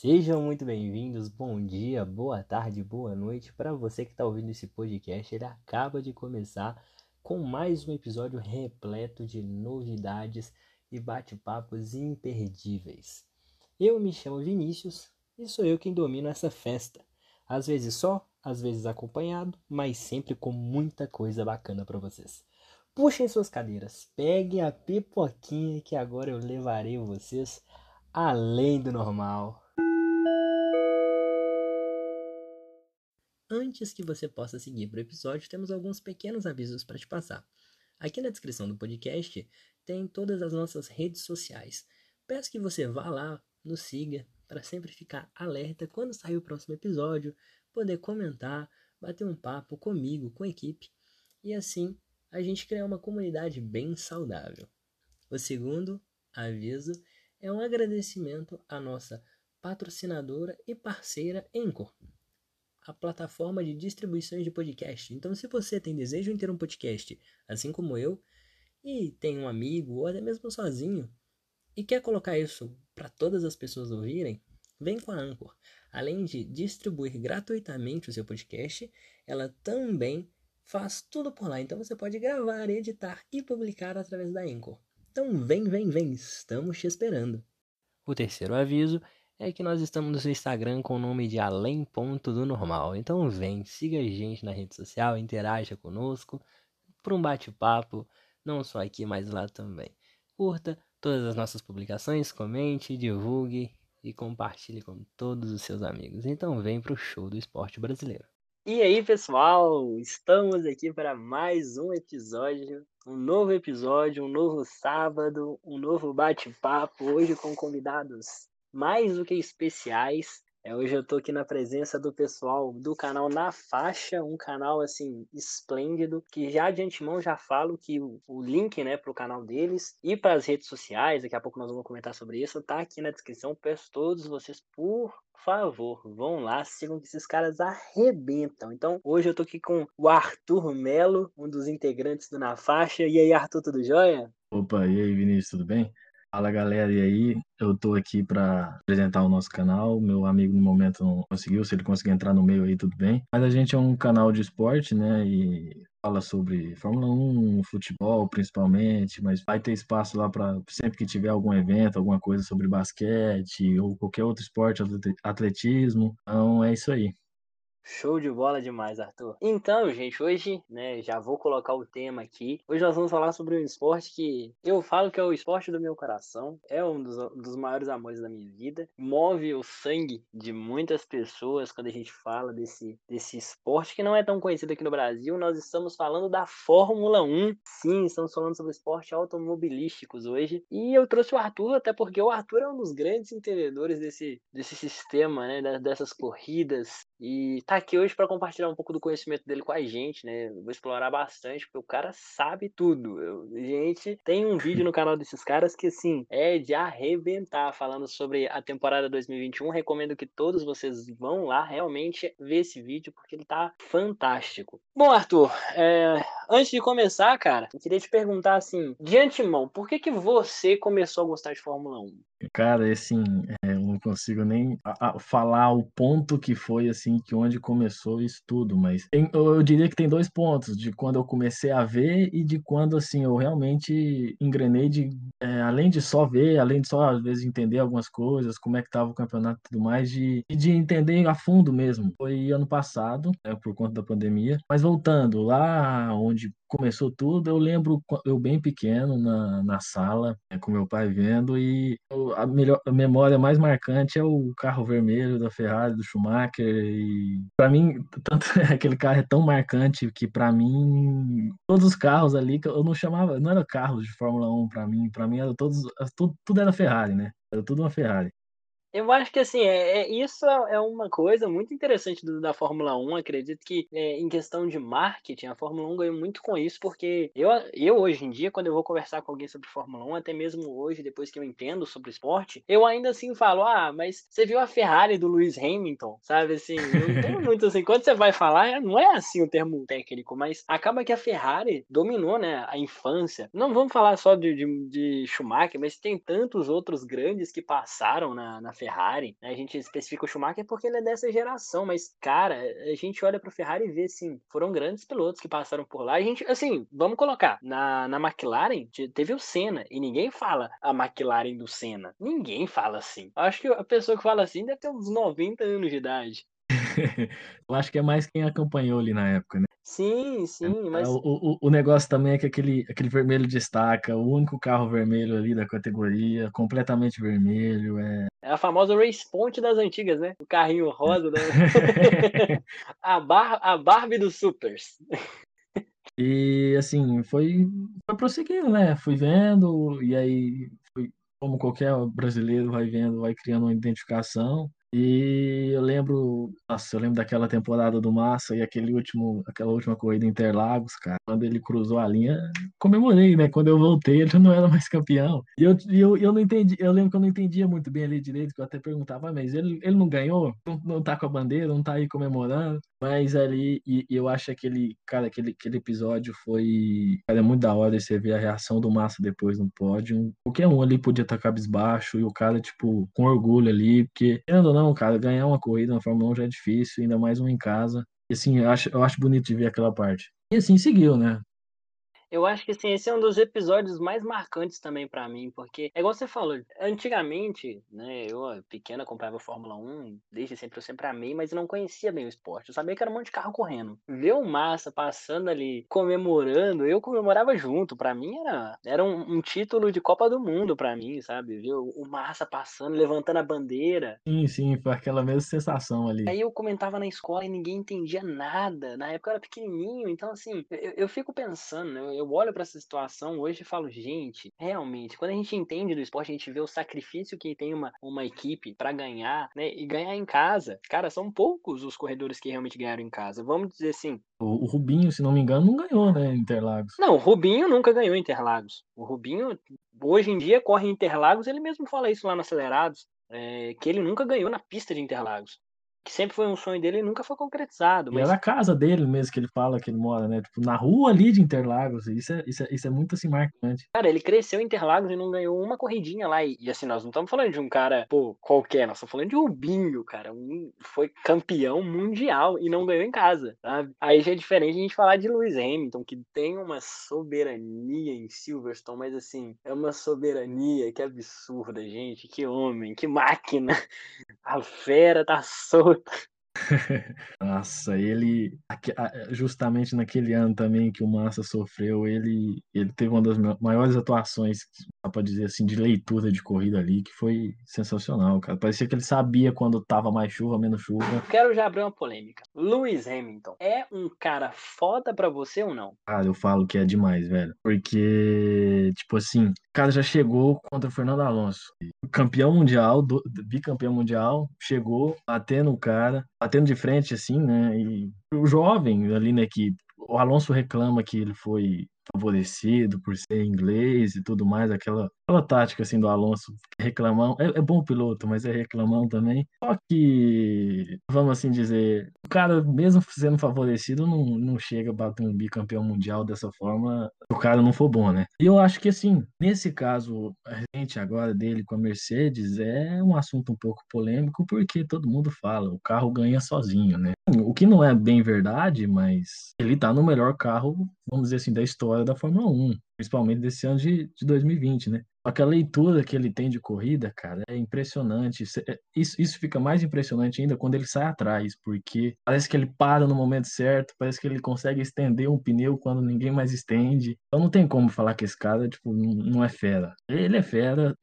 Sejam muito bem-vindos, bom dia, boa tarde, boa noite. Para você que está ouvindo esse podcast, ele acaba de começar com mais um episódio repleto de novidades e bate-papos imperdíveis. Eu me chamo Vinícius e sou eu quem domino essa festa. Às vezes só, às vezes acompanhado, mas sempre com muita coisa bacana para vocês. Puxem suas cadeiras, peguem a pipoquinha que agora eu levarei vocês além do normal. Antes que você possa seguir para o episódio, temos alguns pequenos avisos para te passar. Aqui na descrição do podcast tem todas as nossas redes sociais. Peço que você vá lá, nos siga, para sempre ficar alerta quando sair o próximo episódio, poder comentar, bater um papo comigo, com a equipe, e assim a gente criar uma comunidade bem saudável. O segundo aviso é um agradecimento à nossa patrocinadora e parceira Anchor, a plataforma de distribuições de podcast. Então, se você tem desejo em ter um podcast, assim como eu, e tem um amigo ou até mesmo sozinho, e quer colocar isso para todas as pessoas ouvirem, vem com a Anchor. Além de distribuir gratuitamente o seu podcast, ela também faz tudo por lá. Então você pode gravar, editar e publicar através da Anchor. Então vem, vem, vem, estamos te esperando. O terceiro aviso é que nós estamos no Instagram com o nome de Além Ponto do Normal. Então vem, siga a gente na rede social, interaja conosco por um bate-papo, não só aqui, mas lá também. Curta todas as nossas publicações, comente, divulgue e compartilhe com todos os seus amigos. Então vem para o show do esporte brasileiro. E aí, pessoal, estamos aqui para mais um episódio, um novo episódio, um novo sábado, um novo bate-papo, hoje com convidados mais do que especiais. É, hoje eu tô aqui na presença do pessoal do canal Na Faixa, um canal assim esplêndido, que já de antemão já falo que o, o link, né, pro canal deles e para as redes sociais, daqui a pouco nós vamos comentar sobre isso, tá aqui na descrição. Peço todos vocês, por favor, vão lá, sigam que esses caras arrebentam. Então, hoje eu tô aqui com o Arthur Melo, um dos integrantes do Na Faixa. E aí, Arthur, tudo jóia? Opa, e aí, Vinícius, tudo bem? Fala galera, e aí? Eu tô aqui para apresentar o nosso canal. Meu amigo no momento não conseguiu, se ele conseguir entrar no meio aí, tudo bem. Mas a gente é um canal de esporte, né? E fala sobre Fórmula 1, futebol principalmente, mas vai ter espaço lá para sempre que tiver algum evento, alguma coisa sobre basquete ou qualquer outro esporte, atletismo. Então é isso aí. Show de bola demais, Arthur. Então, gente, hoje, né, já vou colocar o tema aqui. Hoje nós vamos falar sobre um esporte que eu falo que é o esporte do meu coração, é um dos, dos maiores amores da minha vida, move o sangue de muitas pessoas quando a gente fala desse, desse esporte que não é tão conhecido aqui no Brasil. Nós estamos falando da Fórmula 1. Sim, estamos falando sobre esporte automobilísticos hoje. E eu trouxe o Arthur, até porque o Arthur é um dos grandes entendedores desse, desse sistema, né, dessas corridas. E tá aqui hoje para compartilhar um pouco do conhecimento dele com a gente, né? Vou explorar bastante, porque o cara sabe tudo. Eu, gente, tem um vídeo no canal desses caras que, assim, é de arrebentar, falando sobre a temporada 2021. Recomendo que todos vocês vão lá realmente ver esse vídeo, porque ele tá fantástico. Bom, Arthur, é, antes de começar, cara, eu queria te perguntar, assim, de antemão, por que que você começou a gostar de Fórmula 1? Cara, assim, é, eu não consigo nem a, a, falar o ponto que foi, assim, que onde começou isso tudo, mas tem, eu diria que tem dois pontos, de quando eu comecei a ver e de quando, assim, eu realmente engrenei de, é, além de só ver, além de só, às vezes, entender algumas coisas, como é que tava o campeonato e tudo mais, de, de entender a fundo mesmo. Foi ano passado, né, por conta da pandemia, mas voltando lá onde começou tudo, eu lembro eu bem pequeno na, na sala, né, com meu pai vendo, e a, melhor, a memória mais marcante é o carro vermelho da Ferrari, do Schumacher, e para mim, tanto aquele carro é tão marcante que para mim, todos os carros ali, eu não chamava, não era carros de Fórmula 1 para mim, para mim era todos, tudo, tudo era Ferrari, né? Era tudo uma Ferrari. Eu acho que assim, é, é isso é, é uma coisa muito interessante do, da Fórmula 1. Acredito que é, em questão de marketing, a Fórmula 1 ganhou muito com isso, porque eu, eu hoje em dia, quando eu vou conversar com alguém sobre Fórmula 1, até mesmo hoje, depois que eu entendo sobre esporte, eu ainda assim falo: ah, mas você viu a Ferrari do Lewis Hamilton, sabe? Assim, eu entendo muito assim. Quando você vai falar, não é assim o termo técnico, mas acaba que a Ferrari dominou, né, a infância. Não vamos falar só de, de, de Schumacher, mas tem tantos outros grandes que passaram na, na Ferrari, né? a gente especifica o Schumacher porque ele é dessa geração, mas, cara, a gente olha pra Ferrari e vê, assim, foram grandes pilotos que passaram por lá. A gente, assim, vamos colocar, na, na McLaren teve o Senna, e ninguém fala a McLaren do Senna. Ninguém fala assim. Acho que a pessoa que fala assim deve ter uns 90 anos de idade. Eu acho que é mais quem acompanhou ali na época, né? Sim, sim, mas. O, o, o negócio também é que aquele, aquele vermelho destaca, o único carro vermelho ali da categoria, completamente vermelho. É, é a famosa race point das antigas, né? O carrinho rosa. Da... a, bar, a Barbie dos Supers. E assim, foi, foi prosseguindo, né? Fui vendo, e aí, fui, como qualquer brasileiro vai vendo, vai criando uma identificação. E eu lembro, nossa, eu lembro daquela temporada do Massa e aquele último, aquela última corrida em Interlagos, cara. Quando ele cruzou a linha, comemorei, né? Quando eu voltei, ele não era mais campeão. E eu, eu, eu não entendi, eu lembro que eu não entendia muito bem ali direito, que eu até perguntava, ah, mas ele, ele não ganhou? Não, não tá com a bandeira, não tá aí comemorando? Mas ali, e, e eu acho aquele, cara, aquele, aquele episódio foi, cara, é muito da hora você ver a reação do Massa depois no pódio. Qualquer um ali podia estar cabisbaixo e o cara, tipo, com orgulho ali, porque, querendo ou não, não, cara, ganhar uma corrida na Fórmula 1 já é difícil, ainda mais uma em casa. E assim, eu acho, eu acho bonito de ver aquela parte. E assim seguiu, né? Eu acho que assim, esse é um dos episódios mais marcantes também para mim, porque é igual você falou, antigamente, né, eu pequena acompanhava Fórmula 1, desde sempre eu sempre amei, mas não conhecia bem o esporte. Eu sabia que era um monte de carro correndo. Ver o Massa passando ali, comemorando, eu comemorava junto. Para mim era, era um, um, título de Copa do Mundo para mim, sabe? Ver o Massa passando, levantando a bandeira. Sim, sim, foi aquela mesma sensação ali. Aí eu comentava na escola e ninguém entendia nada. Na época eu era pequenininho, então assim, eu, eu fico pensando, né? Eu olho para essa situação hoje e falo, gente, realmente, quando a gente entende do esporte, a gente vê o sacrifício que tem uma, uma equipe para ganhar, né? E ganhar em casa. Cara, são poucos os corredores que realmente ganharam em casa. Vamos dizer assim. O, o Rubinho, se não me engano, não ganhou, né, Interlagos. Não, o Rubinho nunca ganhou Interlagos. O Rubinho, hoje em dia, corre em Interlagos, ele mesmo fala isso lá no Acelerados. É, que ele nunca ganhou na pista de Interlagos que sempre foi um sonho dele e nunca foi concretizado. Mas... E é na casa dele mesmo que ele fala que ele mora, né? Tipo, na rua ali de Interlagos. Isso é, isso é, isso é muito assim marcante. Cara, ele cresceu em Interlagos e não ganhou uma corridinha lá. E, e assim, nós não estamos falando de um cara, pô, qualquer, nós estamos falando de Rubinho, cara. Um, foi campeão mundial e não ganhou em casa, sabe? Aí já é diferente a gente falar de Lewis Hamilton, que tem uma soberania em Silverstone, mas assim, é uma soberania que absurda, gente. Que homem, que máquina. A fera tá solta Nossa, ele justamente naquele ano também que o Massa sofreu, ele ele teve uma das maiores atuações, dá para dizer assim, de leitura de corrida ali, que foi sensacional, cara. Parecia que ele sabia quando tava mais chuva, menos chuva. Quero já abrir uma polêmica. Lewis Hamilton é um cara foda para você ou não? Cara, eu falo que é demais, velho. Porque tipo assim, cara já chegou contra o Fernando Alonso, campeão mundial, do, bicampeão mundial, chegou batendo o cara batendo de frente, assim, né? E o jovem ali na equipe, o Alonso reclama que ele foi favorecido por ser inglês e tudo mais, aquela, aquela tática assim do Alonso, reclamão, é, é bom piloto, mas é reclamão também. Só que, vamos assim dizer, o cara, mesmo sendo favorecido, não, não chega a bater um bicampeão mundial dessa forma, se o cara não for bom, né? E eu acho que assim, nesse caso, a gente agora dele com a Mercedes é um assunto um pouco polêmico, porque todo mundo fala, o carro ganha sozinho, né? O que não é bem verdade, mas ele tá no melhor carro, vamos dizer assim, da história da Fórmula 1, principalmente desse ano de, de 2020, né? a leitura que ele tem de corrida, cara, é impressionante. É, isso, isso fica mais impressionante ainda quando ele sai atrás, porque parece que ele para no momento certo, parece que ele consegue estender um pneu quando ninguém mais estende. Então não tem como falar que esse cara, tipo, não é fera. Ele é fera,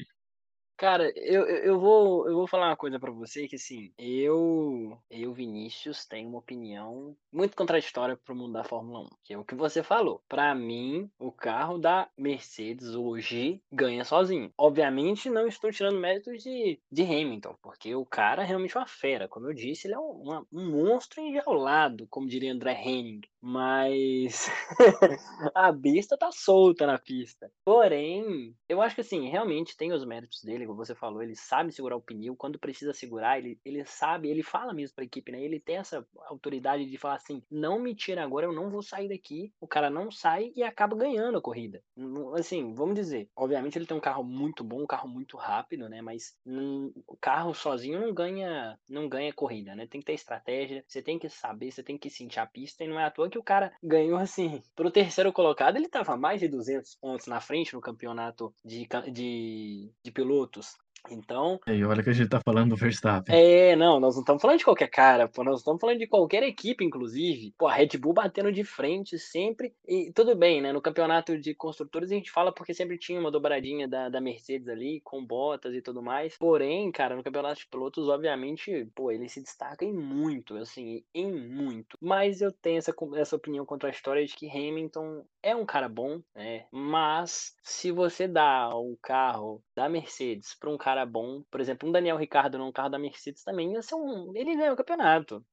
Cara, eu, eu vou eu vou falar uma coisa para você que assim, eu eu Vinícius tenho uma opinião muito contraditória pro mundo da Fórmula 1, que é o que você falou. Para mim, o carro da Mercedes hoje ganha sozinho. Obviamente, não estou tirando méritos de, de Hamilton, porque o cara é realmente uma fera. Como eu disse, ele é um, um monstro enjaulado, como diria André Henning. Mas a besta tá solta na pista. Porém, eu acho que assim, realmente tem os méritos dele, como você falou, ele sabe segurar o pneu, quando precisa segurar, ele, ele sabe, ele fala mesmo pra equipe, né? Ele tem essa autoridade de falar assim: não me tira agora, eu não vou sair daqui. O cara não sai e acaba ganhando a corrida. Assim, vamos dizer, obviamente ele tem um carro muito bom, um carro muito rápido, né? Mas o carro sozinho não ganha, não ganha corrida, né? Tem que ter estratégia, você tem que saber, você tem que sentir a pista, e não é à toa que o cara ganhou assim. Pro terceiro colocado, ele tava mais de 200 pontos na frente no campeonato de, de, de pilotos. Então. E olha que a gente tá falando do Verstappen. É, não, nós não estamos falando de qualquer cara, pô, nós estamos falando de qualquer equipe, inclusive. Pô, a Red Bull batendo de frente sempre. E tudo bem, né? No campeonato de construtores a gente fala porque sempre tinha uma dobradinha da, da Mercedes ali, com botas e tudo mais. Porém, cara, no campeonato de pilotos, obviamente, pô, ele se destaca em muito, assim, em muito. Mas eu tenho essa, essa opinião contra a história de que Hamilton é um cara bom, né? Mas se você dá o carro da Mercedes para um cara bom, por exemplo, um Daniel Ricardo num carro da Mercedes também ia ser um. Ele ganha o campeonato.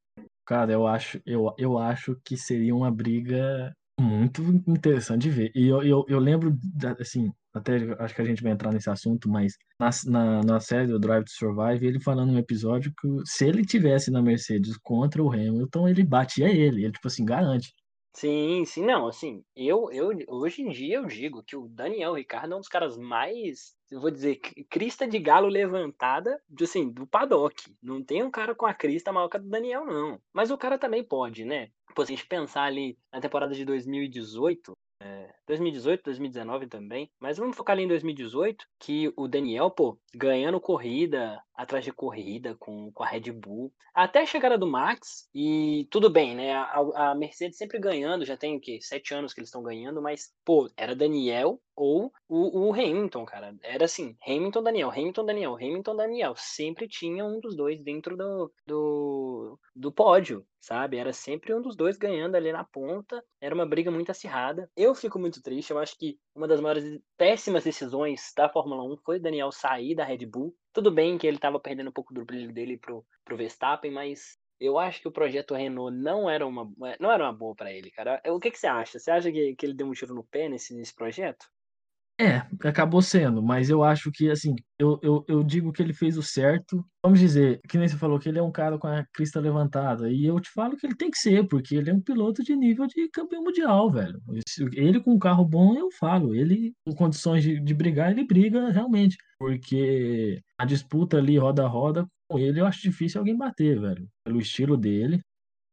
Cara, eu acho, eu, eu acho que seria uma briga muito interessante de ver. E eu, eu, eu lembro, assim, até acho que a gente vai entrar nesse assunto, mas na, na, na série do Drive to Survive, ele falando no episódio que se ele tivesse na Mercedes contra o Hamilton, ele batia ele. Ele, tipo assim, garante. Sim, sim, não, assim, eu, eu hoje em dia eu digo que o Daniel Ricardo é um dos caras mais, eu vou dizer, crista de galo levantada, assim, do paddock. Não tem um cara com a crista maior que a do Daniel, não. Mas o cara também pode, né? Pô, se a gente pensar ali na temporada de 2018, é, 2018, 2019 também, mas vamos focar ali em 2018, que o Daniel, pô, ganhando corrida, atrás de corrida com, com a Red Bull, até a chegada do Max, e tudo bem, né? A, a Mercedes sempre ganhando, já tem o quê? Sete anos que eles estão ganhando, mas, pô, era Daniel ou o, o Hamilton, cara. Era assim, Hamilton, Daniel, Hamilton, Daniel, Hamilton, Daniel. Sempre tinha um dos dois dentro do, do, do pódio, sabe? Era sempre um dos dois ganhando ali na ponta. Era uma briga muito acirrada. Eu fico muito triste, eu acho que uma das maiores péssimas decisões da Fórmula 1 foi o Daniel sair da Red Bull tudo bem que ele estava perdendo um pouco do brilho dele pro, pro Verstappen, mas eu acho que o projeto Renault não era uma, não era uma boa para ele, cara. O que, que você acha? Você acha que, que ele deu um tiro no pé nesse, nesse projeto? É, acabou sendo, mas eu acho que, assim, eu, eu, eu digo que ele fez o certo. Vamos dizer, que nem você falou, que ele é um cara com a crista levantada. E eu te falo que ele tem que ser, porque ele é um piloto de nível de campeão mundial, velho. Ele com um carro bom, eu falo. Ele, com condições de, de brigar, ele briga realmente. Porque a disputa ali, roda a roda, com ele, eu acho difícil alguém bater, velho. Pelo estilo dele.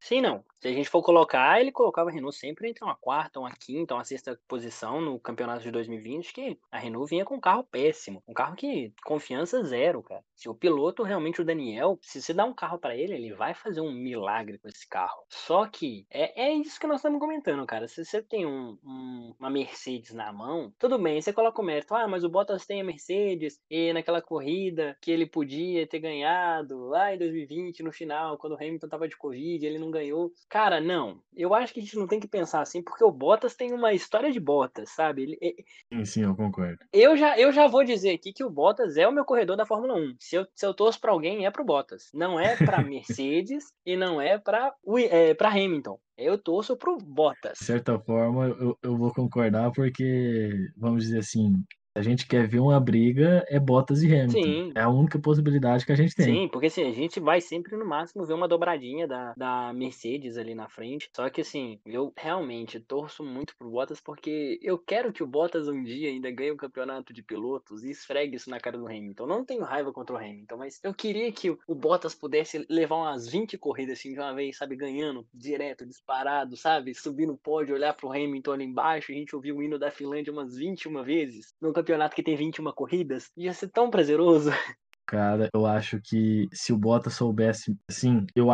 Sim, não. Se a gente for colocar, ele colocava a Renault sempre entre uma quarta, uma quinta, uma sexta posição no campeonato de 2020, que a Renault vinha com um carro péssimo, um carro que confiança zero, cara. Se o piloto realmente o Daniel, se você dá um carro para ele, ele vai fazer um milagre com esse carro. Só que é, é isso que nós estamos comentando, cara. Se você tem um, um, uma Mercedes na mão, tudo bem, você coloca o mérito, ah, mas o Bottas tem a Mercedes e naquela corrida que ele podia ter ganhado lá em 2020 no final, quando o Hamilton tava de Covid, ele não ganhou. Cara, não. Eu acho que a gente não tem que pensar assim, porque o Bottas tem uma história de Bottas, sabe? Ele, sim, sim, eu concordo. Eu já, eu já vou dizer aqui que o Bottas é o meu corredor da Fórmula 1. Se eu, se eu torço pra alguém, é pro Bottas. Não é pra Mercedes e não é pra, é, pra Hamilton. Eu torço pro Bottas. De certa forma, eu, eu vou concordar, porque, vamos dizer assim, a gente quer ver uma briga, é Bottas e Hamilton. Sim. É a única possibilidade que a gente tem. Sim, porque assim, a gente vai sempre no máximo ver uma dobradinha da, da Mercedes ali na frente. Só que assim, eu realmente torço muito pro Bottas porque eu quero que o Bottas um dia ainda ganhe o um campeonato de pilotos e esfregue isso na cara do Hamilton. Não tenho raiva contra o Hamilton, mas eu queria que o Bottas pudesse levar umas 20 corridas assim de uma vez, sabe, ganhando direto, disparado, sabe? Subir no pódio, olhar pro Hamilton ali embaixo, a gente ouvir o hino da Finlândia umas 21 vezes. No campeonato que tem 21 corridas, ia ser tão prazeroso. Cara, eu acho que se o Bottas soubesse, assim, eu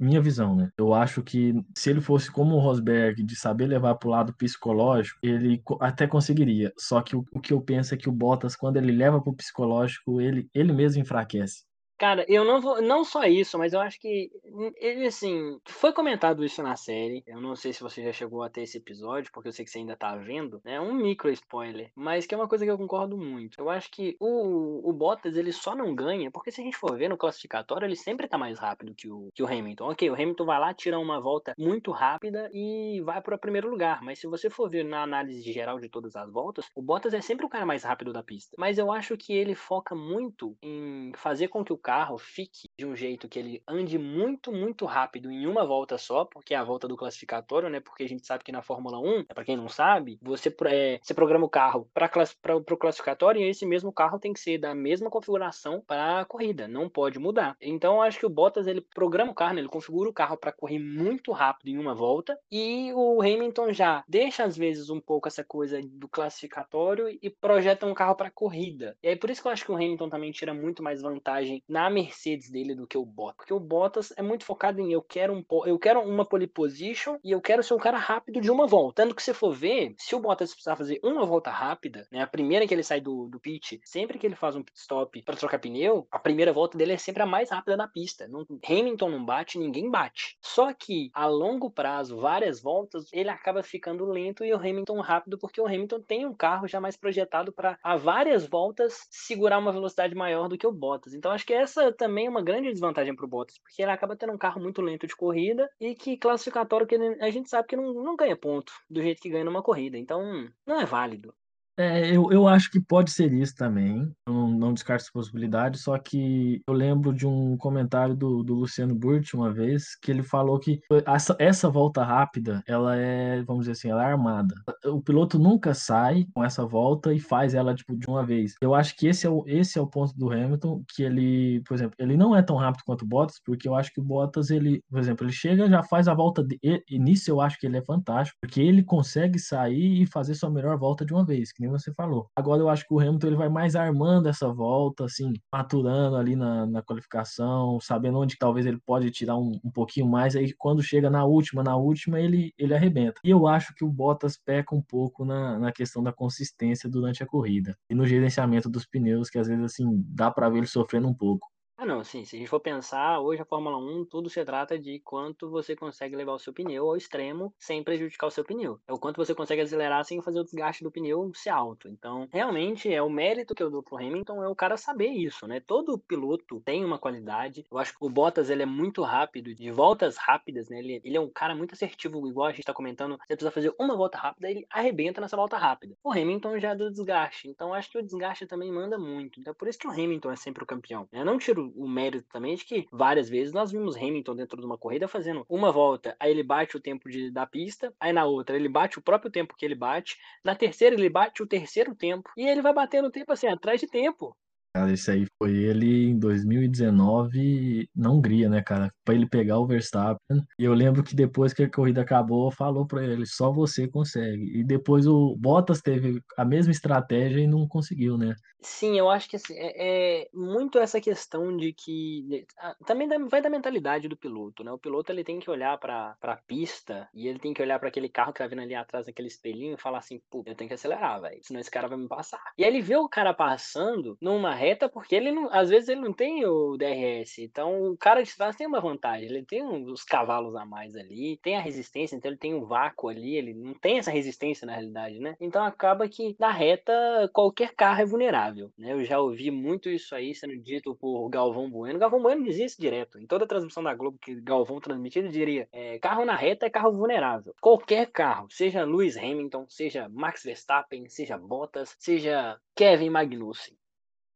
minha visão, né? Eu acho que se ele fosse como o Rosberg, de saber levar pro lado psicológico, ele até conseguiria. Só que o, o que eu penso é que o Bottas, quando ele leva pro psicológico, ele, ele mesmo enfraquece. Cara, eu não vou. Não só isso, mas eu acho que. Ele, assim. Foi comentado isso na série. Eu não sei se você já chegou até esse episódio, porque eu sei que você ainda tá vendo. É né? um micro spoiler. Mas que é uma coisa que eu concordo muito. Eu acho que o, o Bottas, ele só não ganha, porque se a gente for ver no classificatório, ele sempre tá mais rápido que o, que o Hamilton. Ok, o Hamilton vai lá, tira uma volta muito rápida e vai para o primeiro lugar. Mas se você for ver na análise geral de todas as voltas, o Bottas é sempre o cara mais rápido da pista. Mas eu acho que ele foca muito em fazer com que o carro fique de um jeito que ele ande muito, muito rápido em uma volta só, porque é a volta do classificatório, né? Porque a gente sabe que na Fórmula 1, para quem não sabe, você, é, você programa o carro para o classificatório e esse mesmo carro tem que ser da mesma configuração para a corrida, não pode mudar. Então acho que o Bottas ele programa o carro, né, ele configura o carro para correr muito rápido em uma volta e o Hamilton já deixa às vezes um pouco essa coisa do classificatório e projeta um carro para corrida. E aí por isso que eu acho que o Hamilton também tira muito mais vantagem na Mercedes dele do que o Bottas, porque o Bottas é muito focado em eu quero um eu quero uma pole position e eu quero ser um cara rápido de uma volta. Tanto que se for ver, se o Bottas precisar fazer uma volta rápida, né, a primeira que ele sai do, do pit, sempre que ele faz um pit stop para trocar pneu, a primeira volta dele é sempre a mais rápida da pista. Não, Hamilton não bate, ninguém bate. Só que a longo prazo, várias voltas, ele acaba ficando lento e o Hamilton rápido, porque o Hamilton tem um carro já mais projetado para a várias voltas segurar uma velocidade maior do que o Bottas. Então acho que essa também é uma grande desvantagem para o Bottas, porque ele acaba tendo um carro muito lento de corrida e que classificatório que ele, a gente sabe que não, não ganha ponto do jeito que ganha numa corrida. Então não é válido. É, eu, eu acho que pode ser isso também. Eu não, não descarto essa possibilidade, só que eu lembro de um comentário do, do Luciano Burti uma vez, que ele falou que essa, essa volta rápida, ela é, vamos dizer assim, ela é armada. O piloto nunca sai com essa volta e faz ela, tipo, de uma vez. Eu acho que esse é o, esse é o ponto do Hamilton, que ele, por exemplo, ele não é tão rápido quanto o Bottas, porque eu acho que o Bottas, ele, por exemplo, ele chega, já faz a volta, de, e nisso eu acho que ele é fantástico, porque ele consegue sair e fazer sua melhor volta de uma vez, nem você falou. Agora eu acho que o Hamilton ele vai mais armando essa volta, assim, maturando ali na, na qualificação, sabendo onde talvez ele pode tirar um, um pouquinho mais, aí quando chega na última, na última, ele, ele arrebenta. E eu acho que o Bottas peca um pouco na, na questão da consistência durante a corrida e no gerenciamento dos pneus, que às vezes, assim, dá para ver ele sofrendo um pouco. Ah, não, sim. Se a gente for pensar, hoje a Fórmula 1, tudo se trata de quanto você consegue levar o seu pneu ao extremo sem prejudicar o seu pneu. É o quanto você consegue acelerar sem fazer o desgaste do pneu ser alto. Então, realmente, é o mérito que eu dou pro Hamilton é o cara saber isso, né? Todo piloto tem uma qualidade. Eu acho que o Bottas, ele é muito rápido, de voltas rápidas, né? Ele, ele é um cara muito assertivo, igual a gente tá comentando. Você precisa fazer uma volta rápida, ele arrebenta nessa volta rápida. O Hamilton já é do desgaste. Então, acho que o desgaste também manda muito. Então, por isso que o Hamilton é sempre o campeão. Eu não tiro o mérito também de que várias vezes nós vimos Hamilton dentro de uma corrida fazendo uma volta, aí ele bate o tempo de, da pista, aí na outra ele bate o próprio tempo que ele bate, na terceira ele bate o terceiro tempo, e ele vai batendo o tempo assim, atrás de tempo. Cara, esse aí foi ele em 2019 na Hungria, né, cara? Pra ele pegar o Verstappen. E eu lembro que depois que a corrida acabou, falou pra ele: só você consegue. E depois o Bottas teve a mesma estratégia e não conseguiu, né? Sim, eu acho que assim, é, é muito essa questão de que. Também vai da mentalidade do piloto, né? O piloto ele tem que olhar pra, pra pista e ele tem que olhar para aquele carro que tá vindo ali atrás, aquele espelhinho, e falar assim: pô, eu tenho que acelerar, velho. Senão esse cara vai me passar. E aí ele vê o cara passando numa reta porque ele não, às vezes ele não tem o DRS. Então o cara de trás tem uma vantagem. Ele tem os cavalos a mais ali, tem a resistência, então ele tem um vácuo ali, ele não tem essa resistência na realidade, né? Então acaba que na reta qualquer carro é vulnerável, né? Eu já ouvi muito isso aí sendo dito por Galvão Bueno. Galvão Bueno dizia isso direto. Em toda a transmissão da Globo que Galvão transmitia, ele diria: é, carro na reta é carro vulnerável. Qualquer carro, seja Lewis Hamilton, seja Max Verstappen, seja Bottas, seja Kevin Magnussen.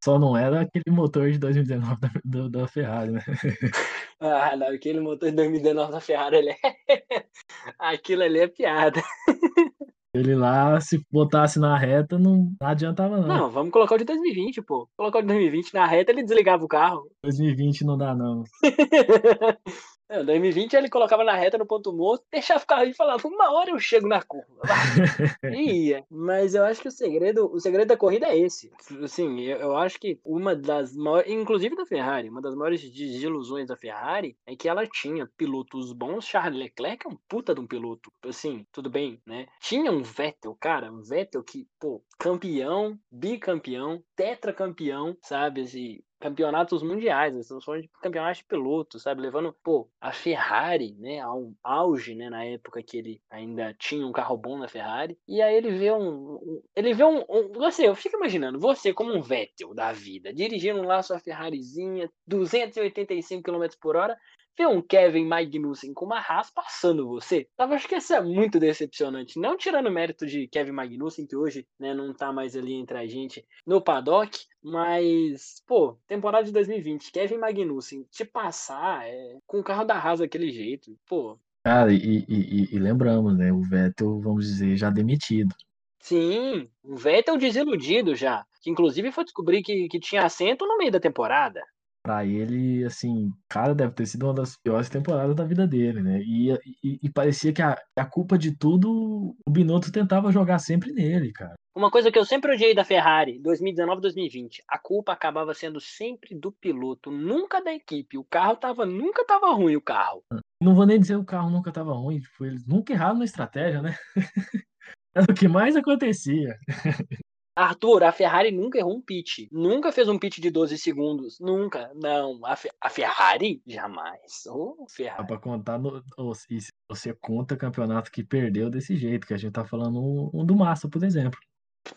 Só não era aquele motor de 2019 da, do, da Ferrari, né? ah, não, aquele motor de 2019 da Ferrari, ele é... aquilo ali é piada. Ele lá, se botasse na reta, não adiantava não. Não, vamos colocar o de 2020, pô. Colocar o de 2020 na reta, ele desligava o carro. 2020 não dá, não. Em 2020 ele colocava na reta no ponto morto, deixava o carro e falava, uma hora eu chego na curva. e ia. Mas eu acho que o segredo, o segredo da corrida é esse. Assim, eu, eu acho que uma das maiores, inclusive da Ferrari, uma das maiores desilusões da Ferrari é que ela tinha pilotos bons. Charles Leclerc é um puta de um piloto. Assim, tudo bem, né? Tinha um Vettel, cara, um Vettel que, pô, campeão, bicampeão, tetracampeão, sabe? Assim, campeonatos mundiais, nós estamos falando de campeonatos de pilotos, sabe? Levando, pô, a Ferrari, né, ao auge, né, na época que ele ainda tinha um carro bom na Ferrari. E aí ele vê um. um ele vê um, um, Você, eu fico imaginando, você como um Vettel da vida, dirigindo lá sua Ferrarizinha, 285 km por hora, ver um Kevin Magnussen com uma Haas passando você. Tava, acho que isso é muito decepcionante. Não tirando o mérito de Kevin Magnussen, que hoje né, não tá mais ali entre a gente no paddock, mas, pô, temporada de 2020, Kevin Magnussen te passar é, com o carro da Haas daquele jeito, pô. Cara, e, e, e lembramos, né? O Vettel, vamos dizer, já demitido. Sim, o Vettel desiludido já. Que inclusive foi descobrir que, que tinha assento no meio da temporada para ele, assim, cara, deve ter sido uma das piores temporadas da vida dele, né? E, e, e parecia que a, a, culpa de tudo, o Binotto tentava jogar sempre nele, cara. Uma coisa que eu sempre odiei da Ferrari, 2019-2020, a culpa acabava sendo sempre do piloto, nunca da equipe. O carro tava, nunca tava ruim o carro. Não vou nem dizer o carro nunca tava ruim, tipo, eles nunca erraram na estratégia, né? Era o que mais acontecia. Arthur, a Ferrari nunca errou um pit. Nunca fez um pit de 12 segundos. Nunca. Não. A, Fe a Ferrari? Jamais. Oh, Ferrari. Dá pra contar. No, oh, se você conta campeonato que perdeu desse jeito, que a gente tá falando um, um do Massa, por exemplo.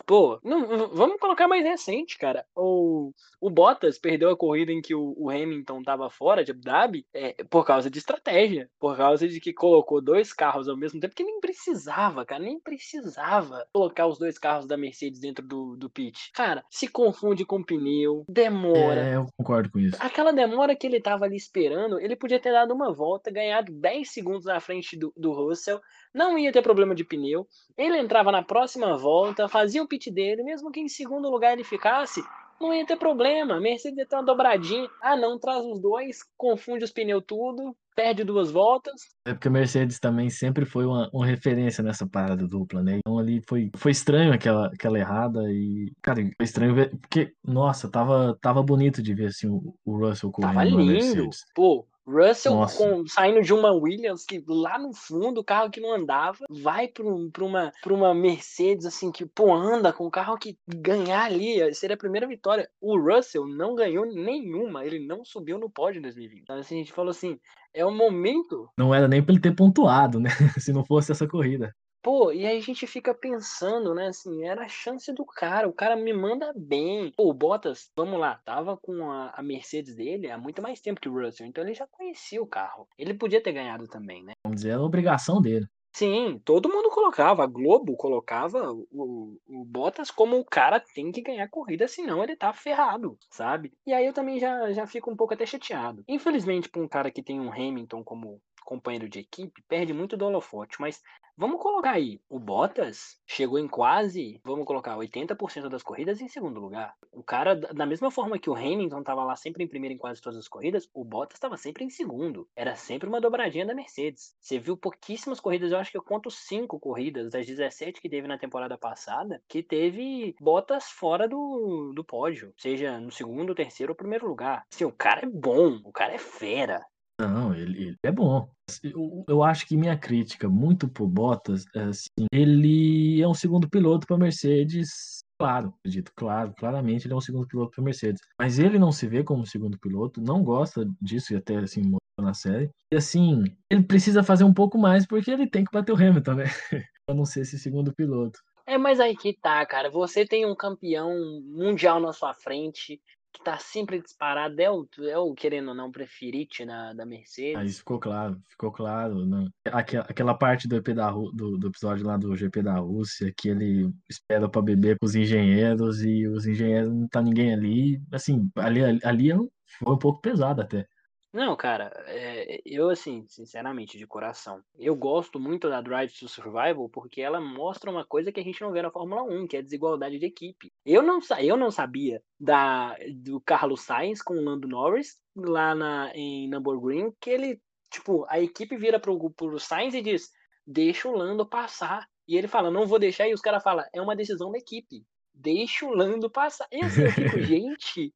Pô, não, vamos colocar mais recente, cara. O, o Bottas perdeu a corrida em que o, o Hamilton tava fora de Abu Dhabi é, por causa de estratégia. Por causa de que colocou dois carros ao mesmo tempo, que nem precisava, cara. Nem precisava colocar os dois carros da Mercedes dentro do, do pit. Cara, se confunde com pneu, demora. É, eu concordo com isso. Aquela demora que ele tava ali esperando, ele podia ter dado uma volta, ganhado 10 segundos na frente do, do Russell não ia ter problema de pneu. Ele entrava na próxima volta, fazia o pit dele, mesmo que em segundo lugar ele ficasse, não ia ter problema. A Mercedes ia ter uma dobradinha. Ah, não, traz os dois, confunde os pneus tudo, perde duas voltas. É porque a Mercedes também sempre foi uma, uma referência nessa parada dupla, né? Então ali foi, foi estranho aquela, aquela errada e, cara, foi estranho ver, porque, nossa, tava, tava bonito de ver assim o, o Russell correndo tava lindo. Pô, Russell com, saindo de uma Williams que lá no fundo, o carro que não andava, vai para uma, uma Mercedes assim que pô, anda com o carro que ganhar ali seria a primeira vitória. O Russell não ganhou nenhuma, ele não subiu no pódio em 2020. Então assim, a gente falou assim, é o momento. Não era nem para ele ter pontuado, né? Se não fosse essa corrida. Pô, e aí a gente fica pensando, né, assim, era a chance do cara, o cara me manda bem. Pô, o Bottas, vamos lá, tava com a, a, Mercedes dele há muito mais tempo que o Russell, então ele já conhecia o carro. Ele podia ter ganhado também, né? Vamos dizer, era a obrigação dele. Sim, todo mundo colocava, a Globo colocava o, o Bottas como o cara tem que ganhar corrida, senão ele tá ferrado, sabe? E aí eu também já, já fico um pouco até chateado. Infelizmente, para um cara que tem um Hamilton como companheiro de equipe, perde muito do holofote, mas Vamos colocar aí, o Bottas chegou em quase, vamos colocar, 80% das corridas em segundo lugar. O cara, da mesma forma que o Hamilton estava lá sempre em primeiro em quase todas as corridas, o Bottas estava sempre em segundo. Era sempre uma dobradinha da Mercedes. Você viu pouquíssimas corridas, eu acho que eu conto cinco corridas das 17 que teve na temporada passada, que teve Bottas fora do, do pódio, seja no segundo, terceiro ou primeiro lugar. Assim, o cara é bom, o cara é fera. Não, ele, ele é bom. Eu, eu, acho que minha crítica muito por Bottas é assim, ele é um segundo piloto para Mercedes. Claro, acredito, claro, claramente ele é um segundo piloto para Mercedes. Mas ele não se vê como segundo piloto, não gosta disso e até assim na série. E assim, ele precisa fazer um pouco mais porque ele tem que bater o Hamilton, né? para não ser esse segundo piloto. É, mas aí que tá, cara. Você tem um campeão mundial na sua frente que tá sempre disparado é o, é o querendo ou não, preferite na, da Mercedes. Aí ficou claro, ficou claro. Né? Aquela, aquela parte do, EP da, do, do episódio lá do GP da Rússia, que ele espera para beber com os engenheiros e os engenheiros não tá ninguém ali. Assim, ali, ali é foi um pouco pesado até. Não, cara, é, eu assim, sinceramente, de coração, eu gosto muito da Drive to Survival porque ela mostra uma coisa que a gente não vê na Fórmula 1, que é a desigualdade de equipe. Eu não, eu não sabia da, do Carlos Sainz com o Lando Norris lá na, em Nürburgring, que ele, tipo, a equipe vira pro, pro Sainz e diz, deixa o Lando passar. E ele fala, não vou deixar, e os caras falam, é uma decisão da equipe. Deixa o Lando passar. E assim, eu fico, gente,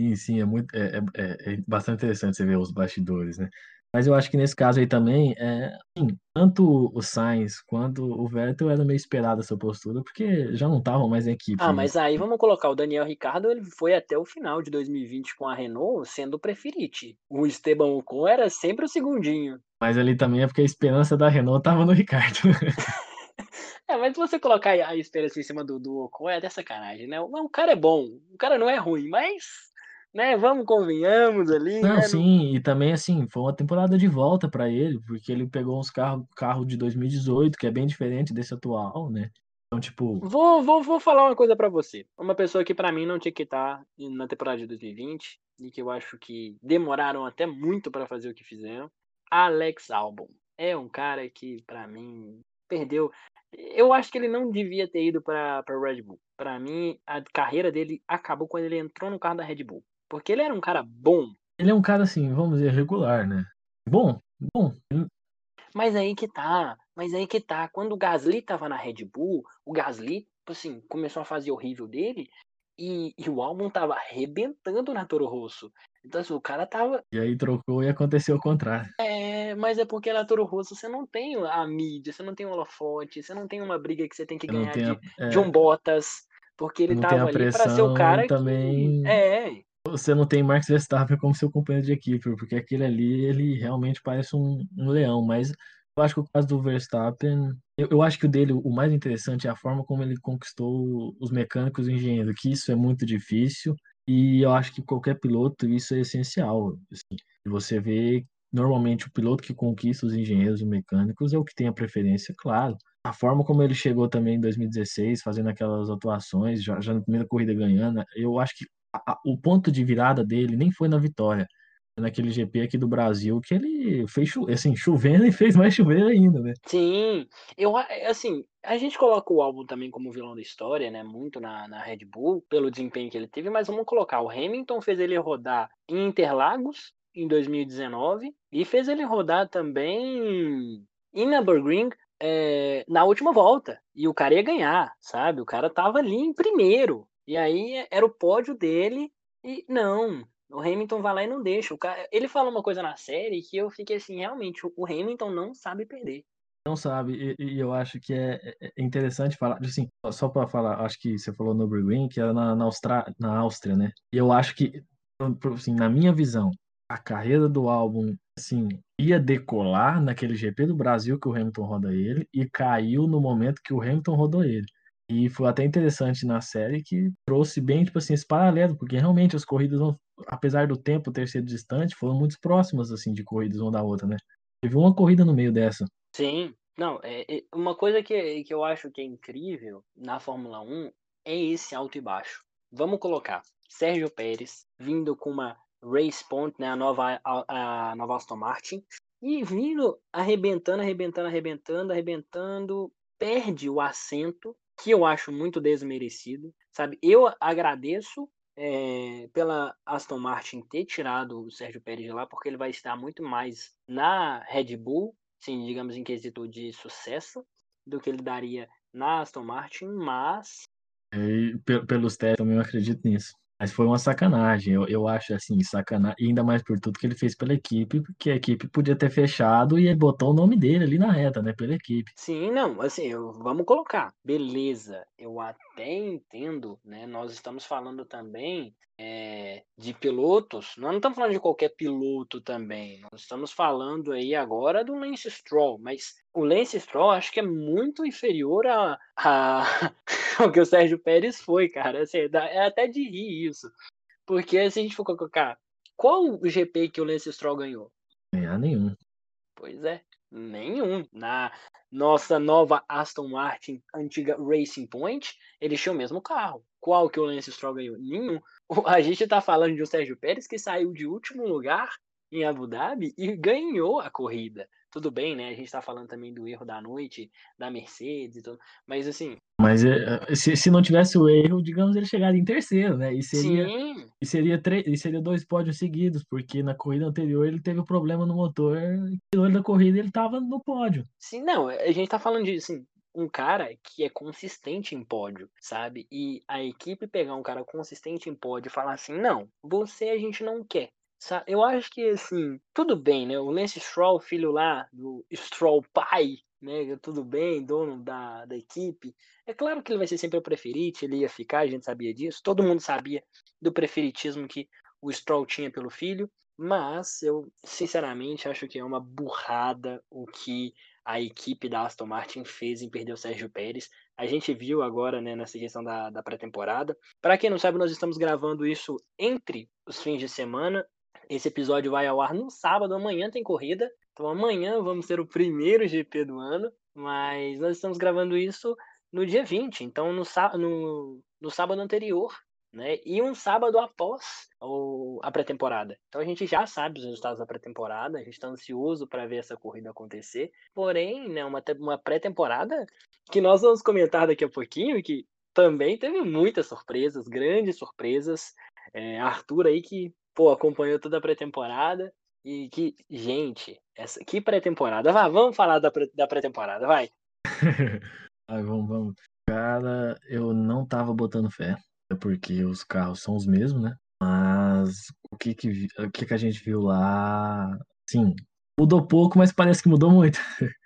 Sim, sim, é muito, é, é, é, é bastante interessante você ver os bastidores, né? Mas eu acho que nesse caso aí também, é, assim, tanto o Sainz quanto o Vettel era meio esperado essa postura, porque já não estavam mais em equipe. Ah, mas aí vamos colocar o Daniel Ricardo, ele foi até o final de 2020 com a Renault sendo o preferido. O Esteban Ocon era sempre o segundinho. Mas ali também é porque a esperança da Renault tava no Ricardo. é, mas você colocar a esperança em cima do, do Ocon, é até sacanagem, né? O cara é bom, o cara não é ruim, mas né? Vamos, convenhamos ali. Não, né? sim, e também assim, foi uma temporada de volta para ele, porque ele pegou uns carros carro de 2018, que é bem diferente desse atual, né? Então, tipo. Vou, vou, vou falar uma coisa para você. Uma pessoa que para mim não tinha que estar na temporada de 2020 e que eu acho que demoraram até muito para fazer o que fizeram. Alex Albon. É um cara que, para mim, perdeu. Eu acho que ele não devia ter ido para Red Bull. Para mim, a carreira dele acabou quando ele entrou no carro da Red Bull. Porque ele era um cara bom. Ele é um cara, assim, vamos dizer, regular, né? Bom, bom. Mas aí que tá. Mas aí que tá. Quando o Gasly tava na Red Bull, o Gasly, assim, começou a fazer horrível dele. E, e o álbum tava arrebentando na Toro Rosso. Então, assim, o cara tava. E aí trocou e aconteceu o contrário. É, mas é porque na Toro Rosso você não tem a mídia, você não tem o holofote, você não tem uma briga que você tem que ganhar de, a, é... de um Bottas. Porque ele tava ali pra ser o cara também... que. É, você não tem Max Verstappen como seu companheiro de equipe, porque aquele ali, ele realmente parece um, um leão, mas eu acho que o caso do Verstappen, eu, eu, acho que o dele, o mais interessante é a forma como ele conquistou os mecânicos e engenheiros, que isso é muito difícil, e eu acho que qualquer piloto, isso é essencial. Assim, você vê, normalmente, o piloto que conquista os engenheiros e mecânicos é o que tem a preferência, claro. A forma como ele chegou também em 2016, fazendo aquelas atuações, já, já na primeira corrida ganhando, eu acho que a, o ponto de virada dele nem foi na vitória, naquele GP aqui do Brasil, que ele fez assim, chovendo e fez mais chover ainda, né? Sim, eu assim, a gente coloca o álbum também como vilão da história, né? Muito na, na Red Bull, pelo desempenho que ele teve, mas vamos colocar, o Hamilton fez ele rodar em Interlagos em 2019 e fez ele rodar também em Nürburgring é, na última volta. E o cara ia ganhar, sabe? O cara tava ali em primeiro. E aí era o pódio dele e não, o Hamilton vai lá e não deixa. O cara, ele falou uma coisa na série que eu fiquei assim, realmente, o Hamilton não sabe perder. Não sabe, e, e eu acho que é, é, é interessante falar, assim, só para falar, acho que você falou no Nürburgring, que era na, na, Austra, na Áustria, né? E eu acho que, assim, na minha visão, a carreira do álbum, assim, ia decolar naquele GP do Brasil que o Hamilton roda ele e caiu no momento que o Hamilton rodou ele. E foi até interessante na série que trouxe bem, tipo assim, esse paralelo, porque realmente as corridas, apesar do tempo ter sido distante, foram muito próximas, assim, de corridas uma da outra, né? Teve uma corrida no meio dessa. Sim, não, é, é, uma coisa que, que eu acho que é incrível na Fórmula 1 é esse alto e baixo. Vamos colocar Sérgio Pérez vindo com uma Race Point, né, a nova, a, a nova Aston Martin, e vindo arrebentando, arrebentando, arrebentando, arrebentando, perde o assento que eu acho muito desmerecido, sabe? Eu agradeço é, pela Aston Martin ter tirado o Sérgio Pérez de lá, porque ele vai estar muito mais na Red Bull, sim, digamos em quesito de sucesso, do que ele daria na Aston Martin, mas. E, pelos testes, também eu acredito nisso. Mas foi uma sacanagem, eu, eu acho assim, sacanagem, ainda mais por tudo que ele fez pela equipe, porque a equipe podia ter fechado e ele botou o nome dele ali na reta, né, pela equipe. Sim, não, assim, eu, vamos colocar, beleza, eu até entendo, né, nós estamos falando também é, de pilotos, nós não estamos falando de qualquer piloto também, nós estamos falando aí agora do Lance Stroll, mas o Lance Stroll acho que é muito inferior a, a o que o Sérgio Pérez foi, cara. Assim, é até de rir isso. Porque se a gente for colocar, qual o GP que o Lance Stroll ganhou? Ganhar nenhum. Pois é, nenhum. Na nossa nova Aston Martin, antiga Racing Point, eles tinham o mesmo carro. Qual que o Lance Stroll ganhou? Nenhum. A gente tá falando de um Sérgio Pérez que saiu de último lugar em Abu Dhabi e ganhou a corrida. Tudo bem, né? A gente tá falando também do erro da noite, da Mercedes e tudo. Mas assim. Mas eh, se, se não tivesse o erro, digamos, ele chegaria em terceiro, né? E seria, Sim. E seria, e seria dois pódios seguidos, porque na corrida anterior ele teve um problema no motor, e no da corrida ele tava no pódio. Sim, não, a gente tá falando de assim, um cara que é consistente em pódio, sabe? E a equipe pegar um cara consistente em pódio e falar assim: não, você a gente não quer Eu acho que, assim, tudo bem, né? O Lance Stroll, filho lá do Stroll pai, né? Tudo bem, dono da, da equipe. É claro que ele vai ser sempre o preferido, ele ia ficar, a gente sabia disso. Todo mundo sabia do preferitismo que o Stroll tinha pelo filho. Mas eu, sinceramente, acho que é uma burrada o que a equipe da Aston Martin fez em perder o Sérgio Pérez. A gente viu agora, né, nessa questão da, da pré-temporada. Para quem não sabe, nós estamos gravando isso entre os fins de semana. Esse episódio vai ao ar no sábado, amanhã tem corrida. Então amanhã vamos ter o primeiro GP do ano, mas nós estamos gravando isso no dia 20, então no, no, no sábado anterior né? E um sábado após o, a pré-temporada. Então a gente já sabe os resultados da pré-temporada, a gente está ansioso para ver essa corrida acontecer. Porém, né, uma, uma pré-temporada que nós vamos comentar daqui a pouquinho, que também teve muitas surpresas, grandes surpresas. É, Arthur aí que pô, acompanhou toda a pré-temporada. E que, gente, essa que pré-temporada. Vá, vamos falar da, pré, da pré-temporada, vai. Ai, vamos, vamos. Cara, eu não tava botando fé é porque os carros são os mesmos, né? Mas o que que, o que que a gente viu lá, sim, mudou pouco, mas parece que mudou muito.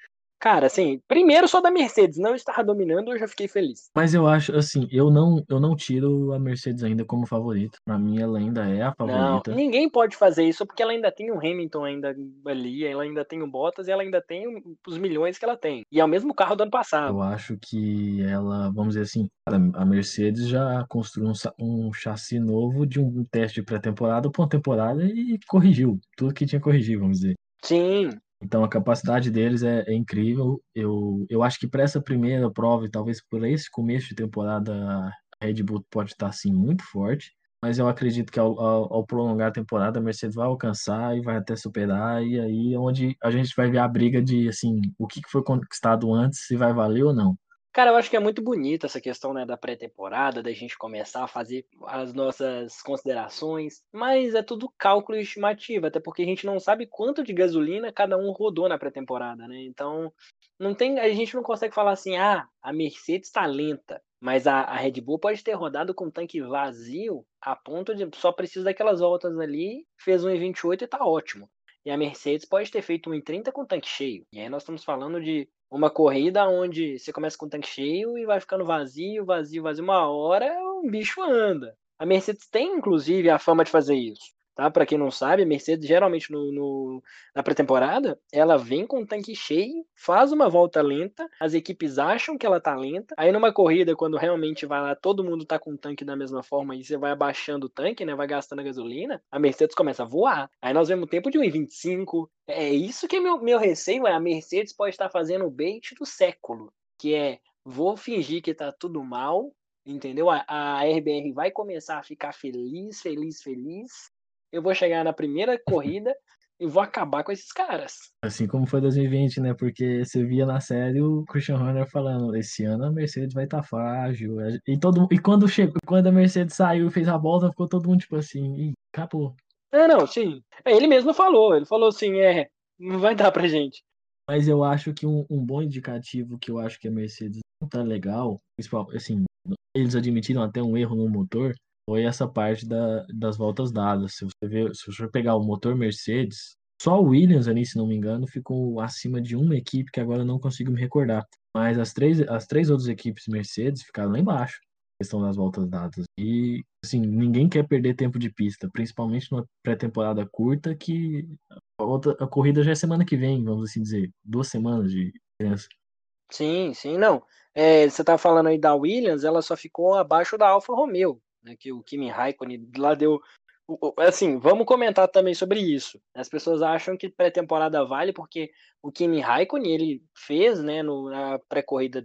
Cara, assim, primeiro só da Mercedes não estar dominando, eu já fiquei feliz. Mas eu acho, assim, eu não, eu não tiro a Mercedes ainda como favorita. Pra mim, ela ainda é a favorita. Não, ninguém pode fazer isso porque ela ainda tem o Hamilton ainda ali, ela ainda tem o Bottas e ela ainda tem os milhões que ela tem. E é o mesmo carro do ano passado. Eu acho que ela, vamos dizer assim, a Mercedes já construiu um, um chassi novo de um teste de pré-temporada para uma temporada e corrigiu tudo que tinha que corrigir, vamos dizer. Sim, então a capacidade deles é, é incrível. Eu, eu acho que para essa primeira prova e talvez por esse começo de temporada a Red Bull pode estar assim muito forte, mas eu acredito que ao, ao, ao, prolongar a temporada a Mercedes vai alcançar e vai até superar e aí é onde a gente vai ver a briga de assim o que foi conquistado antes se vai valer ou não. Cara, eu acho que é muito bonita essa questão né, da pré-temporada, da gente começar a fazer as nossas considerações, mas é tudo cálculo estimativo, até porque a gente não sabe quanto de gasolina cada um rodou na pré-temporada, né? Então, não tem, a gente não consegue falar assim, ah, a Mercedes está lenta, mas a, a, Red Bull pode ter rodado com tanque vazio a ponto de só precisa daquelas voltas ali, fez um 28 e tá ótimo. E a Mercedes pode ter feito um 30 com tanque cheio. E aí nós estamos falando de uma corrida onde você começa com tanque cheio e vai ficando vazio, vazio, vazio. Uma hora o bicho anda. A Mercedes tem, inclusive, a fama de fazer isso tá? Para quem não sabe, a Mercedes geralmente no, no na pré-temporada ela vem com o tanque cheio, faz uma volta lenta, as equipes acham que ela tá lenta, aí numa corrida quando realmente vai lá todo mundo tá com o tanque da mesma forma e você vai abaixando o tanque, né? Vai gastando a gasolina, a Mercedes começa a voar. Aí nós vemos o tempo de 1,25. É isso que é meu meu receio é a Mercedes pode estar fazendo o bait do século, que é vou fingir que tá tudo mal, entendeu? A, a RBR vai começar a ficar feliz, feliz, feliz, eu vou chegar na primeira corrida e vou acabar com esses caras. Assim como foi 2020, né? Porque você via na série o Christian Horner falando: esse ano a Mercedes vai estar tá frágil. E, todo, e quando, chegou, quando a Mercedes saiu e fez a volta, ficou todo mundo tipo assim: acabou. É, não, sim. É, ele mesmo falou. Ele falou assim: é, não vai dar pra gente. Mas eu acho que um, um bom indicativo que eu acho que a Mercedes não tá legal, assim, eles admitiram até um erro no motor, foi essa parte da, das voltas dadas. Se você, ver, se você pegar o motor Mercedes, só o Williams ali, se não me engano, ficou acima de uma equipe que agora não consigo me recordar. Mas as três, as três outras equipes Mercedes ficaram lá embaixo, questão das voltas dadas. E, assim, ninguém quer perder tempo de pista, principalmente numa pré-temporada curta, que a, outra, a corrida já é semana que vem, vamos assim dizer, duas semanas de diferença. Sim, sim, não. É, você tá falando aí da Williams, ela só ficou abaixo da Alfa Romeo né, que o Kimi Raikkonen lá deu. Assim, vamos comentar também sobre isso. As pessoas acham que pré-temporada vale porque o Kimi Raikkonen ele fez, né, no, na pré-corrida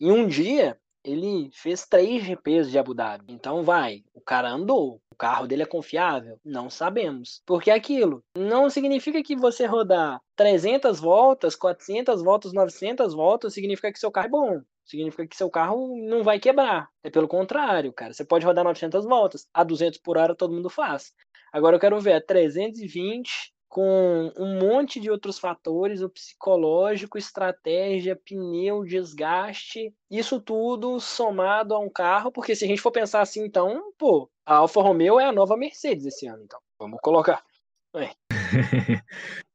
em um dia ele fez três GPs de Abu Dhabi. Então vai, o cara andou. Carro dele é confiável? Não sabemos. Porque é aquilo não significa que você rodar 300 voltas, 400 voltas, 900 voltas significa que seu carro é bom significa que seu carro não vai quebrar. É pelo contrário, cara. Você pode rodar 900 voltas, a 200 por hora todo mundo faz. Agora eu quero ver a 320 com um monte de outros fatores, o psicológico, estratégia, pneu, desgaste, isso tudo somado a um carro, porque se a gente for pensar assim, então, pô, a Alfa Romeo é a nova Mercedes esse ano, então. Vamos colocar Ué.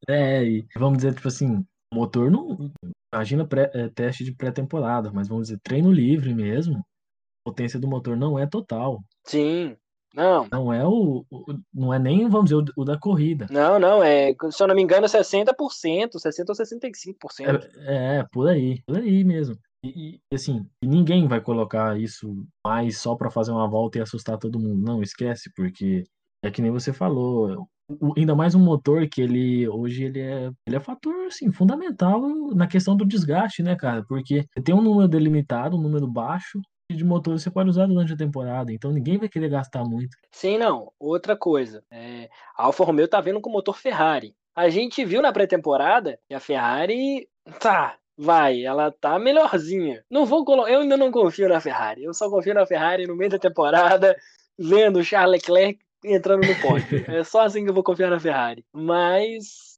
é, e vamos dizer, tipo assim, motor não. Imagina pré, é, teste de pré-temporada, mas vamos dizer, treino livre mesmo. A potência do motor não é total. Sim. Não. Não é o, o não é nem, vamos dizer, o, o, da corrida. Não, não, é, se eu não me engano, 60%, 60 ou 65%. É, é por aí, por aí mesmo. E, e assim, ninguém vai colocar isso mais só para fazer uma volta e assustar todo mundo. Não, esquece, porque é que nem você falou, o, ainda mais um motor que ele hoje ele é, ele é fator assim, fundamental na questão do desgaste, né, cara? Porque tem um número delimitado, um número baixo de motor você pode usar durante a temporada, então ninguém vai querer gastar muito. Sim, não. Outra coisa, é, a Alfa Romeo tá vendo com motor Ferrari. A gente viu na pré-temporada que a Ferrari tá, vai, ela tá melhorzinha. Não vou colocar, eu ainda não confio na Ferrari. Eu só confio na Ferrari no meio da temporada, vendo o Charles Leclerc entrando no pódio. é só assim que eu vou confiar na Ferrari. Mas.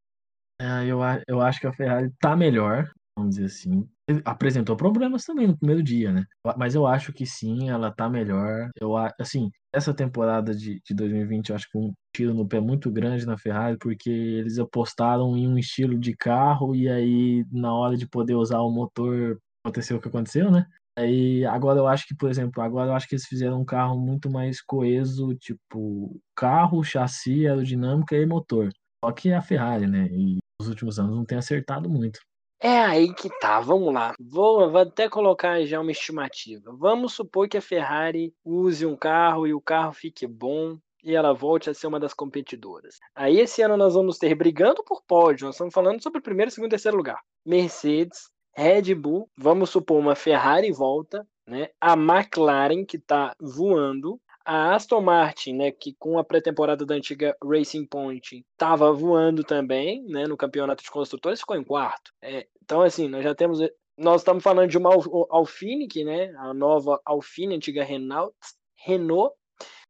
É, eu, eu acho que a Ferrari tá melhor, vamos dizer assim. Apresentou problemas também no primeiro dia, né? Mas eu acho que sim, ela tá melhor. Eu assim, essa temporada de, de 2020 eu acho que um tiro no pé muito grande na Ferrari, porque eles apostaram em um estilo de carro e aí na hora de poder usar o motor aconteceu o que aconteceu, né? Aí agora eu acho que, por exemplo, agora eu acho que eles fizeram um carro muito mais coeso, tipo carro, chassi, aerodinâmica e motor. Só que é a Ferrari, né? E nos últimos anos não tem acertado muito. É aí que tá, vamos lá. Vou, vou até colocar já uma estimativa. Vamos supor que a Ferrari use um carro e o carro fique bom e ela volte a ser uma das competidoras. Aí esse ano nós vamos ter brigando por pódio, nós estamos falando sobre primeiro, segundo e terceiro lugar. Mercedes, Red Bull, vamos supor uma Ferrari volta, né? A McLaren que está voando, a Aston Martin, né, que com a pré-temporada da antiga Racing Point estava voando também, né, no campeonato de construtores, ficou em quarto. É, então, assim, nós já temos. Nós estamos falando de uma Alfine, que, né, a nova Alfine, antiga Renault, Renault.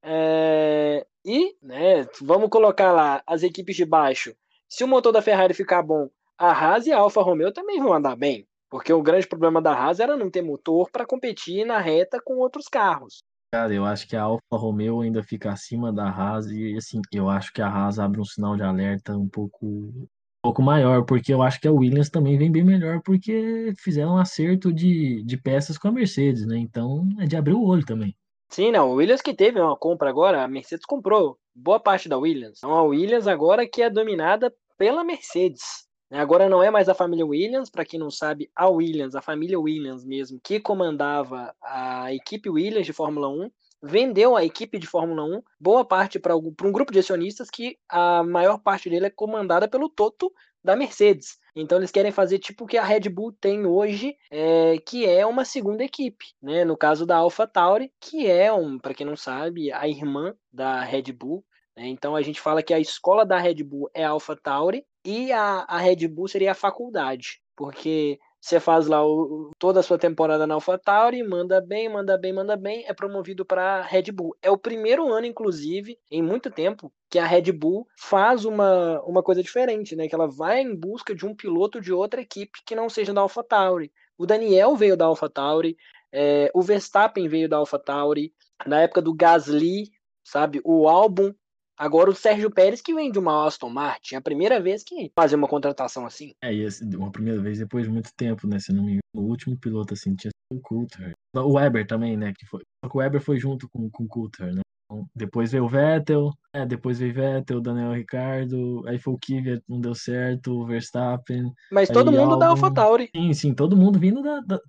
É, e, né, vamos colocar lá as equipes de baixo. Se o motor da Ferrari ficar bom, a Haas e a Alfa Romeo também vão andar bem. Porque o grande problema da Haas era não ter motor para competir na reta com outros carros. Cara, eu acho que a Alfa Romeo ainda fica acima da Haas e assim, eu acho que a Haas abre um sinal de alerta um pouco um pouco maior, porque eu acho que a Williams também vem bem melhor porque fizeram um acerto de, de peças com a Mercedes, né? Então é de abrir o olho também. Sim, não, o Williams que teve uma compra agora, a Mercedes comprou boa parte da Williams. Então a Williams agora que é dominada pela Mercedes. Agora não é mais a família Williams, para quem não sabe, a Williams, a família Williams mesmo, que comandava a equipe Williams de Fórmula 1, vendeu a equipe de Fórmula 1, boa parte para um grupo de acionistas que a maior parte dele é comandada pelo Toto da Mercedes. Então eles querem fazer tipo o que a Red Bull tem hoje, é, que é uma segunda equipe, né? No caso da AlphaTauri, que é um, para quem não sabe, a irmã da Red Bull. Né? Então a gente fala que a escola da Red Bull é a AlphaTauri e a, a Red Bull seria a faculdade, porque você faz lá o, toda a sua temporada na AlphaTauri, manda bem, manda bem, manda bem, é promovido para Red Bull. É o primeiro ano, inclusive, em muito tempo, que a Red Bull faz uma, uma coisa diferente, né? Que ela vai em busca de um piloto de outra equipe que não seja da AlphaTauri. O Daniel veio da AlphaTauri, é, o Verstappen veio da AlphaTauri, na época do Gasly, sabe? O álbum Agora o Sérgio Pérez que vem de uma Aston Martin, é a primeira vez que fazia uma contratação assim. É, e esse, uma primeira vez depois de muito tempo, né? Se não me engano, o último piloto assim tinha sido o Coulter. O Weber também, né? Que foi. Só que o Weber foi junto com, com o Coulter, né? Então, depois veio o Vettel, é, depois veio o Vettel, o Daniel Ricardo, aí foi o Kvyat, não deu certo, o Verstappen. Mas todo mundo Albon, da AlphaTauri. Sim, sim, todo mundo vindo da, da,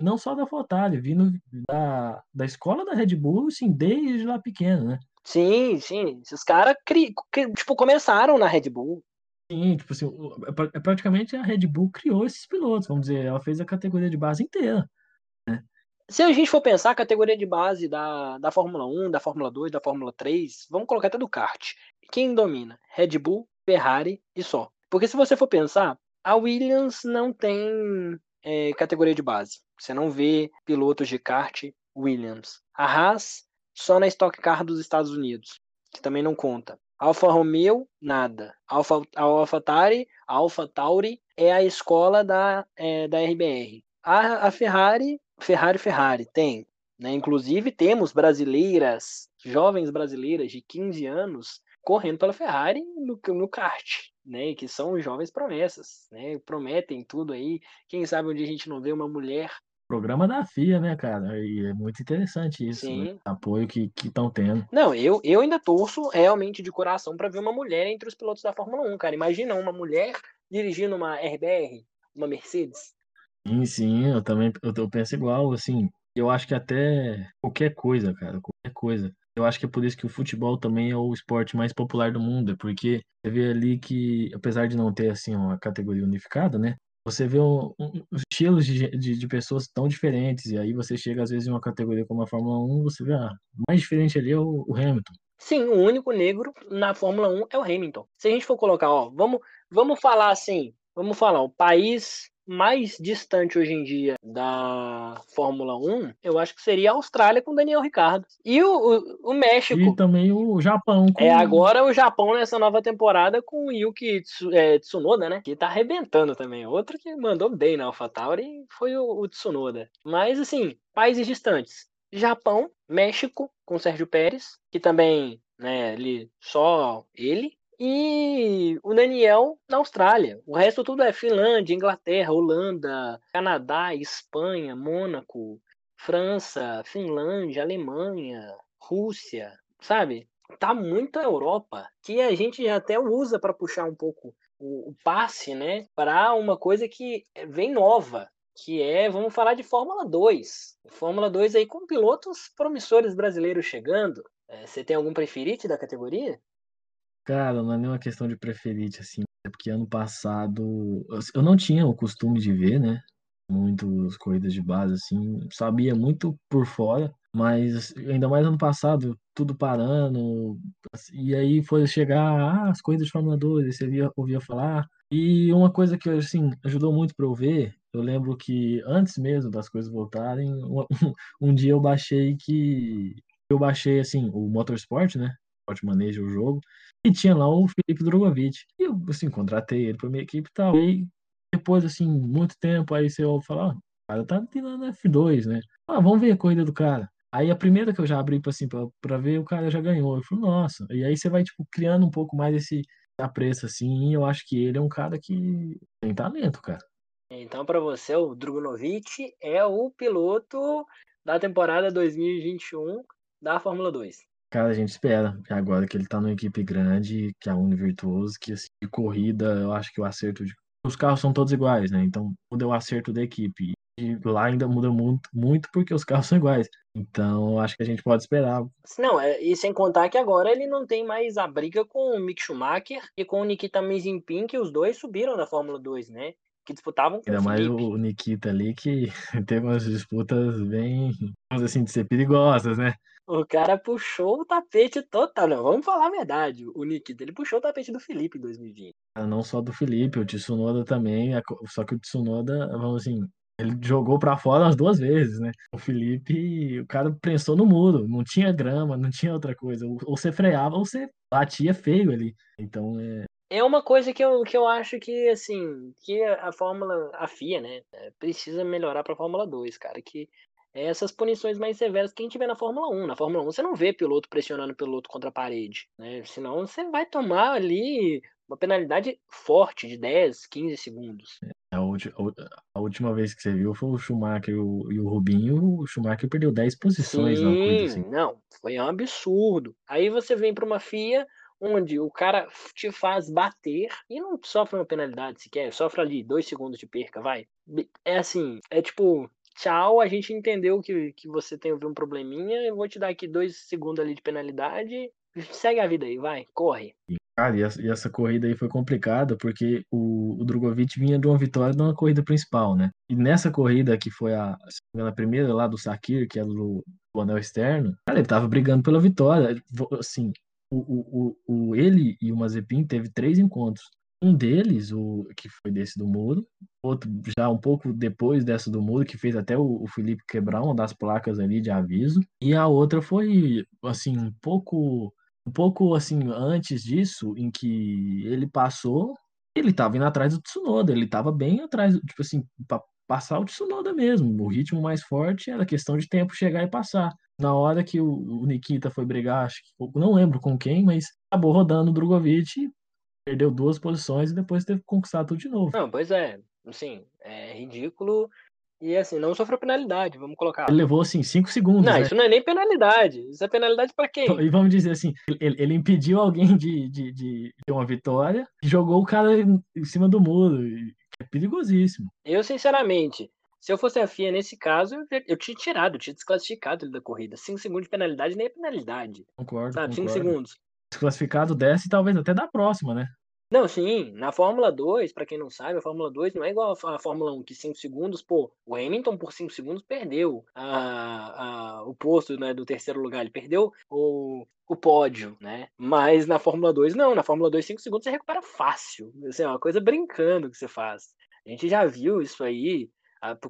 não só da AlphaTauri, vindo da, da escola da Red Bull, assim, desde lá pequeno, né? Sim, sim. Esses caras tipo, começaram na Red Bull. Sim, tipo assim, é, é praticamente a Red Bull criou esses pilotos, vamos dizer, ela fez a categoria de base inteira. Né? Se a gente for pensar a categoria de base da, da Fórmula 1, da Fórmula 2, da Fórmula 3, vamos colocar até do kart. Quem domina? Red Bull, Ferrari e só. Porque se você for pensar, a Williams não tem é, categoria de base. Você não vê pilotos de kart Williams. A Haas só na Stock Car dos Estados Unidos, que também não conta. Alfa Romeo, nada. Alfa, a Alfa Tauri, Alfa Tauri é a escola da, é, da RBR. A, a Ferrari, Ferrari, Ferrari, tem. Né? Inclusive temos brasileiras, jovens brasileiras de 15 anos, correndo pela Ferrari no, no kart, né? Que são jovens promessas, né? Prometem tudo aí. Quem sabe onde a gente não vê uma mulher programa da FIA, né, cara? E é muito interessante isso, né? apoio que estão tendo. Não, eu, eu ainda torço realmente de coração para ver uma mulher entre os pilotos da Fórmula 1, cara. Imagina uma mulher dirigindo uma RBR, uma Mercedes. Sim, sim, eu também eu, eu penso igual, assim, eu acho que até qualquer coisa, cara, qualquer coisa. Eu acho que é por isso que o futebol também é o esporte mais popular do mundo, é porque você vê ali que, apesar de não ter, assim, uma categoria unificada, né, você vê um, um, estilos de, de, de, pessoas tão diferentes, e aí você chega às vezes em uma categoria como a Fórmula 1, você vê, ah, mais diferente ali é o, o, Hamilton. Sim, o único negro na Fórmula 1 é o Hamilton. Se a gente for colocar, ó, vamos, vamos falar assim, vamos falar, o país mais distante hoje em dia da Fórmula 1, eu acho que seria a Austrália com Daniel Ricardo. E o, o, o México. E também o Japão. Com... É agora o Japão nessa nova temporada com o Yuki é, Tsunoda, né? Que tá arrebentando também. Outro que mandou bem na AlphaTauri foi o, o Tsunoda. Mas, assim, países distantes. Japão, México com Sérgio Pérez, que também, né, ali só ele, e o Daniel na Austrália. O resto tudo é Finlândia, Inglaterra, Holanda, Canadá, Espanha, Mônaco, França, Finlândia, Alemanha, Rússia, sabe? Tá muita Europa que a gente até usa para puxar um pouco o, o passe, né, para uma coisa que vem nova, que é, vamos falar de Fórmula 2. Fórmula 2 aí com pilotos promissores brasileiros chegando. É, você tem algum preferido da categoria? Cara, não é nenhuma questão de preferite, assim, é porque ano passado eu não tinha o costume de ver, né? Muitas corridas de base, assim, sabia muito por fora, mas ainda mais ano passado, tudo parando, e aí foi chegar ah, as corridas de Fórmula 2, você via, ouvia falar, e uma coisa que, assim, ajudou muito para eu ver, eu lembro que antes mesmo das coisas voltarem, um, um dia eu baixei que, eu baixei, assim, o Motorsport, né? Sport maneja o jogo, e tinha lá o Felipe Drogovic. E eu, assim, contratei ele pra minha equipe e tal. E depois, assim, muito tempo, aí você ouve falar, ah, o cara tá na F2, né? Ah, vamos ver a corrida do cara. Aí a primeira que eu já abri pra, assim, pra, pra ver, o cara já ganhou. Eu falei, nossa. E aí você vai, tipo, criando um pouco mais esse apreço, assim, e eu acho que ele é um cara que tem talento, cara. Então, para você, o Drogovic é o piloto da temporada 2021 da Fórmula 2. Cara, a gente espera, agora que ele tá numa equipe grande, que é a Univirtuoso, que assim, de corrida, eu acho que o acerto de. Os carros são todos iguais, né? Então muda o acerto da equipe. E lá ainda muda muito, muito porque os carros são iguais. Então eu acho que a gente pode esperar. Não, é, e sem contar que agora ele não tem mais a briga com o Mick Schumacher e com o Nikita Mazepin, que os dois subiram da Fórmula 2, né? que disputavam com Ainda o mais o Nikita ali, que teve umas disputas bem, vamos assim, de ser perigosas, né? O cara puxou o tapete total. Não, vamos falar a verdade. O Nikita, ele puxou o tapete do Felipe em 2020. Não só do Felipe, o Tsunoda também. Só que o Tsunoda, vamos assim, ele jogou para fora as duas vezes, né? O Felipe, o cara prensou no muro, não tinha grama, não tinha outra coisa. Ou você freava ou você batia feio ali. Então é. É uma coisa que eu, que eu acho que, assim, que a Fórmula, a FIA, né, precisa melhorar para a Fórmula 2, cara. Que essas punições mais severas que a gente vê na Fórmula 1. Na Fórmula 1 você não vê piloto pressionando piloto contra a parede, né? Senão você vai tomar ali uma penalidade forte de 10, 15 segundos. É, a, a, última vez que você viu foi o Schumacher e o, e o Rubinho. O Schumacher perdeu 10 posições Sim, coisa assim. Não, foi um absurdo. Aí você vem para uma FIA onde o cara te faz bater e não sofre uma penalidade sequer, sofre ali dois segundos de perca, vai. É assim, é tipo, tchau, a gente entendeu que, que você tem um probleminha, eu vou te dar aqui dois segundos ali de penalidade, segue a vida aí, vai, corre. Cara, e essa, e essa corrida aí foi complicada porque o, o Drogovic vinha de uma vitória na corrida principal, né? E nessa corrida que foi a, a primeira lá do Sakir, que é do, do anel externo, cara, ele tava brigando pela vitória. Assim, o, o, o, ele e o Mazepin teve três encontros. Um deles, o que foi desse do muro, outro já um pouco depois dessa do muro, que fez até o, o Felipe quebrar uma das placas ali de aviso, e a outra foi assim um pouco um pouco assim antes disso, em que ele passou, ele estava indo atrás do Tsunoda, ele estava bem atrás, tipo assim, para passar o Tsunoda mesmo. O ritmo mais forte era questão de tempo chegar e passar. Na hora que o, Nikita foi brigar, acho que, não lembro com quem, mas acabou rodando o Drogovic, perdeu duas posições e depois teve que conquistar tudo de novo. Não, pois é. Assim, é ridículo. E assim, não sofreu penalidade, vamos colocar. Ele levou assim cinco segundos. Não, né? isso não é nem penalidade. Isso é penalidade para quem? E vamos dizer assim, ele, ele impediu alguém de, de, de ter uma vitória e jogou o cara em cima do muro. É perigosíssimo. Eu, sinceramente, se eu fosse a FIA nesse caso, eu, eu tinha tirado, eu tinha desclassificado ele da corrida. Cinco segundos de penalidade nem é penalidade. Concordo. Sabe, concordo. cinco segundos. Desclassificado desce talvez até da próxima, né? Não, sim, na Fórmula 2, para quem não sabe, a Fórmula 2 não é igual a Fórmula 1, que 5 segundos, pô, o Hamilton por 5 segundos perdeu a, a, o posto né, do terceiro lugar, ele perdeu o, o pódio, né? Mas na Fórmula 2, não, na Fórmula 2, 5 segundos você recupera fácil. Assim, é uma coisa brincando que você faz. A gente já viu isso aí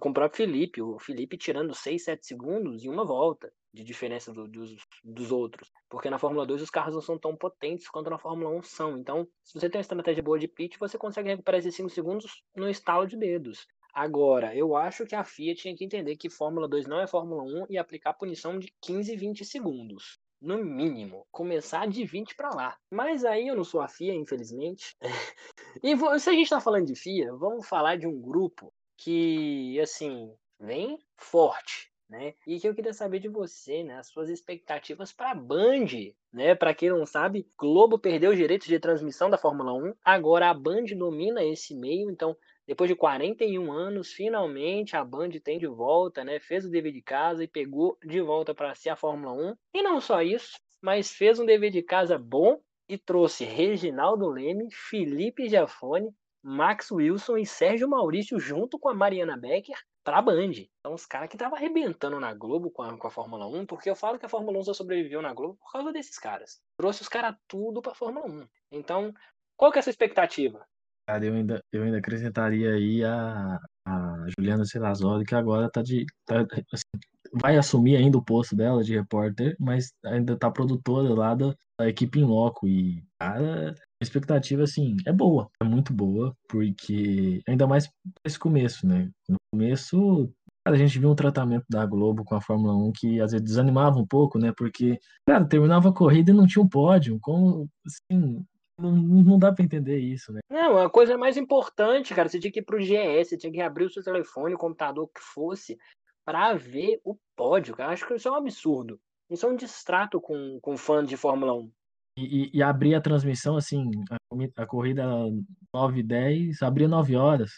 com o próprio Felipe, o Felipe tirando 6, 7 segundos em uma volta de diferença do, dos, dos outros. Porque na Fórmula 2 os carros não são tão potentes quanto na Fórmula 1 são. Então, se você tem uma estratégia boa de pit, você consegue recuperar esses 5 segundos no estalo de dedos. Agora, eu acho que a FIA tinha que entender que Fórmula 2 não é Fórmula 1 e aplicar punição de 15, 20 segundos. No mínimo. Começar de 20 para lá. Mas aí eu não sou a FIA, infelizmente. e se a gente tá falando de FIA, vamos falar de um grupo que, assim, vem forte né? E que eu queria saber de você, né? As suas expectativas para a Band, né? Para quem não sabe, Globo perdeu os direitos de transmissão da Fórmula 1, agora a Band domina esse meio, então depois de 41 anos, finalmente a Band tem de volta, né? Fez o dever de casa e pegou de volta para si a Fórmula 1. E não só isso, mas fez um dever de casa bom e trouxe Reginaldo Leme, Felipe Giafone, Max Wilson e Sérgio Maurício junto com a Mariana Becker pra Band. Então, os caras que estavam arrebentando na Globo com a, com a Fórmula 1, porque eu falo que a Fórmula 1 só sobreviveu na Globo por causa desses caras. Trouxe os caras tudo pra Fórmula 1. Então, qual que é a sua expectativa? Cara, eu ainda, eu ainda acrescentaria aí a, a Juliana Serrazoli, que agora tá de. Tá, assim, vai assumir ainda o posto dela de repórter, mas ainda tá produtora lá da, da equipe em loco. E, cara, a expectativa, assim, é boa, é muito boa, porque ainda mais esse começo, né? No começo, cara, a gente viu um tratamento da Globo com a Fórmula 1 que às vezes desanimava um pouco, né? Porque, cara, terminava a corrida e não tinha um pódio. Como, assim, não, não dá para entender isso, né? Não, a coisa mais importante, cara, você tinha que ir pro GS, você tinha que abrir o seu telefone, o computador, o que fosse, para ver o pódio, cara. Acho que isso é um absurdo. Isso é um distrato com, com fãs de Fórmula 1. E, e, abrir a transmissão, assim, a, a corrida 9 e 10, abria 9 horas.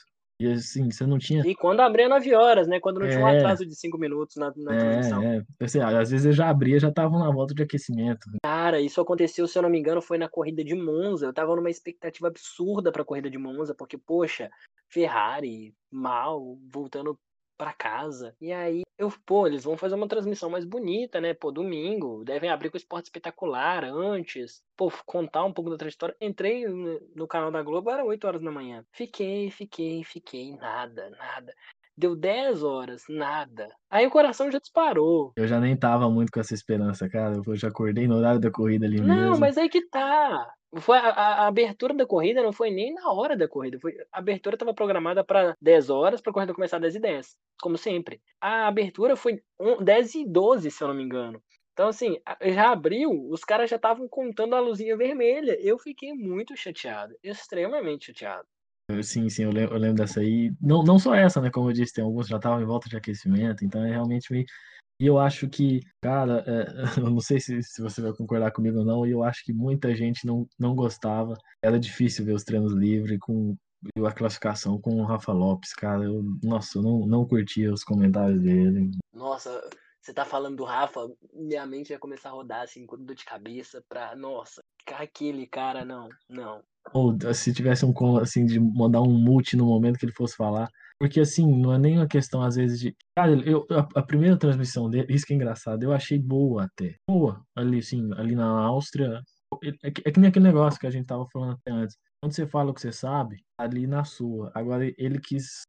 E assim, você não tinha. E quando abria 9 horas, né? Quando não é... tinha um atraso de 5 minutos na, na é, transmissão. É, assim, às vezes eu já abria, já tava na volta de aquecimento. Cara, isso aconteceu, se eu não me engano, foi na corrida de Monza. Eu tava numa expectativa absurda pra corrida de Monza, porque, poxa, Ferrari, mal, voltando para casa. E aí eu, pô, eles vão fazer uma transmissão mais bonita, né? Pô, domingo, devem abrir com o esporte espetacular antes. Pô, contar um pouco da trajetória. Entrei no canal da Globo, era 8 horas da manhã. Fiquei, fiquei, fiquei, nada, nada. Deu 10 horas, nada. Aí o coração já disparou. Eu já nem tava muito com essa esperança, cara. Eu já acordei no horário da corrida ali não, mesmo. Não, mas aí que tá. Foi a, a, abertura da corrida não foi nem na hora da corrida. Foi, a abertura estava programada para 10 horas, para a corrida começar às 10 e 10, como sempre. A abertura foi 10 e 12, se eu não me engano. Então, assim, já abriu, os caras já estavam contando a luzinha vermelha. Eu fiquei muito chateado, extremamente chateado. Sim, sim, eu lembro, eu lembro dessa aí. Não, não só essa, né? Como eu disse, tem alguns já estavam em volta de aquecimento, então é realmente meio e eu acho que, cara, é, eu não sei se, se você vai concordar comigo ou não, e eu acho que muita gente não, não gostava. Era difícil ver os treinos livres com a classificação com o Rafa Lopes, cara. Eu, nossa, eu não, não curtia os comentários dele. Nossa, você tá falando do Rafa, minha mente vai começar a rodar assim, com dor de cabeça pra. Nossa, aquele cara, não, não. Ou se tivesse um assim, de mandar um mute no momento que ele fosse falar. Porque, assim, não é nem uma questão, às vezes, de. Cara, eu, a, a, primeira transmissão dele, isso que é engraçado, eu achei boa até. Boa, ali, assim, ali na Áustria. É, é, é que nem aquele negócio que a gente tava falando até antes. Quando você fala o que você sabe, ali na sua. Agora, ele quis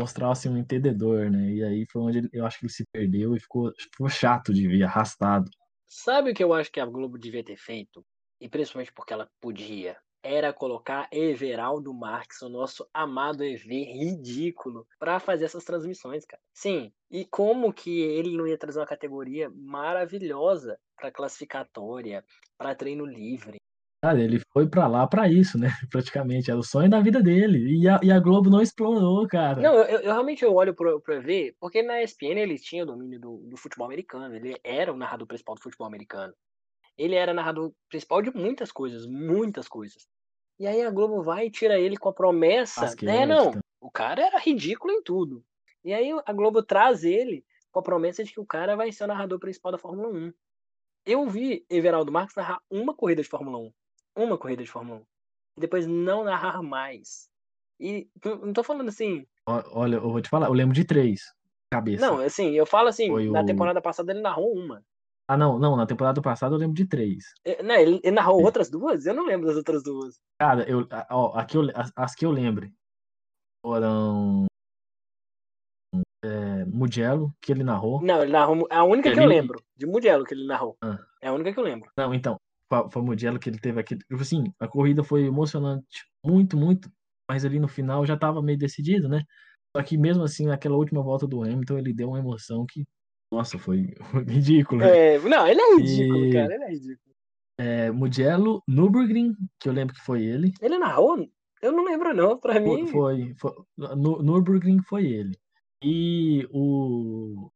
mostrar, assim, um entendedor, né? E aí foi onde ele, eu acho que ele se perdeu e ficou, ficou chato de ver, arrastado. Sabe o que eu acho que a Globo devia ter feito? E principalmente porque ela podia era colocar Everaldo Marques, o nosso amado EV ridículo, para fazer essas transmissões, cara. Sim, e como que ele não ia trazer uma categoria maravilhosa para classificatória, para treino livre, Cara, ele foi pra lá pra isso, né? Praticamente. Era o sonho da vida dele. E a, e a Globo não explorou, cara. Não, eu, eu realmente eu olho pro, pro EV, porque na ESPN ele tinha o domínio do, do futebol americano. Ele era o narrador principal do futebol americano. Ele era narrador principal de muitas coisas, muitas coisas. E aí a Globo vai e tira ele com a promessa. Basquete, É, não. tá. O cara era ridículo em tudo. E aí a Globo traz ele com a promessa de que o cara vai ser o narrador principal da Fórmula 1. Eu vi Everaldo Marques narrar uma corrida de Fórmula 1. Uma corrida de Fórmula 1. E depois não narrar mais. E não tô falando assim. Olha, eu vou te falar, eu lembro de três. Cabeça. Não, assim, eu falo assim, Foi na o- temporada passada ele narrou uma. Ah, não, não, na temporada passada eu lembro de três. Eh, Não, ele, ele narrou outras duas? Eu não lembro das outras duas. Cara, eu, ó, aqui eu, as, as que eu lembro foram é, Mugello, que ele narrou. Não, ele narrou. A única que eu lembro, de Mugello, que ele narrou. Ah. É a única que eu lembro. Não, então, foi, Mugello que ele teve aqui. Tipo assim, a corrida foi emocionante, muito, muito, mas ali no final já tava meio decidido, né? Só que mesmo assim, naquela última volta do Hamilton, ele deu uma emoção que, nossa, foi, ridículo. né? É, não, ele é ridículo, E- cara. Ele é ridículo. É, Mugello, Nürburgring, que eu lembro que foi ele. Ele narrou? Eu não lembro, não. Pra mim. foi, foi Nürburgring foi ele. E o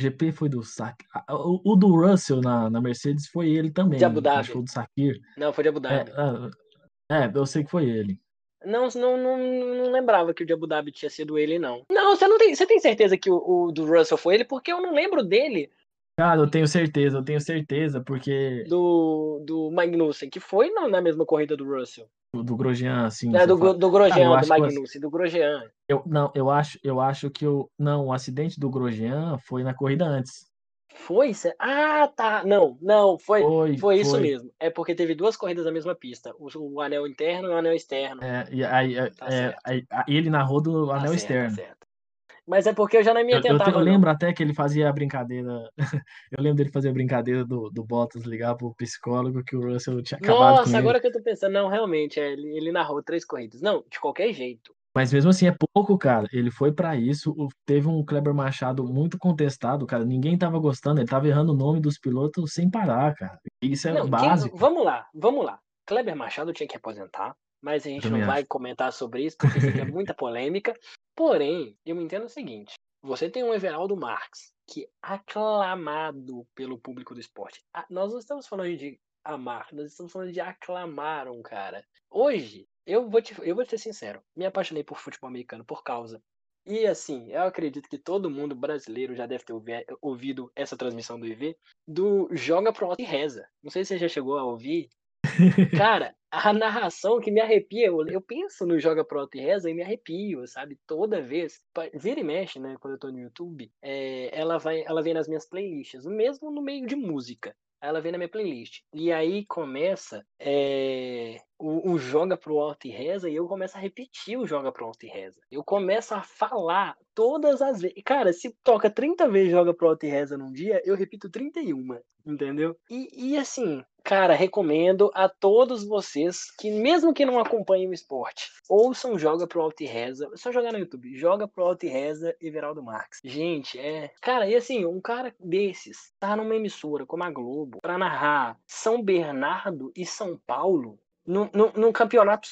GP foi do Sak. O, o do Russell na, na Mercedes foi ele também. De Abu Dhabi. Acho que foi o do Sakir. Não, foi de Abu É, Dhabi. ah, é, eu sei que foi ele. Não, não, não, não lembrava que o de Abu Dhabi tinha sido ele, não. Não, você não tem. Você tem certeza que o, o do Russell foi ele? Porque eu não lembro dele, Cara, eu tenho certeza, eu tenho certeza, porque do, do Magnussen, que foi na, na mesma corrida do Russell. do, do Grosjean, assim. É, do, fala- do Ah, Grosjean, acho do Magnussen, do Grosjean. eu, não, eu acho, eu acho que o. Não, o acidente do Grosjean foi na corrida antes. Foi? Ah, tá. Não, não, foi. Foi, Foi isso foi. mesmo. É porque teve duas corridas na mesma pista. O, o anel interno e o anel externo. É, e aí, é, Tá é, aí- ele narrou do Tá anel certo, externo. tá certo. Mas é porque eu já não me Eu, eu, eu não. lembro até que ele fazia a brincadeira. eu lembro dele fazer a brincadeira do, do Bottas ligar pro psicólogo que o Russell tinha acabado com Nossa, ele. agora que eu tô pensando, não, realmente, é, ele, ele narrou três corridas. Não, de qualquer jeito. Mas mesmo assim é pouco, cara. Ele foi pra isso. O- Teve um Kleber Machado muito contestado, cara. Ninguém tava gostando. Ele tava errando o nome dos pilotos sem parar, cara. Isso é Não, quem- básico. vamos lá, vamos lá. Kleber Machado tinha que aposentar, mas a gente Também não vai comentar sobre isso, porque é muita polêmica. Porém, eu entendo o seguinte: você tem um Everaldo Marques, que é aclamado pelo público do esporte. Ah, Nós não estamos falando de amar, nós estamos falando de aclamar um cara. Hoje, eu vou te, eu vou ser sincero, me apaixonei por futebol americano por causa. E assim, eu acredito que todo mundo brasileiro já deve ter ouvi- ouvido essa transmissão do IV do Joga pro e Reza. Não sei se você já chegou a ouvir. Cara, a narração que me arrepia, eu, eu penso no Joga pro e Reza e me arrepio, sabe? Toda vez. Vira e mexe, né? Quando eu tô no YouTube, é, ela, vai, ela vem nas minhas playlists, mesmo no meio de música. Ela vem na minha playlist. E aí começa é, o, o Joga pro Alto e Reza e eu começo a repetir o Joga pro Alto e Reza. Eu começo a falar todas as vezes. Cara, se toca 30 vezes Joga pro Alto e Reza num dia, eu repito 31, entendeu? E, e assim, cara, recomendo a todos vocês que, mesmo que não acompanhem o esporte, ouçam Joga pro Alto e Reza. É só jogar no YouTube. Joga pro Alto e Reza, Everaldo Marques. Gente, é. Cara, e assim, um cara desses tá numa emissora como a Globo pra narrar São Bernardo e São Paulo no campeonato.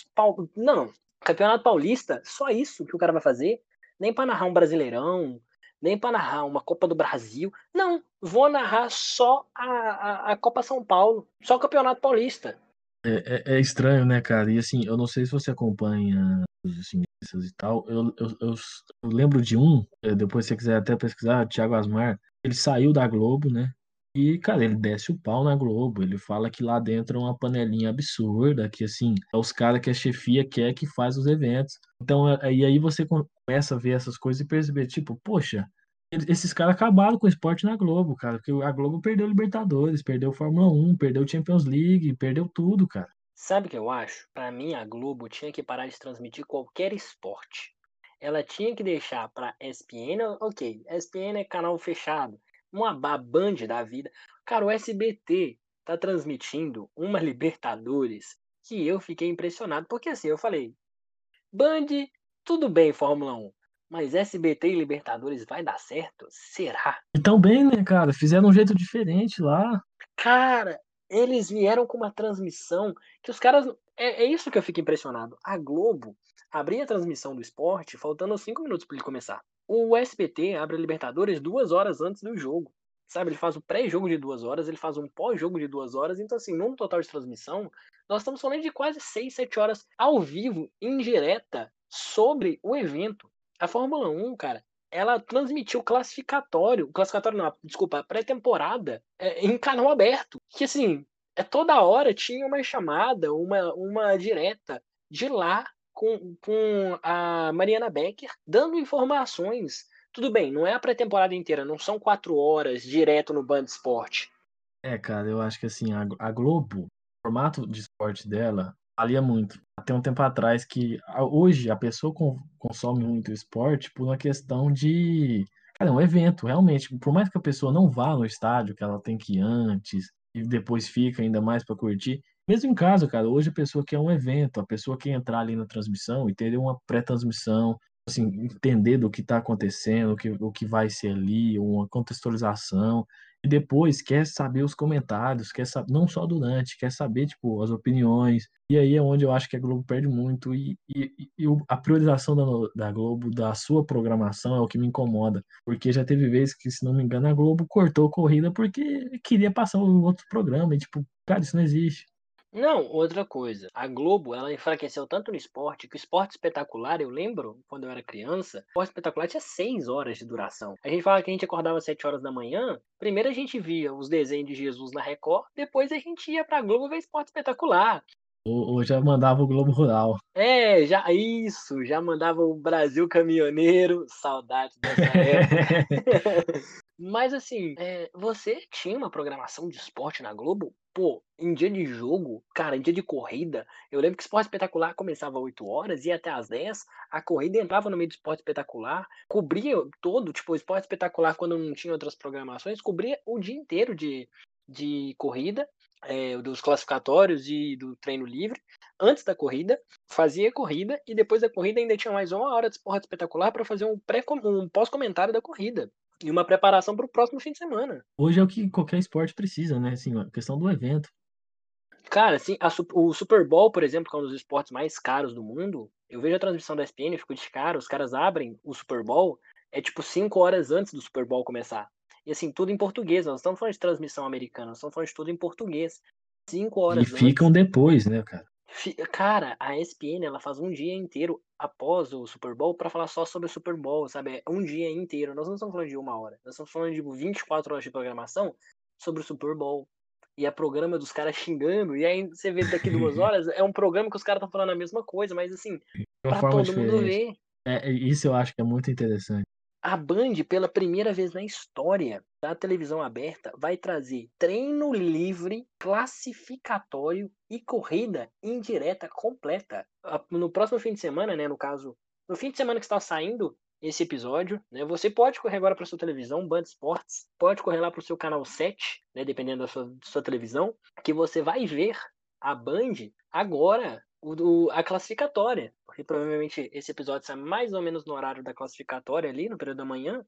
Não, campeonato paulista, só isso que o cara vai fazer. Nem pra narrar um brasileirão, nem para narrar uma Copa do Brasil. Não, vou narrar só a, a, a Copa São Paulo, só o Campeonato Paulista. É, é- é estranho, né, cara? E assim, eu não sei se você acompanha os cientistas e tal. Eu, eu, eu, eu lembro de um, eh, depois se você quiser até pesquisar, Thiago Asmar, ele saiu da Globo, né? E, cara, ele desce o pau na Globo. Ele fala que lá dentro é uma panelinha absurda, que assim, é os caras que a chefia quer que faz os eventos. Então, é- e aí você começa a ver essas coisas e perceber, tipo, poxa, esses caras acabaram com o esporte na Globo, cara. Porque a Globo perdeu Libertadores, perdeu Fórmula 1, perdeu Champions League, perdeu tudo, cara. Sabe o que eu acho? Para mim, a Globo tinha que parar de transmitir qualquer esporte. Ela tinha que deixar para ESPN, ok, ESPN é canal fechado, uma ba- Band da vida. Cara, o SBT tá transmitindo uma Libertadores que eu fiquei impressionado, porque assim, eu falei, Band, tudo bem, Fórmula 1, mas SBT e Libertadores vai dar certo? Será? E tão bem, né, cara? Fizeram um jeito diferente lá. Cara, eles vieram com uma transmissão que os caras. É, é isso que eu fico impressionado. A Globo abria a transmissão do esporte faltando cinco minutos para ele começar. O SBT abre a Libertadores duas horas antes do jogo. Sabe, ele faz o pré-jogo de duas horas, ele faz um pós-jogo de duas horas. Então, assim, num total de transmissão, nós estamos falando de quase seis, sete horas ao vivo, indireta, sobre o evento. A Fórmula 1, cara, ela transmitiu classificatório, classificatório não, desculpa, pré-temporada é, em canal aberto. Que assim, é toda hora tinha uma chamada, uma, uma direta de lá com, com a Mariana Becker dando informações. Tudo bem, não é a pré-temporada inteira, não são quatro horas direto no Band Esporte. É, cara, eu acho que assim, a, a Globo, o formato de esporte dela, valia muito. Até um tempo atrás que hoje a pessoa consome muito esporte por uma questão de, cara, é um evento, realmente. Por mais que a pessoa não vá no estádio, que ela tem que ir antes e depois fica ainda mais para curtir, mesmo em casa, cara, hoje a pessoa quer um evento, a pessoa quer entrar ali na transmissão e ter uma pré-transmissão, assim, entender do que está acontecendo, o que, o que vai ser ali, uma contextualização e depois quer saber os comentários, quer saber, não só durante, quer saber, tipo, as opiniões. E aí é onde eu acho que a Globo perde muito. E, e, e a priorização da, da Globo, da sua programação, é o que me incomoda. Porque já teve vezes que, se não me engano, a Globo cortou corrida porque queria passar um outro programa. E, tipo, cara, isso não existe. Não, outra coisa. A Globo, ela enfraqueceu tanto no esporte que o esporte espetacular, eu lembro, quando eu era criança, o esporte espetacular tinha seis horas de duração. A gente fala que a gente acordava às sete horas da manhã, primeiro a gente via os desenhos de Jesus na Record, depois a gente ia pra Globo ver esporte espetacular. Ou, ou já mandava o Globo Rural. É, já isso, já mandava o Brasil Caminhoneiro, saudade dessa época. Mas assim, é, você tinha uma programação de esporte na Globo? Pô, em dia de jogo, cara, em dia de corrida, eu lembro que esporte espetacular começava às 8 horas, ia até às 10, a corrida entrava no meio do esporte espetacular, cobria todo, tipo, o esporte espetacular, quando não tinha outras programações, cobria o dia inteiro de, de corrida, é, dos classificatórios e do treino livre, antes da corrida, fazia corrida e depois da corrida ainda tinha mais uma hora de esporte espetacular para fazer um, um pós-comentário da corrida e uma preparação para o próximo fim de semana. Hoje é o que qualquer esporte precisa, né? Assim, a questão do evento. Cara, assim, a, o Super Bowl, por exemplo, que é um dos esportes mais caros do mundo, eu vejo a transmissão da ESPN e fico de cara, os caras abrem o Super Bowl, é tipo 5 horas antes do Super Bowl começar. E assim, tudo em português, nós estamos falando de transmissão americana, nós estamos falando de tudo em português. 5 horas E ficam antes, depois, né, cara? Cara, a ESPN, ela faz um dia inteiro após o Super Bowl para falar só sobre o Super Bowl, sabe? É um dia inteiro. Nós não estamos falando de uma hora. Nós estamos falando de 24 tipo, horas de programação sobre o Super Bowl. E é programa dos caras xingando. E aí você vê daqui duas horas, é um programa que os caras estão falando a mesma coisa, mas assim, pra todo diferente. mundo ver. É, isso eu acho que é muito interessante a Band, pela primeira vez na história da televisão aberta, vai trazer treino livre, classificatório e corrida indireta completa. No próximo fim de semana, né, no caso, no fim de semana que está saindo esse episódio, né, você pode correr agora para sua televisão, Band Sports, pode correr lá para o seu canal 7, né, dependendo da sua, da sua televisão, que você vai ver a Band agora o, a classificatória, porque provavelmente esse episódio sai mais ou menos no horário da classificatória ali, no período da manhã.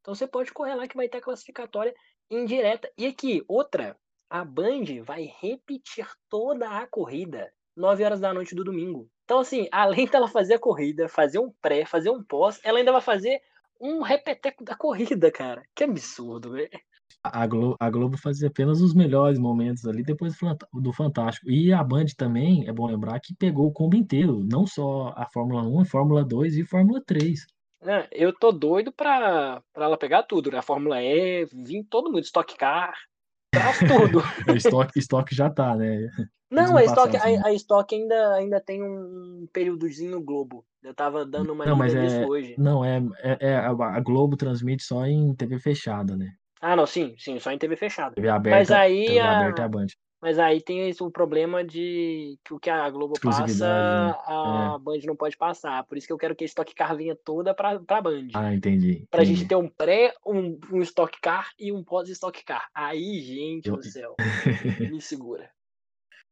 Então você pode correr lá que vai ter a classificatória indireta. E aqui, outra, a Band vai repetir toda a corrida 9 horas da noite do domingo. Então, assim, além dela fazer a corrida, fazer um pré, fazer um pós, ela ainda vai fazer um repeteco da corrida, cara. Que absurdo, velho a Globo, a Globo fazia apenas os melhores momentos ali depois do Fantástico. E a Band também, é bom lembrar, que pegou o combo inteiro, não só a Fórmula 1, a Fórmula 2 e Fórmula 3. É, eu tô doido pra, pra ela pegar tudo, né? A Fórmula E, vim todo mundo, Stock Car, traz tudo. o estoque, estoque já tá, né? Não, a Stock, a, a Stock ainda, ainda tem um períodozinho Globo. Eu tava dando uma não, mas é, hoje. Não, é, é, é, a Globo transmite só em TV fechada, né? Ah, não, sim, sim, só em TV fechada. TV aberta, mas aí TV a... aberta é a Band. Mas aí tem o problema de que o que a Globo passa, né? a é. Band não pode passar. Por isso que eu quero que a Stock Car venha toda pra, pra Band. Ah, entendi. Pra entendi. gente ter um pré, um, um Stock Car e um pós-Stock Car. Aí, gente eu... do céu, me segura.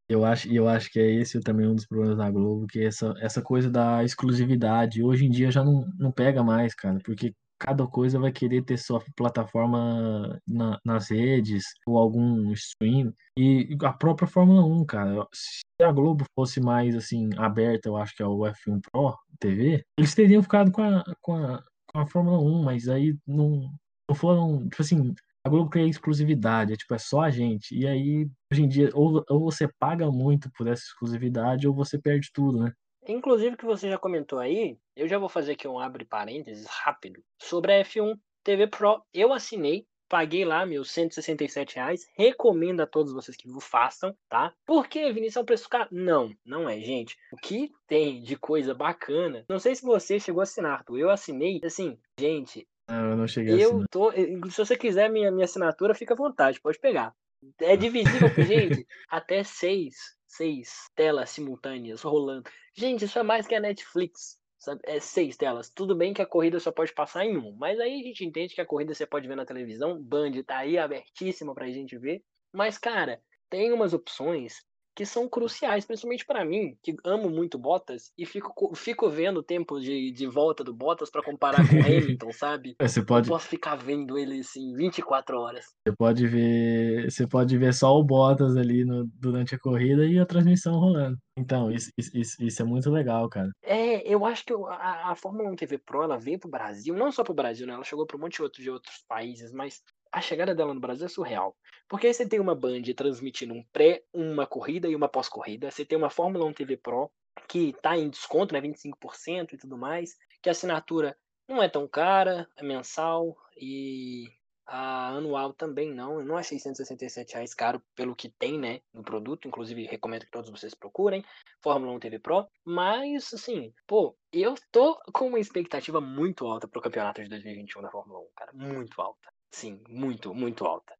Eu acho, eu acho que é esse também um dos problemas da Globo, que essa, essa coisa da exclusividade, hoje em dia já não, não pega mais, cara, porque cada coisa vai querer ter sua plataforma na, nas redes ou algum stream. E a própria Fórmula 1, cara, se a Globo fosse mais assim aberta, eu acho que é o F1 Pro TV, eles teriam ficado com a, com a, com a Fórmula 1, mas aí não, não foram, tipo assim, a Globo cria exclusividade, é, tipo, é só a gente. E aí, hoje em dia, ou, ou você paga muito por essa exclusividade, ou você perde tudo, né? Inclusive, que você já comentou aí, eu já vou fazer aqui um abre parênteses rápido sobre a F1 TV Pro. Eu assinei, paguei lá meus 167 reais. Recomendo a todos vocês que o façam, tá? Por que, Vinícius, é um preço caro? Não, não é, gente. O que tem de coisa bacana? Não sei se você chegou a assinar, Arthur. Eu assinei, assim, gente. Não, eu não cheguei eu a tô, Se você quiser minha, minha assinatura, fica à vontade, pode pegar. É divisível, gente, até seis seis telas simultâneas rolando. Gente, isso é mais que a Netflix. Sabe? É seis telas. Tudo bem que a corrida só pode passar em um, mas aí a gente entende que a corrida você pode ver na televisão. Band tá aí abertíssima pra gente ver. Mas, cara, tem umas opções que são cruciais, principalmente para mim, que amo muito Bottas e fico, fico vendo o tempo de, de volta do Bottas para comparar com o Hamilton, sabe? É, você pode... Eu posso ficar vendo ele assim 24 horas. Você pode ver, você pode ver só o Bottas ali no, durante a corrida e a transmissão rolando. Então, isso, isso, isso é muito legal, cara. É, eu acho que a, a Fórmula 1 TV Pro ela veio pro Brasil, não só pro Brasil, né? Ela chegou para um monte de outros, de outros países, mas a chegada dela no Brasil é surreal. Porque aí você tem uma Band transmitindo um pré, uma corrida e uma pós-corrida. Você tem uma Fórmula 1 TV Pro que está em desconto, né, 25% e tudo mais. Que a assinatura não é tão cara, é mensal e a anual também não. Eu não achei 167 reais caro pelo que tem, né, no produto. Inclusive, recomendo que todos vocês procurem. Fórmula 1 TV Pro. Mas, assim, pô, eu tô com uma expectativa muito alta pro campeonato de 2021 da Fórmula 1, cara. Muito alta. Sim, muito, muito alta.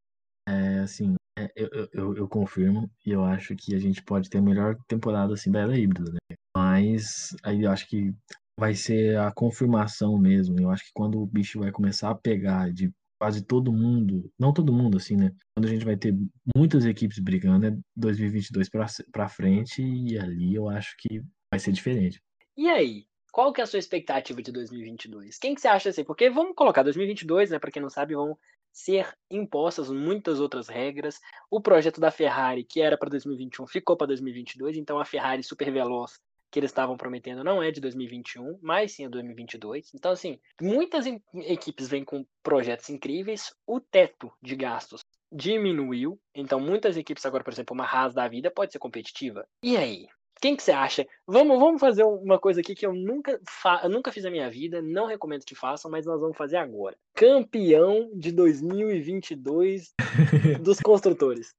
É, assim, é, eu, eu, eu, confirmo e eu acho que a gente pode ter a melhor temporada assim da era híbrida, né? Mas aí eu acho que vai ser a confirmação mesmo. Eu acho que quando o bicho vai começar a pegar de quase todo mundo, não todo mundo assim, né? Quando a gente vai ter muitas equipes brigando, é 2022 para frente e ali eu acho que vai ser diferente. E aí, qual que é a sua expectativa de 2022? Quem que você acha assim? Porque vamos colocar 2022, né? Para quem não sabe, vão ser impostas muitas outras regras. O projeto da Ferrari, que era para 2021, ficou para 2022. Então a Ferrari super veloz que eles estavam prometendo não é de 2021, mas sim é 2022. Então assim, muitas equipes vêm com projetos incríveis. O teto de gastos diminuiu. Então muitas equipes agora, por exemplo, uma Haas da vida pode ser competitiva. E aí? Quem que você acha? Vamos, vamos fazer uma coisa aqui que eu nunca, fa eu nunca fiz na minha vida, não recomendo que façam, mas nós vamos fazer agora. Campeão de 2022 dos construtores.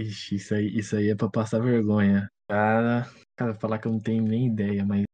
Ixi, isso aí, isso aí é pra passar vergonha. Cara, cara, falar que eu não tenho nem ideia, mas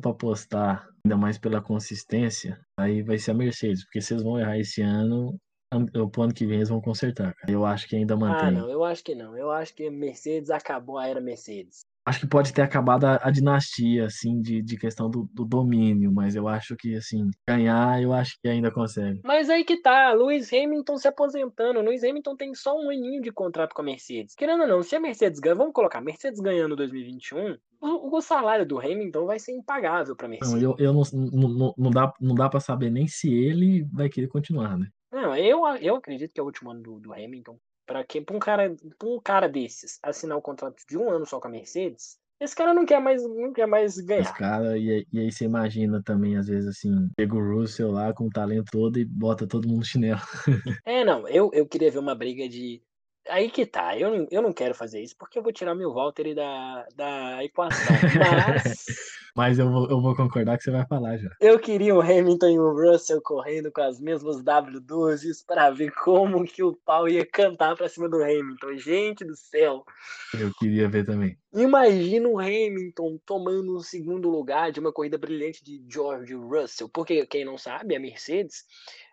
pra postar, ainda mais pela consistência, aí vai ser a Mercedes, porque vocês vão errar esse ano, o ano que vem eles vão consertar, cara. Eu acho que ainda mantém. Ah, não, eu acho que não. Eu acho que Mercedes acabou a era Mercedes acho que pode ter acabado a, a dinastia, assim, de, de questão do, do, domínio, mas eu acho que, assim, ganhar, eu acho que ainda consegue. Mas aí que tá, Lewis Hamilton se aposentando, Lewis Hamilton tem só um aninho de contrato com a Mercedes. Querendo ou não, se a Mercedes ganha, vamos colocar, Mercedes ganhando 2021, o, o salário do Hamilton vai ser impagável pra Mercedes. Não, eu, eu não, não, não, dá, não dá pra saber nem se ele vai querer continuar, né? Não, eu, eu acredito que é o último ano do, do Hamilton. Para que para um cara, pra um cara desses assinar o um contrato de um ano só com a Mercedes, esse cara não quer mais, não quer mais ganhar. Esse cara, e, e aí você imagina também, às vezes, assim, pega o Russell lá com o talento todo e bota todo mundo no chinelo. é, não, eu, eu queria ver uma briga de Aí que tá, eu não, eu não quero fazer isso porque eu vou tirar meu Valtteri da, da equação. Mas. Mas eu vou, eu vou concordar que você vai falar já. Eu queria o Hamilton e o Russell correndo com as mesmas W12s para ver como que o pau ia cantar para cima do Hamilton. Gente do céu. Eu queria ver também. Imagina o Hamilton tomando o segundo lugar de uma corrida brilhante de George Russell. Porque, quem não sabe, a Mercedes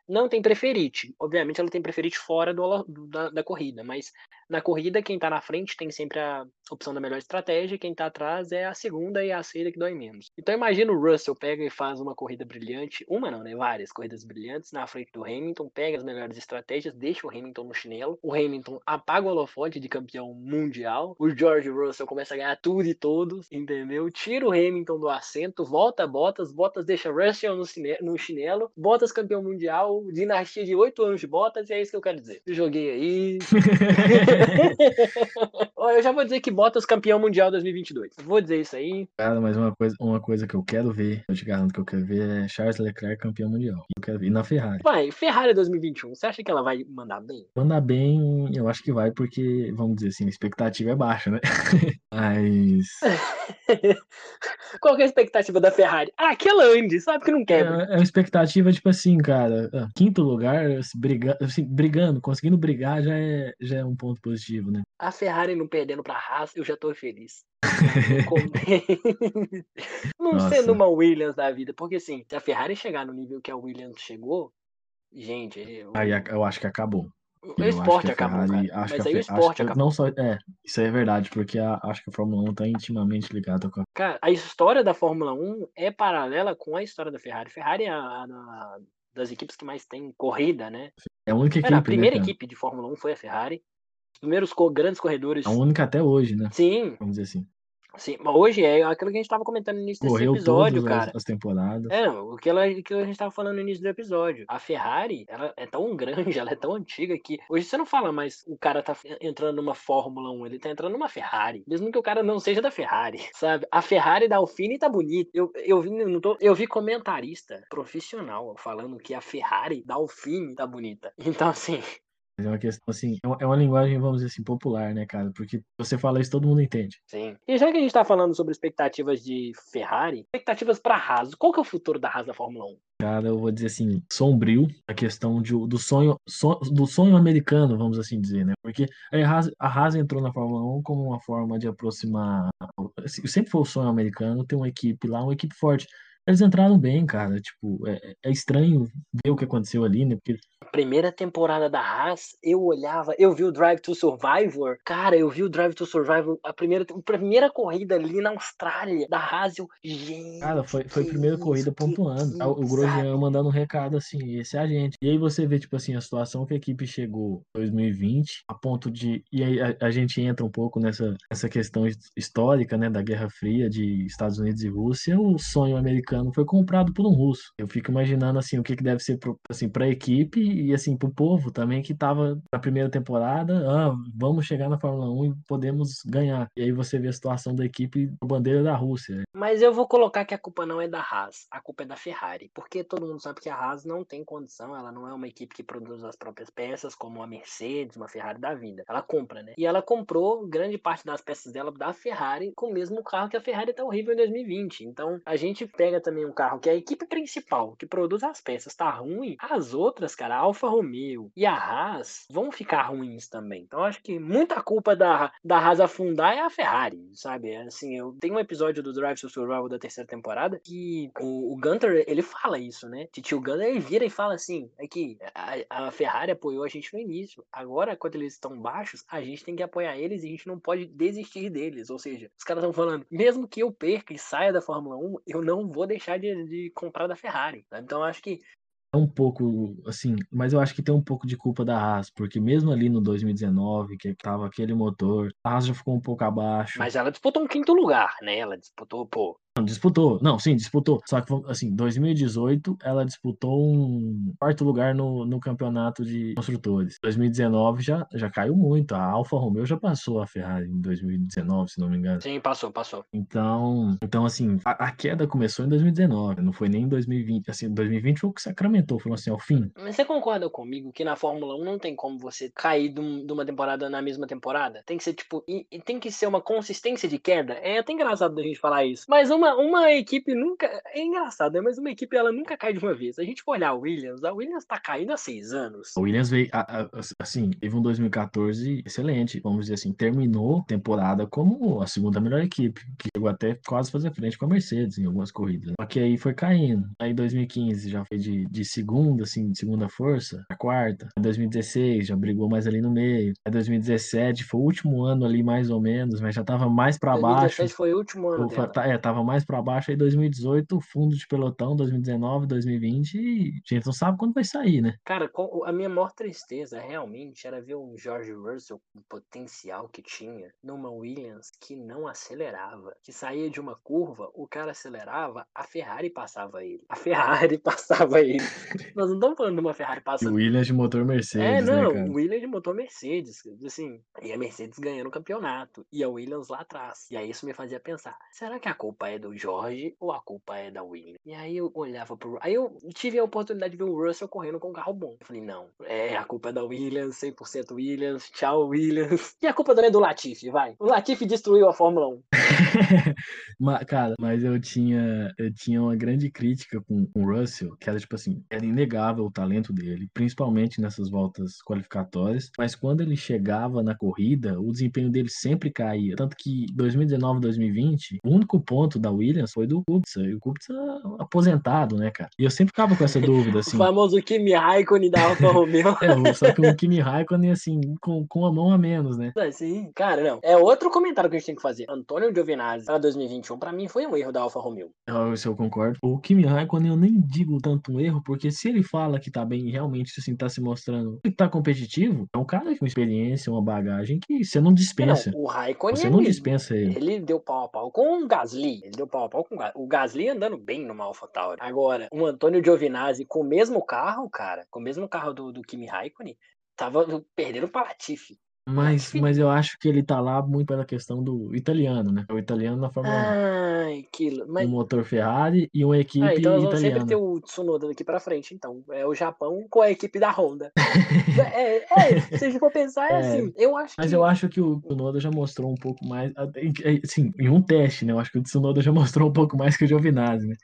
não tem preferite. Obviamente ela tem preferite fora do, da, da, corrida, mas na corrida, quem tá na frente tem sempre a opção da melhor estratégia, quem tá atrás é a segunda e a saída que dói menos. Então imagina o Russell pega e faz uma corrida brilhante, uma não, né? Várias corridas brilhantes na frente do Hamilton, pega as melhores estratégias, deixa o Hamilton no chinelo, o Hamilton apaga o holofote de campeão mundial, o George Russell começa a ganhar tudo e todos, entendeu? Tira o Hamilton do assento, volta Bottas, Bottas deixa Russell no, no chinelo, Bottas campeão mundial, dinastia de oito anos de Bottas, e é isso que eu quero dizer. Joguei aí. eu já vou dizer que Bottas campeão mundial 2022. Vou dizer isso aí. Cara, mas uma coisa, uma coisa que eu quero ver, eu te garanto que eu quero ver é Charles Leclerc campeão mundial. Eu quero ver na Ferrari. Vai, Ferrari 2021, você acha que ela vai mandar bem? Mandar bem, eu acho que vai, porque, vamos dizer assim, a expectativa é baixa, né? mas. Qual é a expectativa da Ferrari? Ah, aquela ande, sabe que não quebra. É, é a expectativa, tipo assim, cara, ah, quinto lugar, brigando, assim, brigando, conseguindo brigar já é, já é um ponto positivo, né? A Ferrari não perdendo pra Haas, eu já tô feliz. não Nossa. sendo uma Williams da vida, porque assim, se a Ferrari chegar no nível que a Williams chegou, gente. Eu... Aí eu acho que acabou. O esporte acabou, Ferrari, cara. Mas aí o esporte acabou. Não só, é, isso é verdade, porque a, acho que a Fórmula 1 tá intimamente ligada com a... Cara, a história da Fórmula 1 é paralela com a história da Ferrari. Ferrari é a, a, das equipes que mais tem corrida, né? É a única equipe. a primeira né, equipe de Fórmula 1 foi a Ferrari. Os primeiros grandes corredores. A única até hoje, né? Sim. Vamos dizer assim. Sim, hoje é aquilo que a gente estava comentando no início Correu desse episódio, cara. As, as temporadas. É, o que, ela, que a gente estava falando no início do episódio. A Ferrari, ela é tão grande, ela é tão antiga que hoje você não fala mais o cara tá entrando numa Fórmula 1, ele tá entrando numa Ferrari. Mesmo que o cara não seja da Ferrari, sabe? A Ferrari da Alpine tá bonita. Eu, eu, vi, não tô, eu vi comentarista profissional falando que a Ferrari da Alpine tá bonita. Então, assim, é uma questão assim, é, é uma linguagem, vamos dizer assim, popular, né, cara? Porque você fala isso, todo mundo entende. Sim. E já que a gente tá falando sobre expectativas de Ferrari, expectativas pra Haas, qual que é o futuro da Haas da Fórmula 1? Cara, eu vou dizer assim, sombrio a questão de, do, sonho, so, do sonho americano, vamos assim dizer, né? Porque a Haas, a Haas entrou na Fórmula 1 como uma forma de aproximar. Assim, sempre foi o sonho americano ter uma equipe lá, uma equipe forte. Eles entraram bem, cara. Tipo, é, é estranho ver o que aconteceu ali, né? Porque primeira temporada da Haas, eu olhava, eu vi o Drive to Survivor, cara, eu vi o Drive to Survivor, a primeira, a primeira corrida ali na Austrália, da Haas, eu, gente. Cara, foi, foi a primeira corrida pontuando. Que, o Grosjean mandando um recado assim, esse é a gente. E aí você vê, tipo assim, a situação que a equipe chegou em 2020, a ponto de. E aí a, a gente entra um pouco nessa, nessa questão histórica, né, da Guerra Fria de Estados Unidos e Rússia. O sonho americano foi comprado por um russo. Eu fico imaginando, assim, o que, que deve ser, assim, pra equipe e assim, pro povo também que tava na primeira temporada, ah, vamos chegar na Fórmula 1 e podemos ganhar. E aí você vê a situação da equipe com bandeira da Rússia. Mas eu vou colocar que a culpa não é da Haas, a culpa é da Ferrari, porque todo mundo sabe que a Haas não tem condição, ela não é uma equipe que produz as próprias peças, como a Mercedes, uma Ferrari da vida. Ela compra, né? E ela comprou grande parte das peças dela da Ferrari com o mesmo carro que a Ferrari tá horrível em 2020. Então, a gente pega também um carro que é a equipe principal, que produz as peças, tá ruim, as outras, cara, a Alfa Romeo e a Haas vão ficar ruins também. Então acho que muita culpa da, da Haas afundar é a Ferrari, sabe? Assim, eu tenho um episódio do Drive to Survival da terceira temporada que o, o Gunter, ele fala isso, né? Tio Gunter, ele vira e fala assim, é que a, a Ferrari apoiou a gente no início. Agora, quando eles estão baixos, a gente tem que apoiar eles e a gente não pode desistir deles. Ou seja, os caras estão falando, mesmo que eu perca e saia da Fórmula 1, eu não vou deixar de, de comprar da Ferrari. Então acho que é um pouco, assim, mas eu acho que tem um pouco de culpa da Haas, porque mesmo ali no 2019, que tava aquele motor, a Haas já ficou um pouco abaixo. Mas ela disputou um quinto lugar, né? Ela disputou, pô, não, disputou. Não, sim, disputou. Só que, assim, 2018 ela disputou um quarto lugar no, no campeonato de construtores. 2019 já, já caiu muito. A Alfa Romeo já passou a Ferrari em 2019, se não me engano. Sim, passou, passou. Então, então assim, a, a queda começou em 2019, não foi nem em 2020. Assim, 2020 foi o que sacramentou, falou assim, ao fim. Mas você concorda comigo que na Fórmula 1 não tem como você cair de, de uma temporada na mesma temporada? Tem que ser, tipo, e, e tem que ser uma consistência de queda. É até engraçado da gente falar isso. Mas uma uma, uma equipe nunca. É engraçado, né? Mas uma equipe ela nunca cai de uma vez. A gente for olhar a Williams, a Williams tá caindo há seis anos. A Williams veio, assim, teve um 2014 excelente, vamos dizer assim, terminou a temporada como a segunda melhor equipe, que chegou até quase fazer frente com a Mercedes em algumas corridas. Só que aí foi caindo. Aí 2015 já foi de, de segunda, assim, de segunda força, a quarta. Em 2016 já brigou mais ali no meio. Aí 2017 foi o último ano ali mais ou menos, mas já tava mais para baixo. 2017 foi o último ano dela. É, tava mais para baixo aí 2018, fundo de pelotão, 2019, 2020 e a gente não sabe quando vai sair, né? Cara, a minha maior tristeza realmente era ver o George Russell com o potencial que tinha numa Williams que não acelerava, que saía de uma curva, o cara acelerava, a Ferrari passava ele. A Ferrari passava ele. Nós não estamos falando de uma Ferrari passando. E o Williams de motor Mercedes. É, não, né, o Williams de motor Mercedes. Assim, e a Mercedes ganhando o campeonato. E a Williams lá atrás. E aí isso me fazia pensar: será que a culpa é do Jorge ou a culpa é da Williams? E aí eu olhava pro. Aí eu tive a oportunidade de ver o Russell correndo com um carro bom. Eu falei: não, é a culpa é da Williams, 100% Williams, tchau Williams. E a culpa também é do Latifi, vai. O Latifi destruiu a Fórmula 1. mas, cara, mas eu tinha, eu tinha uma grande crítica com, com o Russell, que era tipo assim, era inegável o talento dele, principalmente nessas voltas qualificatórias, mas quando ele chegava na corrida, o desempenho dele sempre caía. Tanto que 2019, 2020, o único ponto da Williams foi do Kubica, e o Kubica aposentado, né, cara? E eu sempre ficava com essa dúvida, assim. o famoso Kimi Raikkonen da Alfa Romeo. é, só que o Kimi Raikkonen, assim, com, com a mão a menos, né? É, sim, cara, não. É outro comentário que a gente tem que fazer. Antônio Giovinazzi para 2021, para mim, foi um erro da Alfa Romeo. Eu, isso eu concordo. O Kimi Raikkonen eu nem digo tanto um erro, porque se ele fala que tá bem realmente assim, tá se mostrando que tá competitivo, é um cara com experiência, uma bagagem que você não dispensa. Não, o Raikkonen. Você não dispensa ele. Ele deu pau a pau com o Gasly. Ele deu pau a pau com o Gasly. O Gasly andando bem numa AlphaTauri. Agora, o Antônio Giovinazzi com o mesmo carro, cara, com o mesmo carro do, do Kimi Raikkonen, tava perdendo o Latifi. Mas, mas eu acho que ele tá lá muito pela questão do italiano, né? O italiano na Fórmula 1. Ai, que... Mas... Um motor Ferrari e uma equipe ah, então nós vamos italiana. sempre ter o Tsunoda daqui pra frente, então. É o Japão com a equipe da Honda. é, é, se a gente for pensar, é, é assim. Eu acho mas que... eu acho que o Tsunoda já mostrou um pouco mais. Assim, em um teste, né? Eu acho que o Tsunoda já mostrou um pouco mais que o Giovinazzi, né?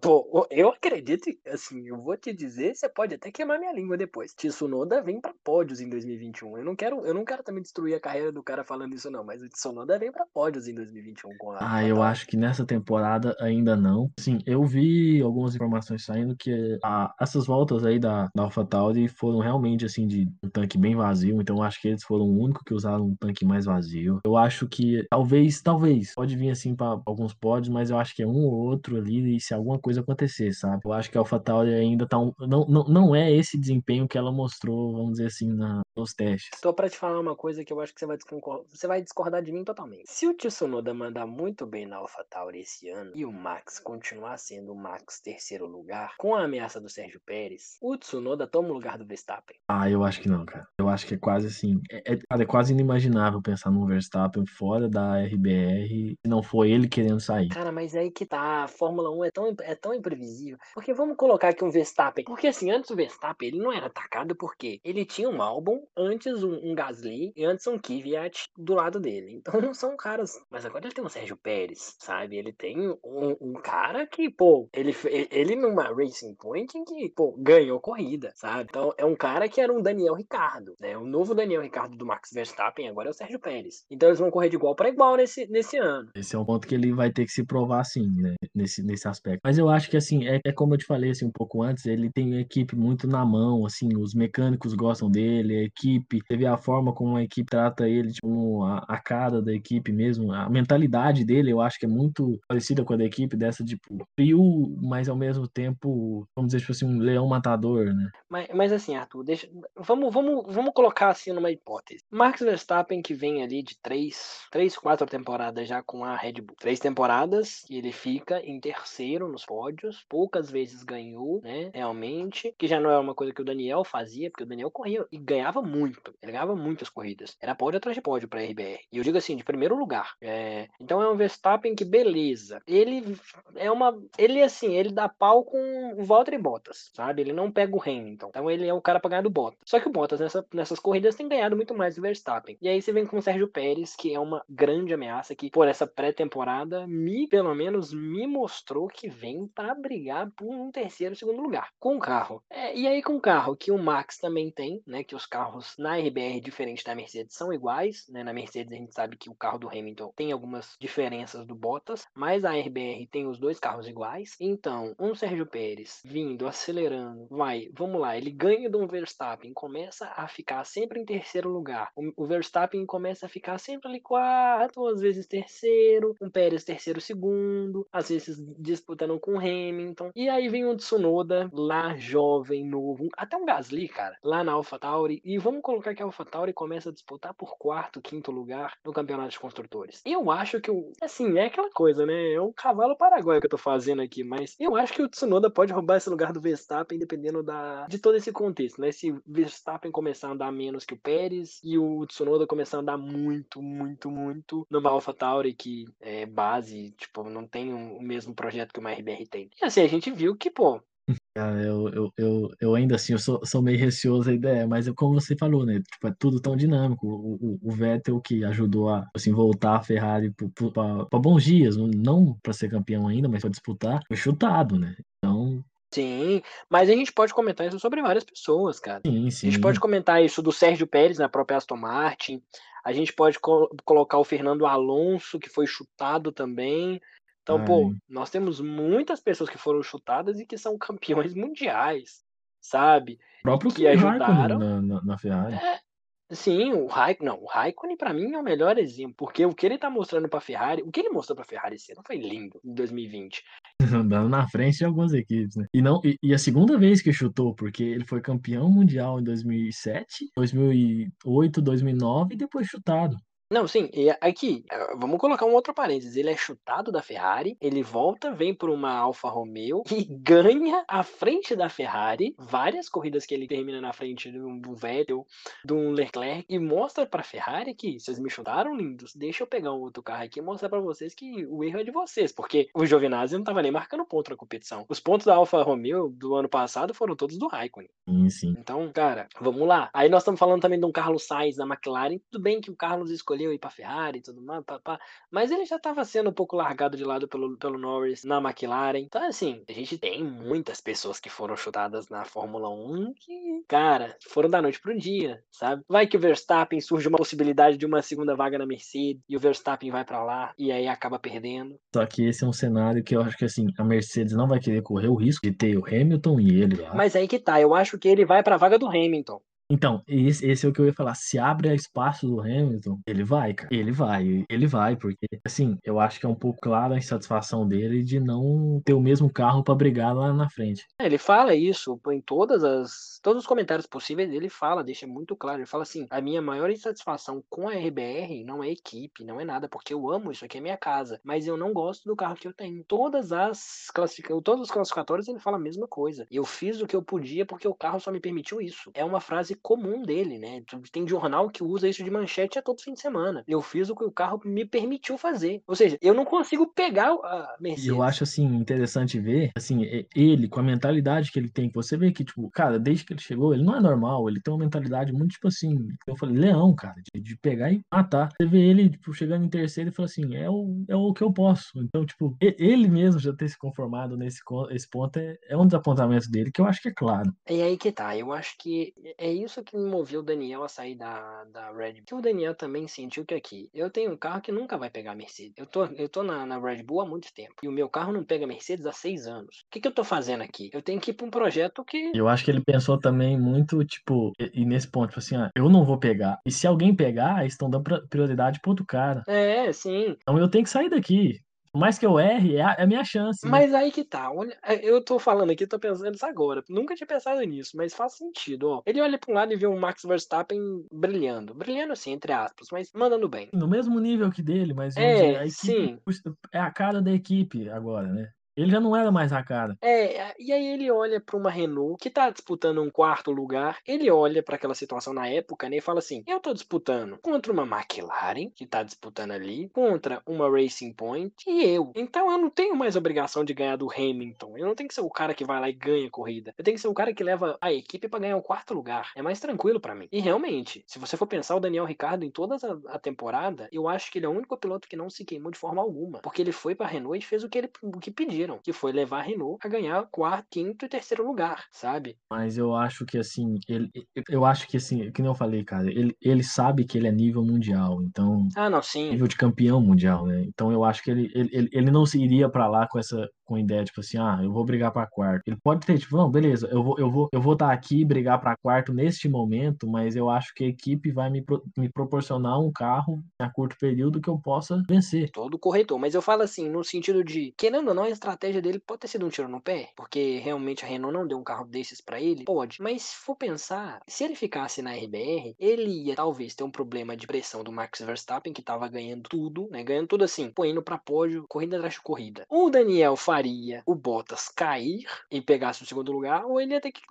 Pô, eu acredito, assim, eu vou te dizer, você pode até queimar minha língua depois. Tsunoda vem pra pódios em 2021. Eu não quero, eu não quero também destruir a carreira do cara falando isso, não. Mas o Tsunoda vem pra pódios em 2021 com a. Ah, eu acho que nessa temporada ainda não. Sim, eu vi algumas informações saindo que a, essas voltas aí da, da AlphaTauri foram realmente assim de um tanque bem vazio. Então eu acho que eles foram o único que usaram um tanque mais vazio. Eu acho que talvez, talvez, pode vir assim para alguns pódios, mas eu acho que é um ou outro ali e se alguma coisa acontecer, sabe? Eu acho que a AlphaTauri ainda tá um, não, não, não é esse desempenho que ela mostrou, vamos dizer assim, na, nos testes. Estou para te falar uma coisa que eu acho que você vai, discordar, você vai discordar de mim totalmente. Se o Tsunoda mandar muito bem na AlphaTauri esse ano e o Max continuar sendo o Max terceiro lugar, com a ameaça do Sérgio Pérez, o Tsunoda toma o lugar do Verstappen. Ah, eu acho que não, cara. Eu acho que é quase assim. É, é, é quase inimaginável pensar num Verstappen fora da RBR se não for ele querendo sair. Cara, mas aí que tá. A Fórmula 1 é tão, é tão imprevisível. Porque vamos colocar aqui um Verstappen. Porque assim, antes o Verstappen ele não era atacado porque ele tinha um álbum, antes um, um Gasly e antes um Kvyat do lado dele. Então não são caras. Mas agora ele tem o Sérgio Pérez, sabe? Ele tem um, um cara que, pô, ele, ele numa Racing Point em que, pô, ganhou corrida, sabe? Então é um cara que era um Daniel Ricardo, né? O novo Daniel Ricardo do Max Verstappen agora é o Sérgio Pérez. Então eles vão correr de igual para igual nesse, nesse ano. Esse é um ponto que ele vai ter que se provar, sim, né? Nesse, nesse aspecto. Mas eu acho que, assim, é, é como eu te falei, assim, um pouco antes, ele tem a equipe muito na mão, assim, os mecânicos gostam dele, a equipe, teve a forma como a equipe trata ele, tipo, a, a cara da equipe mesmo, a mentalidade dele, eu acho que é muito parecida com a da equipe, dessa, tipo, frio, mas ao mesmo tempo, vamos dizer, tipo assim, um leão matador, né? Mas, mas assim, Arthur, deixa, vamos, vamos, vamos colocar assim numa hipótese. Max Verstappen que vem ali de três, três, quatro temporadas já com a Red Bull. Três temporadas e ele fica em terceiro nos pódios, poucas vezes ganhou, né, realmente, que já não é uma coisa que o Daniel fazia, porque o Daniel corria e ganhava muito, ele ganhava muitas corridas. Era pódio atrás de pódio para RBR. E eu digo assim, de primeiro lugar. É, então é um Verstappen que beleza. Ele é uma, ele assim, ele dá pau com o Valtteri Bottas, sabe? Ele não pega o Hamilton. Então ele é o cara para ganhar do Bottas. Só que o Bottas nessa nessas corridas tem ganhado muito mais o Verstappen. E aí você vem com o Sérgio Pérez, que é uma grande ameaça que por essa pré-temporada me, pelo menos, me mostrou que vem para brigar por um terceiro, segundo lugar com o carro. É, e aí com o carro que o Max também tem, né, que os carros na RBR diferente da Mercedes são iguais, né? Na Mercedes a gente sabe que o carro do Hamilton tem algumas diferenças do Bottas, mas a RBR tem os dois carros iguais. Então, um Sérgio Pérez vindo, acelerando, vai, vamos lá, ele ganha do Verstappen, começa a ficar sempre em terceiro lugar. O, o Verstappen começa a ficar sempre ali quarto, às vezes terceiro, um Pérez terceiro, segundo, às vezes disputando com o Hamilton. E aí vem o Tsunoda, lá jovem, novo, até um Gasly, cara, lá na AlphaTauri. E vamos colocar que a AlphaTauri começa a disputar por quarto, quinto lugar no campeonato de construtores. Eu acho que o. Assim, é aquela coisa, né? É um cavalo paraguaio que eu tô fazendo aqui, mas eu acho que o Tsunoda pode roubar esse lugar do Verstappen, dependendo da, de todo esse contexto, né? Se Verstappen começar a andar menos que o Pérez e o Tsunoda começar a andar muito, muito, muito numa AlphaTauri que é base, tipo, não tem o mesmo projeto que uma RBR tem. E assim, a gente viu que, pô, eu, eu, eu, eu ainda assim, eu sou, sou meio receoso a ideia, mas é como você falou, né? Tipo, é tudo tão dinâmico. O, o, o Vettel que ajudou a assim, voltar a Ferrari para bons dias, não para ser campeão ainda, mas para disputar, foi chutado, né? Então. Sim, mas a gente pode comentar isso sobre várias pessoas, cara. Sim, sim. A gente pode comentar isso do Sérgio Pérez na própria Aston Martin. A gente pode co colocar o Fernando Alonso, que foi chutado também. Então, Ai. pô, nós temos muitas pessoas que foram chutadas e que são campeões mundiais, sabe? O próprio que ajudaram na, na, na Ferrari. É, sim, o Raikkonen, não, o Raikkonen para mim é o melhor exemplo, porque o que ele tá mostrando para Ferrari, o que ele mostrou para Ferrari esse ano foi lindo em 2020. Andando na frente de algumas equipes, né? E não e, e, a segunda vez que chutou, porque ele foi campeão mundial em 2007, 2008, 2009 e depois chutado. Não, sim, e aqui, eh, vamos colocar um outro parênteses. Ele é chutado da Ferrari, ele volta, vem por uma Alfa Romeo e ganha à frente da Ferrari várias corridas que ele termina na frente do Vettel, do Leclerc e mostra pra Ferrari que vocês me chutaram, lindos, deixa eu pegar um outro carro aqui e mostrar pra vocês que o erro é de vocês, porque o Giovinazzi não tava nem marcando ponto na competição. Os pontos da Alfa Romeo do ano passado foram todos do Raikkonen. Sim, sim. Então, cara, vamos lá. Aí nós estamos falando também de um Carlos Sainz da McLaren. Tudo bem que o Carlos escolheu escolheu ir para Ferrari e tudo mais, pá, pá, mas ele já estava sendo um pouco largado de lado pelo, pelo Norris na McLaren. Então, assim, a gente tem muitas pessoas que foram chutadas na Fórmula 1 que, cara, foram da noite pro dia, sabe? Vai que o Verstappen surge uma possibilidade de uma segunda vaga na Mercedes e o Verstappen vai para lá e aí acaba perdendo. Só que esse é um cenário que eu acho que, assim, a Mercedes não vai querer correr o risco de ter o Hamilton e ele lá. Mas aí que tá, eu acho que ele vai para a vaga do Hamilton. Então, esse, esse, é o que eu ia falar. Se abre espaço do Hamilton, ele vai, cara. Ele vai, ele vai, porque, assim, eu acho que é um pouco clara a insatisfação dele de não ter o mesmo carro para brigar lá na frente. É, ele fala isso em todas as. Todos os comentários possíveis, ele fala, deixa muito claro. Ele fala assim: a minha maior insatisfação com a RBR não é equipe, não é nada, porque eu amo isso aqui, é minha casa. Mas eu não gosto do carro que eu tenho. Todas as classific... Todos os classificatórios ele fala a mesma coisa. Eu fiz o que eu podia porque o carro só me permitiu isso. É uma frase comum dele, né? Tem jornal que usa isso de manchete a todo fim de semana. Eu fiz o que o carro me permitiu fazer. Ou seja, eu não consigo pegar a Mercedes. E eu acho, assim, interessante ver, assim, ele, com a mentalidade que ele tem, você vê que, tipo, cara, desde que ele chegou, ele não é normal, ele tem uma mentalidade muito, tipo assim, eu falei, leão, cara, de, de pegar e matar. Você vê ele, tipo, chegando em terceiro e fala assim, é o, é o que eu posso. Então, tipo, ele mesmo já ter se conformado nesse esse ponto é, é um desapontamento dele, que eu acho que é claro. E aí que tá, eu acho que é isso isso que moveu o Daniel a sair da, da Red Bull. Que o Daniel também sentiu que aqui, eu tenho um carro que nunca vai pegar a Mercedes. Eu tô, eu tô na, na Red Bull há muito tempo. E o meu carro não pega Mercedes há seis anos. O que, que eu tô fazendo aqui? Eu tenho que ir pra um projeto que. Eu acho que ele pensou também muito, tipo, e, e nesse ponto, tipo assim, ah, eu não vou pegar. E se alguém pegar, eles estão dando prioridade pro outro cara. É, sim. Então eu tenho que sair daqui. Por mais que eu erre, é a, é a minha chance. Né? Mas aí que tá. Olha, é, eu tô falando aqui, tô pensando nisso agora. Nunca tinha pensado nisso, mas faz sentido, ó. Ele olha pra um lado e vê o Max Verstappen brilhando. Brilhando assim, entre aspas, mas mandando bem. No mesmo nível que dele, mas é, dizer, a equipe sim. é a cara da equipe agora, né? Ele já não era mais a cara. É, e aí ele olha para uma Renault que tá disputando um quarto lugar. Ele olha para aquela situação na época, né, e fala assim: "Eu tô disputando contra uma McLaren que tá disputando ali, contra uma Racing Point e eu. Então eu não tenho mais obrigação de ganhar do Hamilton. Eu não tenho que ser o cara que vai lá e ganha a corrida. Eu tenho que ser o cara que leva a equipe para ganhar o quarto lugar. É mais tranquilo para mim. E realmente, se você for pensar o Daniel Ricardo em toda a, a temporada, eu acho que ele é o único piloto que não se queimou de forma alguma, porque ele foi para Renault e fez o que ele o que pediram, que foi levar a Renault a ganhar quarto, quinto e terceiro lugar, sabe? Mas eu acho que assim, ele, eu acho que assim, que nem eu falei, cara, ele, ele sabe que ele é nível mundial, então. Ah, não, sim. Nível de campeão mundial, né? Então eu acho que ele, ele, ele não se iria para lá com essa com a ideia, tipo assim, ah, eu vou brigar para quarto. Ele pode ter, tipo, não, beleza, eu vou eu vou eu vou estar tá aqui brigar para quarto neste momento, mas eu acho que a equipe vai me, me proporcionar um carro a curto período que eu possa vencer. Todo corretor, mas eu falo assim, no sentido de, querendo ou não, a estratégia dele pode ter sido um tiro no pé, porque realmente a Renault não deu um carro desses para ele, pode. Mas se for pensar, se ele ficasse na RBR, ele ia talvez ter um problema de pressão do Max Verstappen, que tava ganhando tudo, né? Ganhando tudo assim, pô, indo pra pódio, corrida atrás de corrida. O Daniel faria o Bottas cair e pegasse o segundo lugar, ou ele ia ter que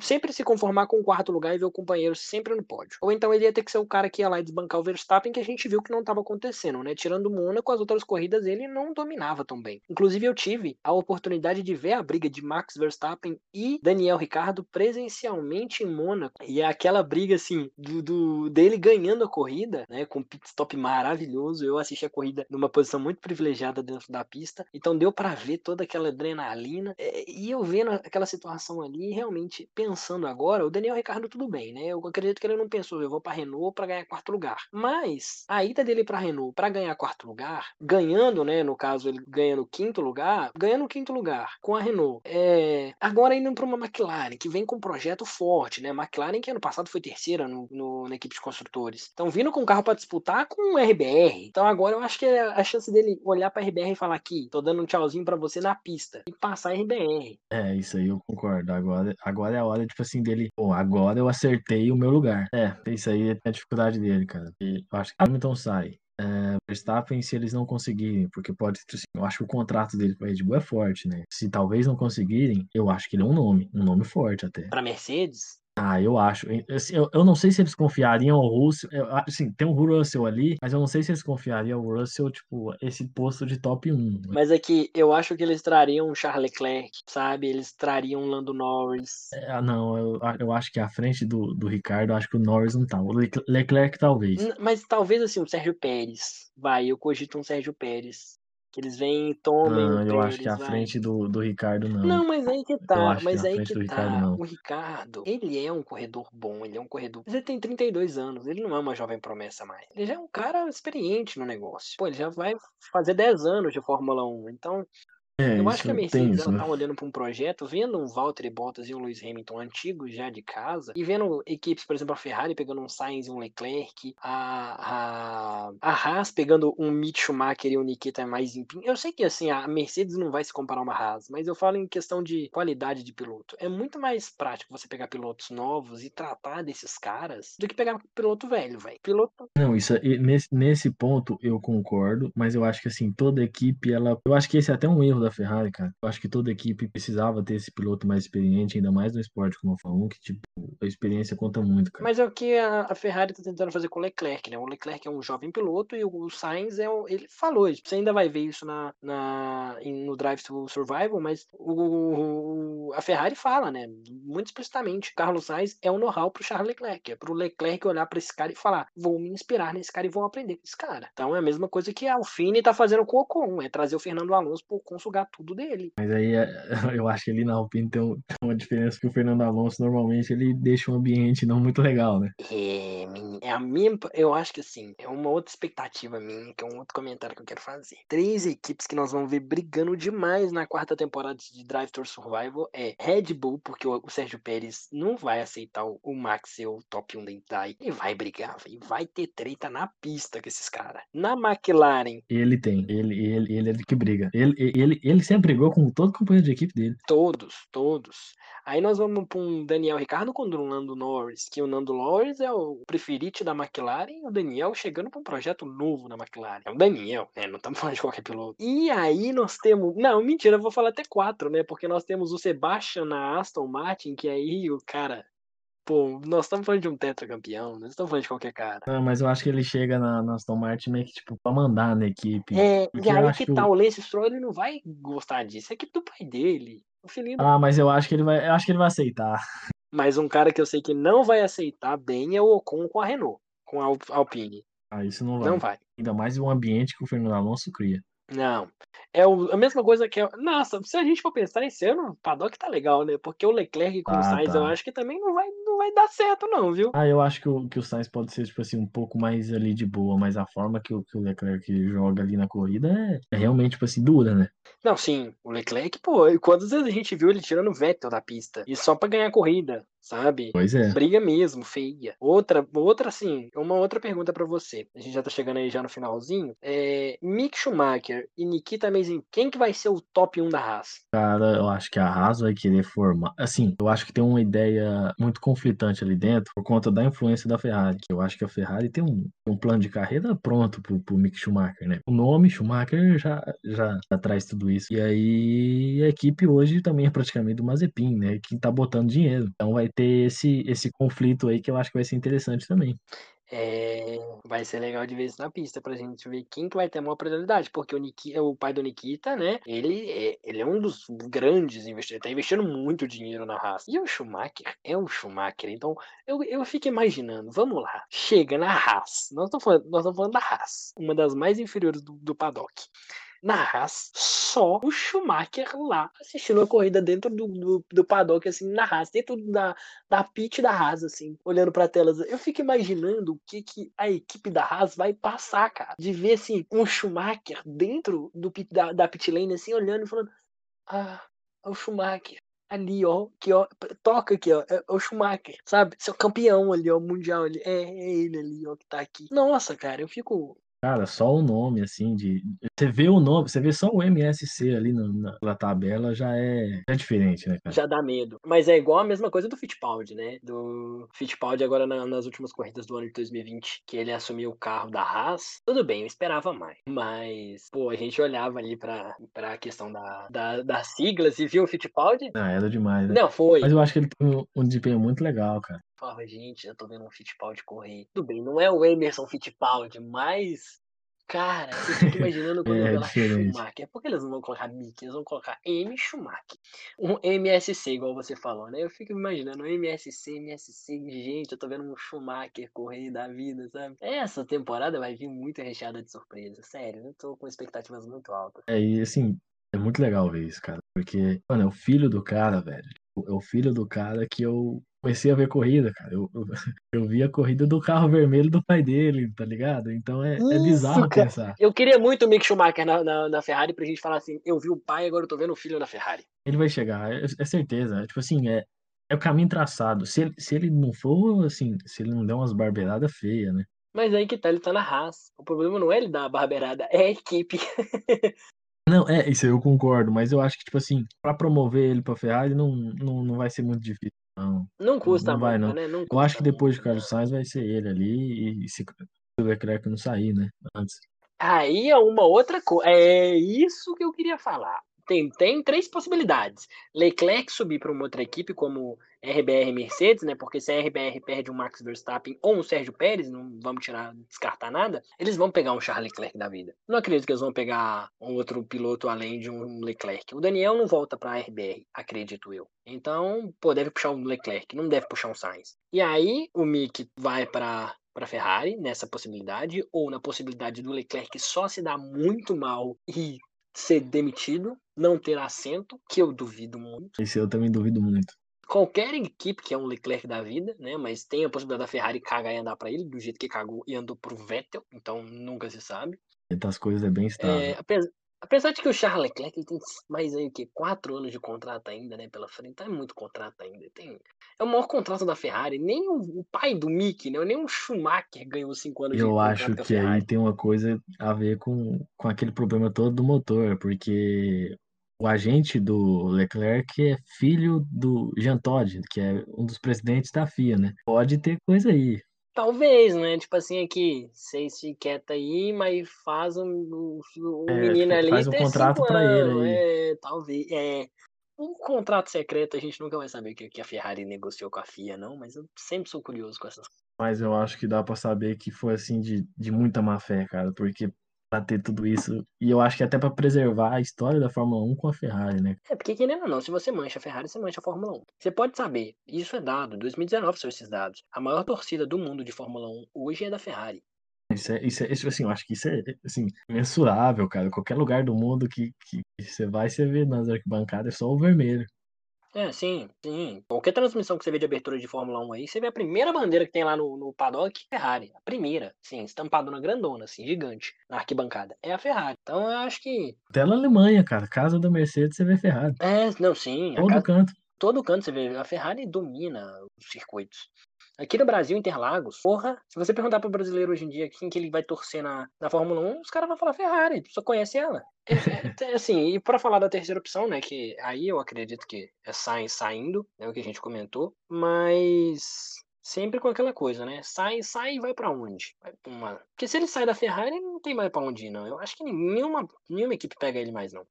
sempre se conformar com o quarto lugar e ver o companheiro sempre no pódio. Ou então ele ia ter que ser o cara que ia lá e desbancar o Verstappen, que a gente viu que não estava acontecendo, né? Tirando o Mônaco, as outras corridas ele não dominava tão bem. Inclusive eu tive a oportunidade de ver a briga de Max Verstappen e Daniel Ricardo presencialmente em Mônaco. E é aquela briga assim do, do dele ganhando a corrida, né, com um pit stop maravilhoso. Eu assisti a corrida numa posição muito privilegiada dentro da pista, então deu para ver toda aquela adrenalina. É, e eu vendo aquela situação ali, realmente pensando agora, o Daniel Ricardo tudo bem, né? Eu acredito que ele não pensou, eu vou para Renault para ganhar quarto lugar. Mas a ida dele para Renault para ganhar quarto lugar, ganhando, né, no caso ele ganhando quinto lugar, ganhando quinto lugar com a Renault. É, agora indo para uma McLaren que vem com um projeto forte, né? McLaren que ano passado foi terceira no, no, na equipe de construtores. Então vindo com um carro para disputar com o RBR. Então agora eu acho que é a chance dele olhar para RBR e falar aqui, tô dando um tchauzinho para você na pista e passar RBR. É, isso aí eu concordo. Agora, agora é a hora, tipo assim, dele, pô, agora eu acertei o meu lugar. É, isso aí é a dificuldade dele, cara. E eu acho que Hamilton sai. É, Verstappen, se eles não conseguirem, porque pode, assim, eu acho que o contrato dele com a Red Bull é forte, né? Se talvez não conseguirem, eu acho que ele é um nome, um nome forte até. Para Mercedes? Ah, eu acho. Assim, eu, eu não sei se eles confiariam ao Russell. Eu, assim, tem um Russell ali, mas eu não sei se eles confiariam ao Russell, tipo, esse posto de top 1. Né? Mas é que eu acho que eles trariam Charles Leclerc, sabe? Eles trariam Lando Norris. É, não, eu, eu acho que à frente do, do Ricardo, acho que o Norris não tá. O Leclerc talvez. Mas talvez assim, o Sérgio Pérez. Vai, eu cogito um Sérgio Pérez. Que eles vêm e tomem. Não, eu acho que à frente do, do Ricardo não. Não, mas aí que tá. Mas que aí que tá. Ricardo, o Ricardo, ele é um corredor bom, ele é um corredor. Ele tem 32 anos, ele não é uma jovem promessa mais. Ele já é um cara experiente no negócio. Pô, ele já vai fazer 10 anos de Fórmula 1. Então, é, eu acho que a Mercedes ela né? tá olhando para um projeto, vendo um Valtteri Bottas e um Lewis Hamilton antigos já de casa, e vendo equipes, por exemplo, a Ferrari pegando um Sainz e um Leclerc, a, a, a Haas pegando um Mick Schumacher e um Nikita Mazepin. Eu sei que assim, a Mercedes não vai se comparar a uma Haas, mas eu falo em questão de qualidade de piloto. É muito mais prático você pegar pilotos novos e tratar desses caras do que pegar piloto velho, velho. Piloto. Não, isso nesse, nesse ponto eu concordo, mas eu acho que assim, toda equipe, ela. Eu acho que esse é até um erro da Ferrari, cara. Eu acho que toda equipe precisava ter esse piloto mais experiente, ainda mais no esporte como a Fórmula 1, que tipo, a experiência conta muito, cara. Mas é o que a, Ferrari tá tentando fazer com o Leclerc, né? O Leclerc é um jovem piloto e o Sainz é um, ele falou, você ainda vai ver isso na, na no Drive to Survival, mas o, a Ferrari fala, né, muito explicitamente, Carlos Sainz é um know-how pro Charles Leclerc, é pro Leclerc olhar para esse cara e falar, vou me inspirar nesse cara e vou aprender com esse cara. Então é a mesma coisa que a Alfine tá fazendo com o Ocon, é trazer o Fernando Alonso pro Ocon sugar tudo dele. Mas aí é, eu acho que ali na Alpine tem, uma diferença que o Fernando Alonso normalmente ele deixa um ambiente não muito legal, né? É, é a minha, eu acho que assim, é uma outra expectativa minha, que é um outro comentário que eu quero fazer. Três equipes que nós vamos ver brigando demais na quarta temporada de Drive Tour Survival é Red Bull, porque o, Sérgio Pérez não vai aceitar o, Max ser o top 1 da Hyundai. Ele vai brigar, véio, vai ter treta na pista com esses caras. Na McLaren. Ele tem, ele, ele, ele é que briga. Ele, ele, ele sempre brigou com todo companheiro de equipe dele. Todos, todos. Aí nós vamos para um Daniel Ricardo contra um Nando Norris, que o Nando Norris é o preferido da McLaren e o Daniel chegando para um projeto novo na McLaren. É o Daniel, né? Não estamos falando de qualquer piloto. E aí nós temos. Não, mentira, eu vou falar até quatro, né? Porque nós temos o Sebastian na Aston Martin, que aí o cara Pô, nós estamos falando de um tetracampeão, não estamos falando de qualquer cara. Não, mas eu acho que ele chega na, na Aston Martin meio que, tipo, pra mandar na equipe. É, e aí que, que tá, o... Lance Stroll ele não vai gostar disso, é a equipe do pai dele. O Ah, mas eu acho que ele vai, eu acho que ele vai aceitar. Mas um cara que eu sei que não vai aceitar bem é o Ocon com a Renault, com a Alpine. Ah, isso não vai. Não vai. Ainda mais o ambiente que o Fernando Alonso cria. Não. É o, a mesma coisa que. Nossa, se a gente for pensar esse ano, o Paddock tá legal, né? Porque o Leclerc com ah, o Sainz tá. eu acho que também não vai, não vai dar certo, não, viu? Ah, eu acho que o, que o Sainz pode ser, tipo assim, um pouco mais ali de boa, mas a forma que o, que o Leclerc joga ali na corrida é, é realmente, tipo assim, dura, né? Não, sim, o Leclerc, pô, quantas vezes a gente viu ele tirando o Vettel da pista? E só pra ganhar a corrida sabe? Pois é. Briga mesmo, feia. Outra, outra assim, uma outra pergunta para você. A gente já tá chegando aí já no finalzinho. É, Mick Schumacher e Nikita Mazepin, quem que vai ser o top 1 da Haas? Cara, eu acho que a Haas vai querer formar. Assim, eu acho que tem uma ideia muito conflitante ali dentro por conta da influência da Ferrari. Eu acho que a Ferrari tem um, um plano de carreira pronto pro, pro Mick Schumacher, né? O nome Schumacher já, já, já traz tudo isso. E aí a equipe hoje também é praticamente do Mazepin, né? Quem tá botando dinheiro. Então vai ter esse, esse conflito aí que eu acho que vai ser interessante também. É, vai ser legal de ver isso na pista pra gente ver quem que vai ter a maior prioridade, porque o, Nikita, o pai do Nikita, né, ele é, ele é um dos grandes investidores, tá investindo muito dinheiro na raça. E o Schumacher é o Schumacher, então eu, eu fico imaginando, vamos lá, chega na Haas, nós estamos falando, nós falando da Haas, uma das mais inferiores do, do paddock na Haas, só o Schumacher lá assistindo a corrida dentro do, do, do paddock, assim, na Haas, dentro da, da pit da Haas, assim, olhando pra telas. Eu fico imaginando o que, que a equipe da Haas vai passar, cara. De ver, assim, um Schumacher dentro do pit, da, da pit lane, assim, olhando e falando: Ah, é o Schumacher ali, ó, que ó, toca aqui, ó, é o Schumacher, sabe? Seu campeão ali, ó, mundial ali, é, é ele ali, ó, que tá aqui. Nossa, cara, eu fico Cara, só o nome, assim, de. Você vê o nome, você vê só o MSC ali na, na tabela, já é, é diferente, né, cara? Já dá medo. Mas é igual a mesma coisa do Fittipaldi, né? Do Fittipaldi agora na, nas últimas corridas do ano de 2020, que ele assumiu o carro da Haas. Tudo bem, eu esperava mais. Mas, pô, a gente olhava ali pra, pra questão da, da, das siglas e viu o Fittipaldi. Ah, era demais, né? Não, foi. Mas eu acho que ele tem um, um desempenho muito legal, cara. Falava, gente, eu tô vendo um Fittipaldi correr. Tudo bem, não é o Emerson Fittipaldi, mas. Cara, eu fico imaginando quando É eu diferente. Schumacher. É porque eles não vão colocar Mick, eles vão colocar M Schumacher. Um MSC, igual você falou, né? Eu fico imaginando MSC, MSC, gente, eu tô vendo um Schumacher correr da vida, sabe? Essa temporada vai vir muito recheada de surpresa, sério. Eu tô com expectativas muito altas. É, e assim, é muito legal ver isso, cara. Porque, mano, é o filho do cara, velho. É o filho do cara que eu comecei a ver corrida, cara. Eu, eu, eu vi a corrida do carro vermelho do pai dele, tá ligado? Então é, é bizarro Isso, cara. pensar. Eu queria muito o Mick Schumacher na, na, na Ferrari pra gente falar assim: eu vi o pai, agora eu tô vendo o filho na Ferrari. Ele vai chegar, é, é certeza. É, tipo assim, é, é o caminho traçado. Se ele, se ele não for, assim, se ele não der umas barbeiradas feias, né? Mas aí que tá, ele tá na Haas. O problema não é ele dar a barbeirada, é a equipe. Não, é, isso aí eu concordo, mas eu acho que, tipo assim, pra promover ele pra Ferrari não, não, não vai ser muito difícil, não. Não custa Não vai, muito, não. né? Não Eu acho que depois de muito, Carlos não. Sainz vai ser ele ali, e se o Leclerc não sair, né? Antes. Aí é uma outra coisa. É isso que eu queria falar. Tem, tem três possibilidades. Leclerc subir para uma outra equipe, como RBR Mercedes, né? Porque se a RBR perde um Max Verstappen ou um Sérgio Pérez, não vamos tirar, descartar nada, eles vão pegar um Charles Leclerc da vida. Não acredito que eles vão pegar um outro piloto além de um Leclerc. O Daniel não volta para a RBR, acredito eu. Então, pô, deve puxar um Leclerc, não deve puxar um Sainz. E aí, o Mick vai para para Ferrari nessa possibilidade ou na possibilidade do Leclerc só se dar muito mal e ser demitido, não ter assento, que eu duvido muito. Esse eu também duvido muito. Qualquer equipe que é um Leclerc da vida, né? Mas tem a possibilidade da Ferrari cagar e andar para ele, do jeito que cagou e andou pro Vettel, então nunca se sabe. Essas coisas é bem estável. É, apesar, apesar de que o Charles Leclerc tem mais aí o que quatro anos de contrato ainda, né? Pela frente, é muito contrato ainda. Tem, é o maior contrato da Ferrari. Nem o, pai do Mick, né? Nem o Schumacher ganhou cinco anos de Eu contrato acho com a que aí tem uma coisa a ver com, com aquele problema todo do motor, porque o agente do Leclerc é filho do Jean Todt, que é um dos presidentes da FIA, né? Pode ter coisa aí. Talvez, né? Tipo assim, aqui, vocês se quieta aí, mas faz um, um, um É, menino ali faz um contrato pra ele aí. É, talvez. É. Um contrato secreto a gente nunca vai saber o que que a Ferrari negociou com a FIA, não, mas eu sempre sou curioso com essas coisas. Mas eu acho que dá pra saber que foi assim de, de muita má fé, cara, porque pra ter tudo isso, e eu acho que até pra preservar a história da Fórmula 1 com a Ferrari, né? É, porque querendo ou não, se você mancha a Ferrari, você mancha a Fórmula 1. Você pode saber, isso é dado, 2019 são esses dados. A maior torcida do mundo de Fórmula 1 hoje é da Ferrari. Isso é, isso é, isso, assim, eu acho que isso é, assim, mensurável, cara. Qualquer lugar do mundo que, que você vai, você vê nas arquibancadas é só o vermelho. É, sim, sim. Qualquer transmissão que você vê de abertura de Fórmula 1 aí, você vê a primeira bandeira que tem lá no, no paddock, Ferrari. A primeira, sim, estampada na grandona, assim, gigante, na arquibancada. É a Ferrari. Então eu acho que. Até na Alemanha, cara, casa da Mercedes, você vê Ferrari. É, não, sim. Todo casa- canto. todo canto você vê. A Ferrari domina os circuitos. Aqui no Brasil, Interlagos, porra, se você perguntar pro brasileiro hoje em dia quem que ele vai torcer na, na Fórmula 1, os caras vão falar Ferrari, só conhece ela. É, é, é, assim, e pra falar da terceira opção, né, que aí eu acredito que é Sainz saindo, é o que a gente comentou, mas sempre com aquela coisa, né, sai, sai e vai pra onde? Vai pra uma... Porque se ele sai da Ferrari, não tem mais pra onde ir, não. Eu acho que nenhuma, nenhuma equipe pega ele mais, não.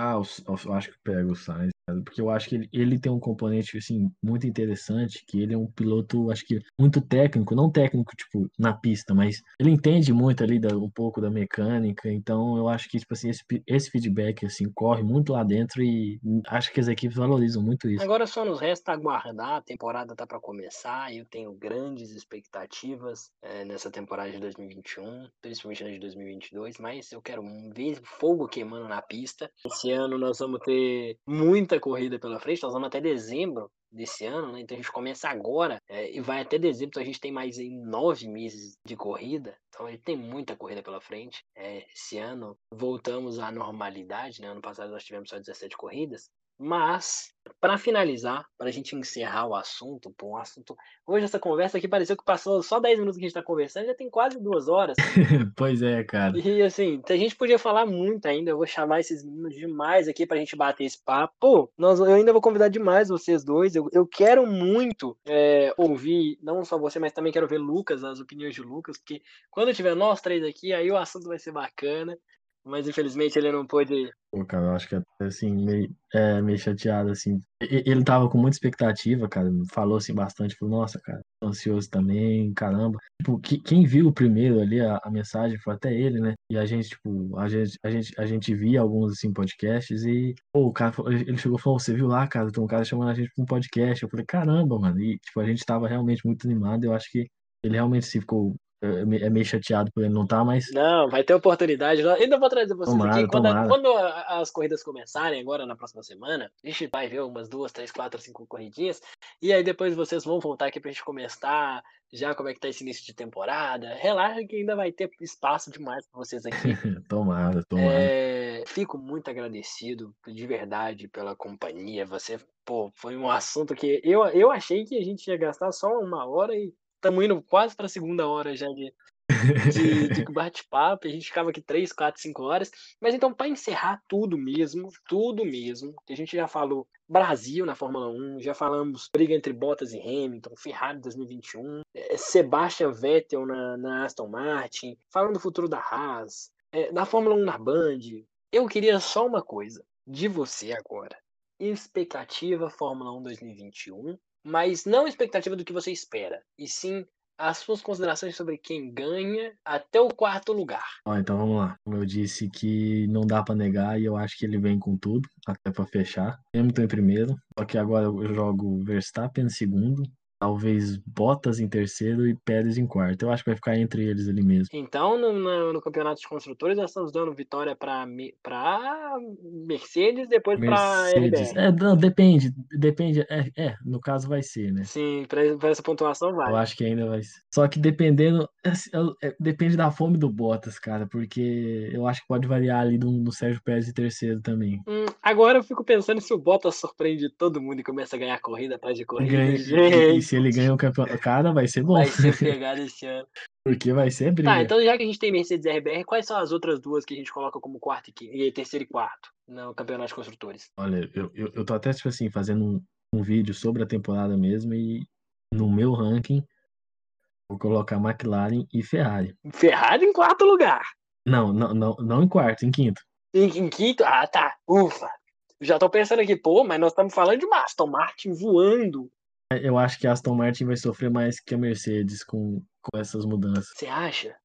Ah, eu, eu acho que pega o Sainz, porque eu acho que ele, ele tem um componente, assim, muito interessante, que ele é um piloto, acho que muito técnico, não técnico, tipo, na pista, mas ele entende muito ali da, um pouco da mecânica, então eu acho que, tipo assim, esse, esse feedback, assim, corre muito lá dentro e acho que as equipes valorizam muito isso. Agora só nos resta aguardar, a temporada tá para começar, eu tenho grandes expectativas eh, nessa temporada de 2021, principalmente na de 2022, mas eu quero ver fogo queimando na pista. Esse ano nós vamos ter muita corrida pela frente, nós vamos até dezembro desse ano, né? Então a gente começa agora eh, e vai até dezembro, então a gente tem mais aí nove meses de corrida, então a gente tem muita corrida pela frente. Eh, esse ano voltamos à normalidade, né? Ano passado nós tivemos só 17 corridas, mas, para finalizar, para a gente encerrar o assunto, pô, um assunto. Hoje essa conversa aqui pareceu que passou só 10 minutos que a gente está conversando, já tem quase duas horas. pois é, cara. E assim, a gente podia falar muito ainda. Eu vou chamar esses meninos demais aqui pra gente bater esse papo. Pô, nós, eu ainda vou convidar demais vocês dois. Eu, eu quero muito é, ouvir, não só você, mas também quero ver Lucas, as opiniões de Lucas, porque quando tiver nós três aqui, aí o assunto vai ser bacana. Mas infelizmente ele não pôde. Pô, cara, eu acho que até assim, meio, é, meio chateado, assim. Ele tava com muita expectativa, cara. Falou assim bastante, falou, nossa, cara, ansioso também, caramba. Tipo, que- quem viu primeiro ali, a, a mensagem, foi até ele, né? E a gente, tipo, a gente, a gente, a gente via alguns, assim, podcasts e, pô, o cara, ele chegou e falou, você viu lá, cara, tem um cara chamando a gente pra um podcast. Eu falei, caramba, mano. E, tipo, a gente tava realmente muito animado. Eu acho que ele realmente se ficou, é, me- meio chateado por ele não estar, mas Não, vai ter oportunidade. Eu ainda vou trazer vocês Tomara, aqui. Quando, a- quando a- as corridas começarem agora na próxima semana, a gente vai ver umas duas, três, quatro, cinco corridinhas. E aí depois vocês vão voltar aqui pra gente começar já como é que tá esse início de temporada. Relaxa que ainda vai ter espaço demais pra vocês aqui. tomara, tomara. É, fico muito agradecido de verdade pela companhia. Você, pô, foi um assunto que eu, eu achei que a gente ia gastar só uma hora e estamos indo quase para a segunda hora já de, de, de bate-papo. A gente ficava aqui três, quatro, cinco horas. Mas então, para encerrar tudo mesmo, tudo mesmo, que a gente já falou Brasil na Fórmula 1, já falamos briga entre Bottas e Hamilton, Ferrari 2021, eh, Sebastian Vettel na, na Aston Martin, falando do futuro da Haas, eh, na Fórmula 1 na Band. Eu queria só uma coisa de você agora. Expectativa Fórmula 1 2021, mas não expectativa do que você espera, e sim as suas considerações sobre quem ganha até o quarto lugar. Ó, então vamos lá. Como eu disse que não dá pra negar e eu acho que ele vem com tudo, até pra fechar. Hamilton em primeiro, só que agora eu jogo Verstappen em segundo, talvez Bottas em terceiro e Pérez em quarto. Eu acho que vai ficar entre eles ali mesmo. Então, no, no- no campeonato de construtores, nós estamos dando vitória para Mercedes, depois para Mercedes. RBR. É, não, depende, depende. É, é, no caso vai ser, né? Sim, para essa pontuação vai. Eu acho que ainda vai ser. Só que dependendo, assim, é, depende da fome do Bottas, cara, porque eu acho que pode variar ali no, no Sérgio Pérez em terceiro também. Hum, agora eu fico pensando se o Bottas surpreende todo mundo e começa a ganhar corrida atrás de corrida. Ganha- se ele ganha o campeonato, cara, vai ser bom. vai ser pegado esse ano. Porque vai ser briga. Tá, então já que a gente tem Mercedes e RBR, quais são as outras duas que a gente coloca como quarto e, e terceiro e quarto no campeonato de construtores? Olha, eu, eu, eu tô até, tipo assim, fazendo um, um vídeo sobre a temporada mesmo e no meu ranking vou colocar McLaren e Ferrari. Ferrari em quarto lugar. Não, não, não, não em quarto, em quinto. Em, em quinto? Ah, tá. Ufa. Já tô pensando aqui, pô, mas nós estamos falando de uma Aston Martin voando. Eu acho que a Aston Martin vai sofrer mais que a Mercedes com, com essas mudanças. Você acha?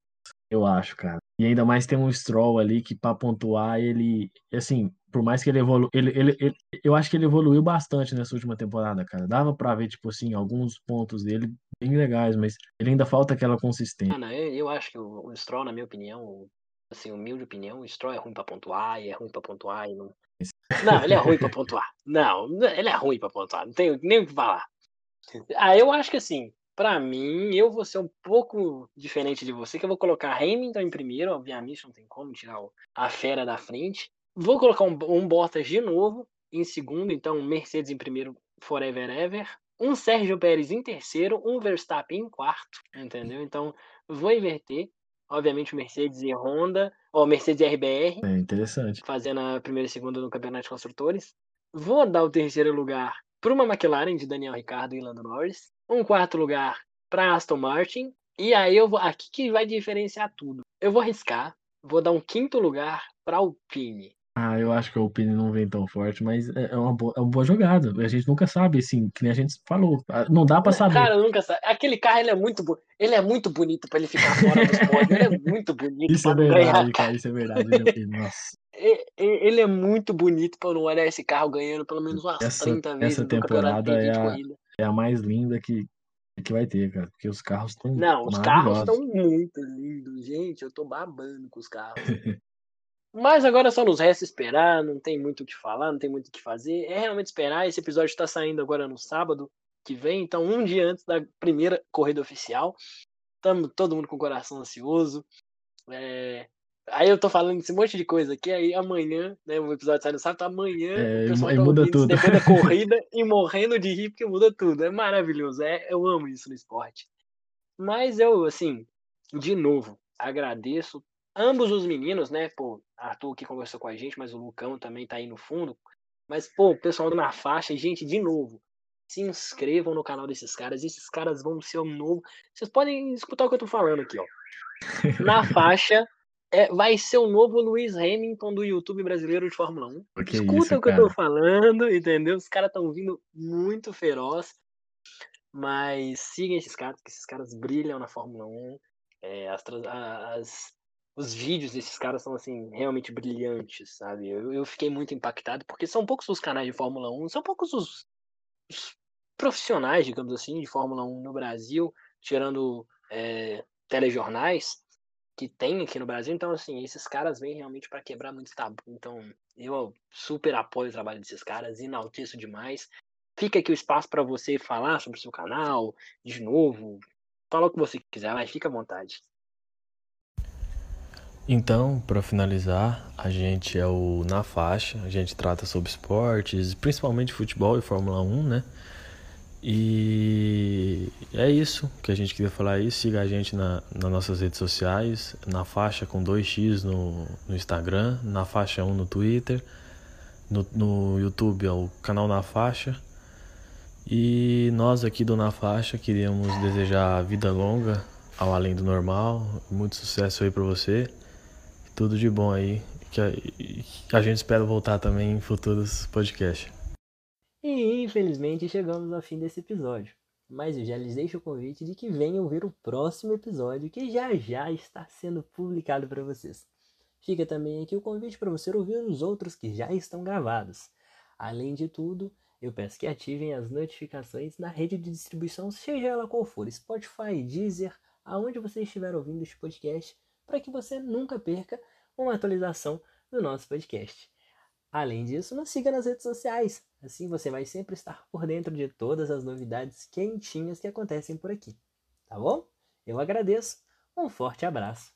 Eu acho, cara. E ainda mais tem um Stroll ali que para pontuar ele, assim, por mais que ele evolua, ele, ele, ele, eu acho que ele evoluiu bastante nessa última temporada, cara. Dava para ver tipo assim alguns pontos dele bem legais, mas ele ainda falta aquela consistência. Não, eu, eu acho que o, o Stroll, na minha opinião, assim, humilde opinião, o Stroll é ruim para pontuar, e é ruim para pontuar e não Não, ele é ruim para pontuar. Não, ele é ruim para pontuar, não tenho nem o que falar. Ah, eu acho que assim, para mim, eu vou ser um pouco diferente de você, que eu vou colocar Hamilton em primeiro, obviamente não tem como tirar a fera da frente. Vou colocar um, um Bottas de novo em segundo, então Mercedes em primeiro, forever ever. Um Sérgio Pérez em terceiro, um Verstappen em quarto, entendeu? Então, vou inverter. Obviamente, Mercedes e Honda, ou Mercedes e RBR. É interessante. Fazendo a primeira e segunda no Campeonato de Construtores. Vou dar o terceiro lugar para uma McLaren de Daniel Ricciardo e Lando Norris, um quarto lugar para Aston Martin, e aí eu vou aqui que vai diferenciar tudo. Eu vou arriscar, vou dar um quinto lugar para Alpine. Ah, eu acho que a Alpine não vem tão forte, mas é, é uma boa, é uma boa jogada. A gente nunca sabe, assim, que nem a gente falou. Ah, não dá para saber. Cara, nunca sabe. Aquele carro, ele é muito, ele é muito bonito para ele ficar fora dos pódios. Ele é muito bonito. Isso é verdade, ganhar, cara. Isso é verdade. Nossa. Ele é muito bonito para não olhar esse carro ganhando pelo menos umas essa, 30 vezes. Essa temporada é a, é a mais linda que, que vai ter, cara. Porque os carros estão. Não, os carros estão muito lindos, gente. Eu tô babando com os carros. Mas agora só nos resta esperar, não tem muito o que falar, não tem muito o que fazer. É realmente esperar. Esse episódio está saindo agora no sábado que vem, então um dia antes da primeira corrida oficial. Estamos todo mundo com o coração ansioso. É... Aí eu tô falando esse monte de coisa aqui, aí amanhã, né, o episódio sai no sábado, amanhã é, o pessoal tá muda tudo. depois da corrida e morrendo de rir porque muda tudo. É maravilhoso, é, eu amo isso no esporte. Mas eu, assim, de novo, agradeço ambos os meninos, né, pô, Arthur que conversou com a gente, mas o Lucão também tá aí no fundo. Mas, pô, o pessoal na faixa, gente, de novo, se inscrevam no canal desses caras, esses caras vão ser um novo. Vocês podem escutar o que eu tô falando aqui, ó. Na faixa, é, vai ser o novo Luiz Hamilton do YouTube brasileiro de Fórmula 1. Que Escuta isso, o que cara? eu tô falando, entendeu? Os caras estão vindo muito feroz. Mas sigam esses caras, porque esses caras brilham na Fórmula 1. É, as, as, os vídeos desses caras são assim realmente brilhantes, sabe? Eu, eu, fiquei muito impactado porque são poucos os canais de Fórmula 1, são poucos os, os profissionais, digamos assim, de Fórmula 1 no Brasil, tirando é, telejornais que tem aqui no Brasil. Então, assim, esses caras vêm realmente para quebrar muito tabu. Então, eu super apoio o trabalho desses caras, enalteço demais. Fica aqui o espaço para você falar sobre o seu canal, de novo, fala o que você quiser, mas fica à vontade. Então, para finalizar, a gente é o Na Faixa, a gente trata sobre esportes, principalmente futebol e Fórmula 1, né? E é isso que a gente queria falar aí. Siga a gente na, nas nossas redes sociais, na faixa com 2x no, no Instagram, na faixa 1 no Twitter, no, no YouTube é o canal Na Faixa. E nós aqui do Na Faixa queríamos desejar vida longa ao além do normal, muito sucesso aí para você tudo de bom aí. Que a, que a gente espera voltar também em futuros podcasts. E infelizmente chegamos ao fim desse episódio. Mas eu já lhes deixo o convite de que venham ouvir o próximo episódio que já já está sendo publicado para vocês. Fica também aqui o convite para você ouvir os outros que já estão gravados. Além de tudo, eu peço que ativem as notificações na rede de distribuição, seja ela qual for, Spotify, Deezer, aonde você estiver ouvindo este podcast, para que você nunca perca uma atualização do nosso podcast. Além disso, nos siga nas redes sociais, assim você vai sempre estar por dentro de todas as novidades quentinhas que acontecem por aqui. Tá bom? Eu agradeço, um forte abraço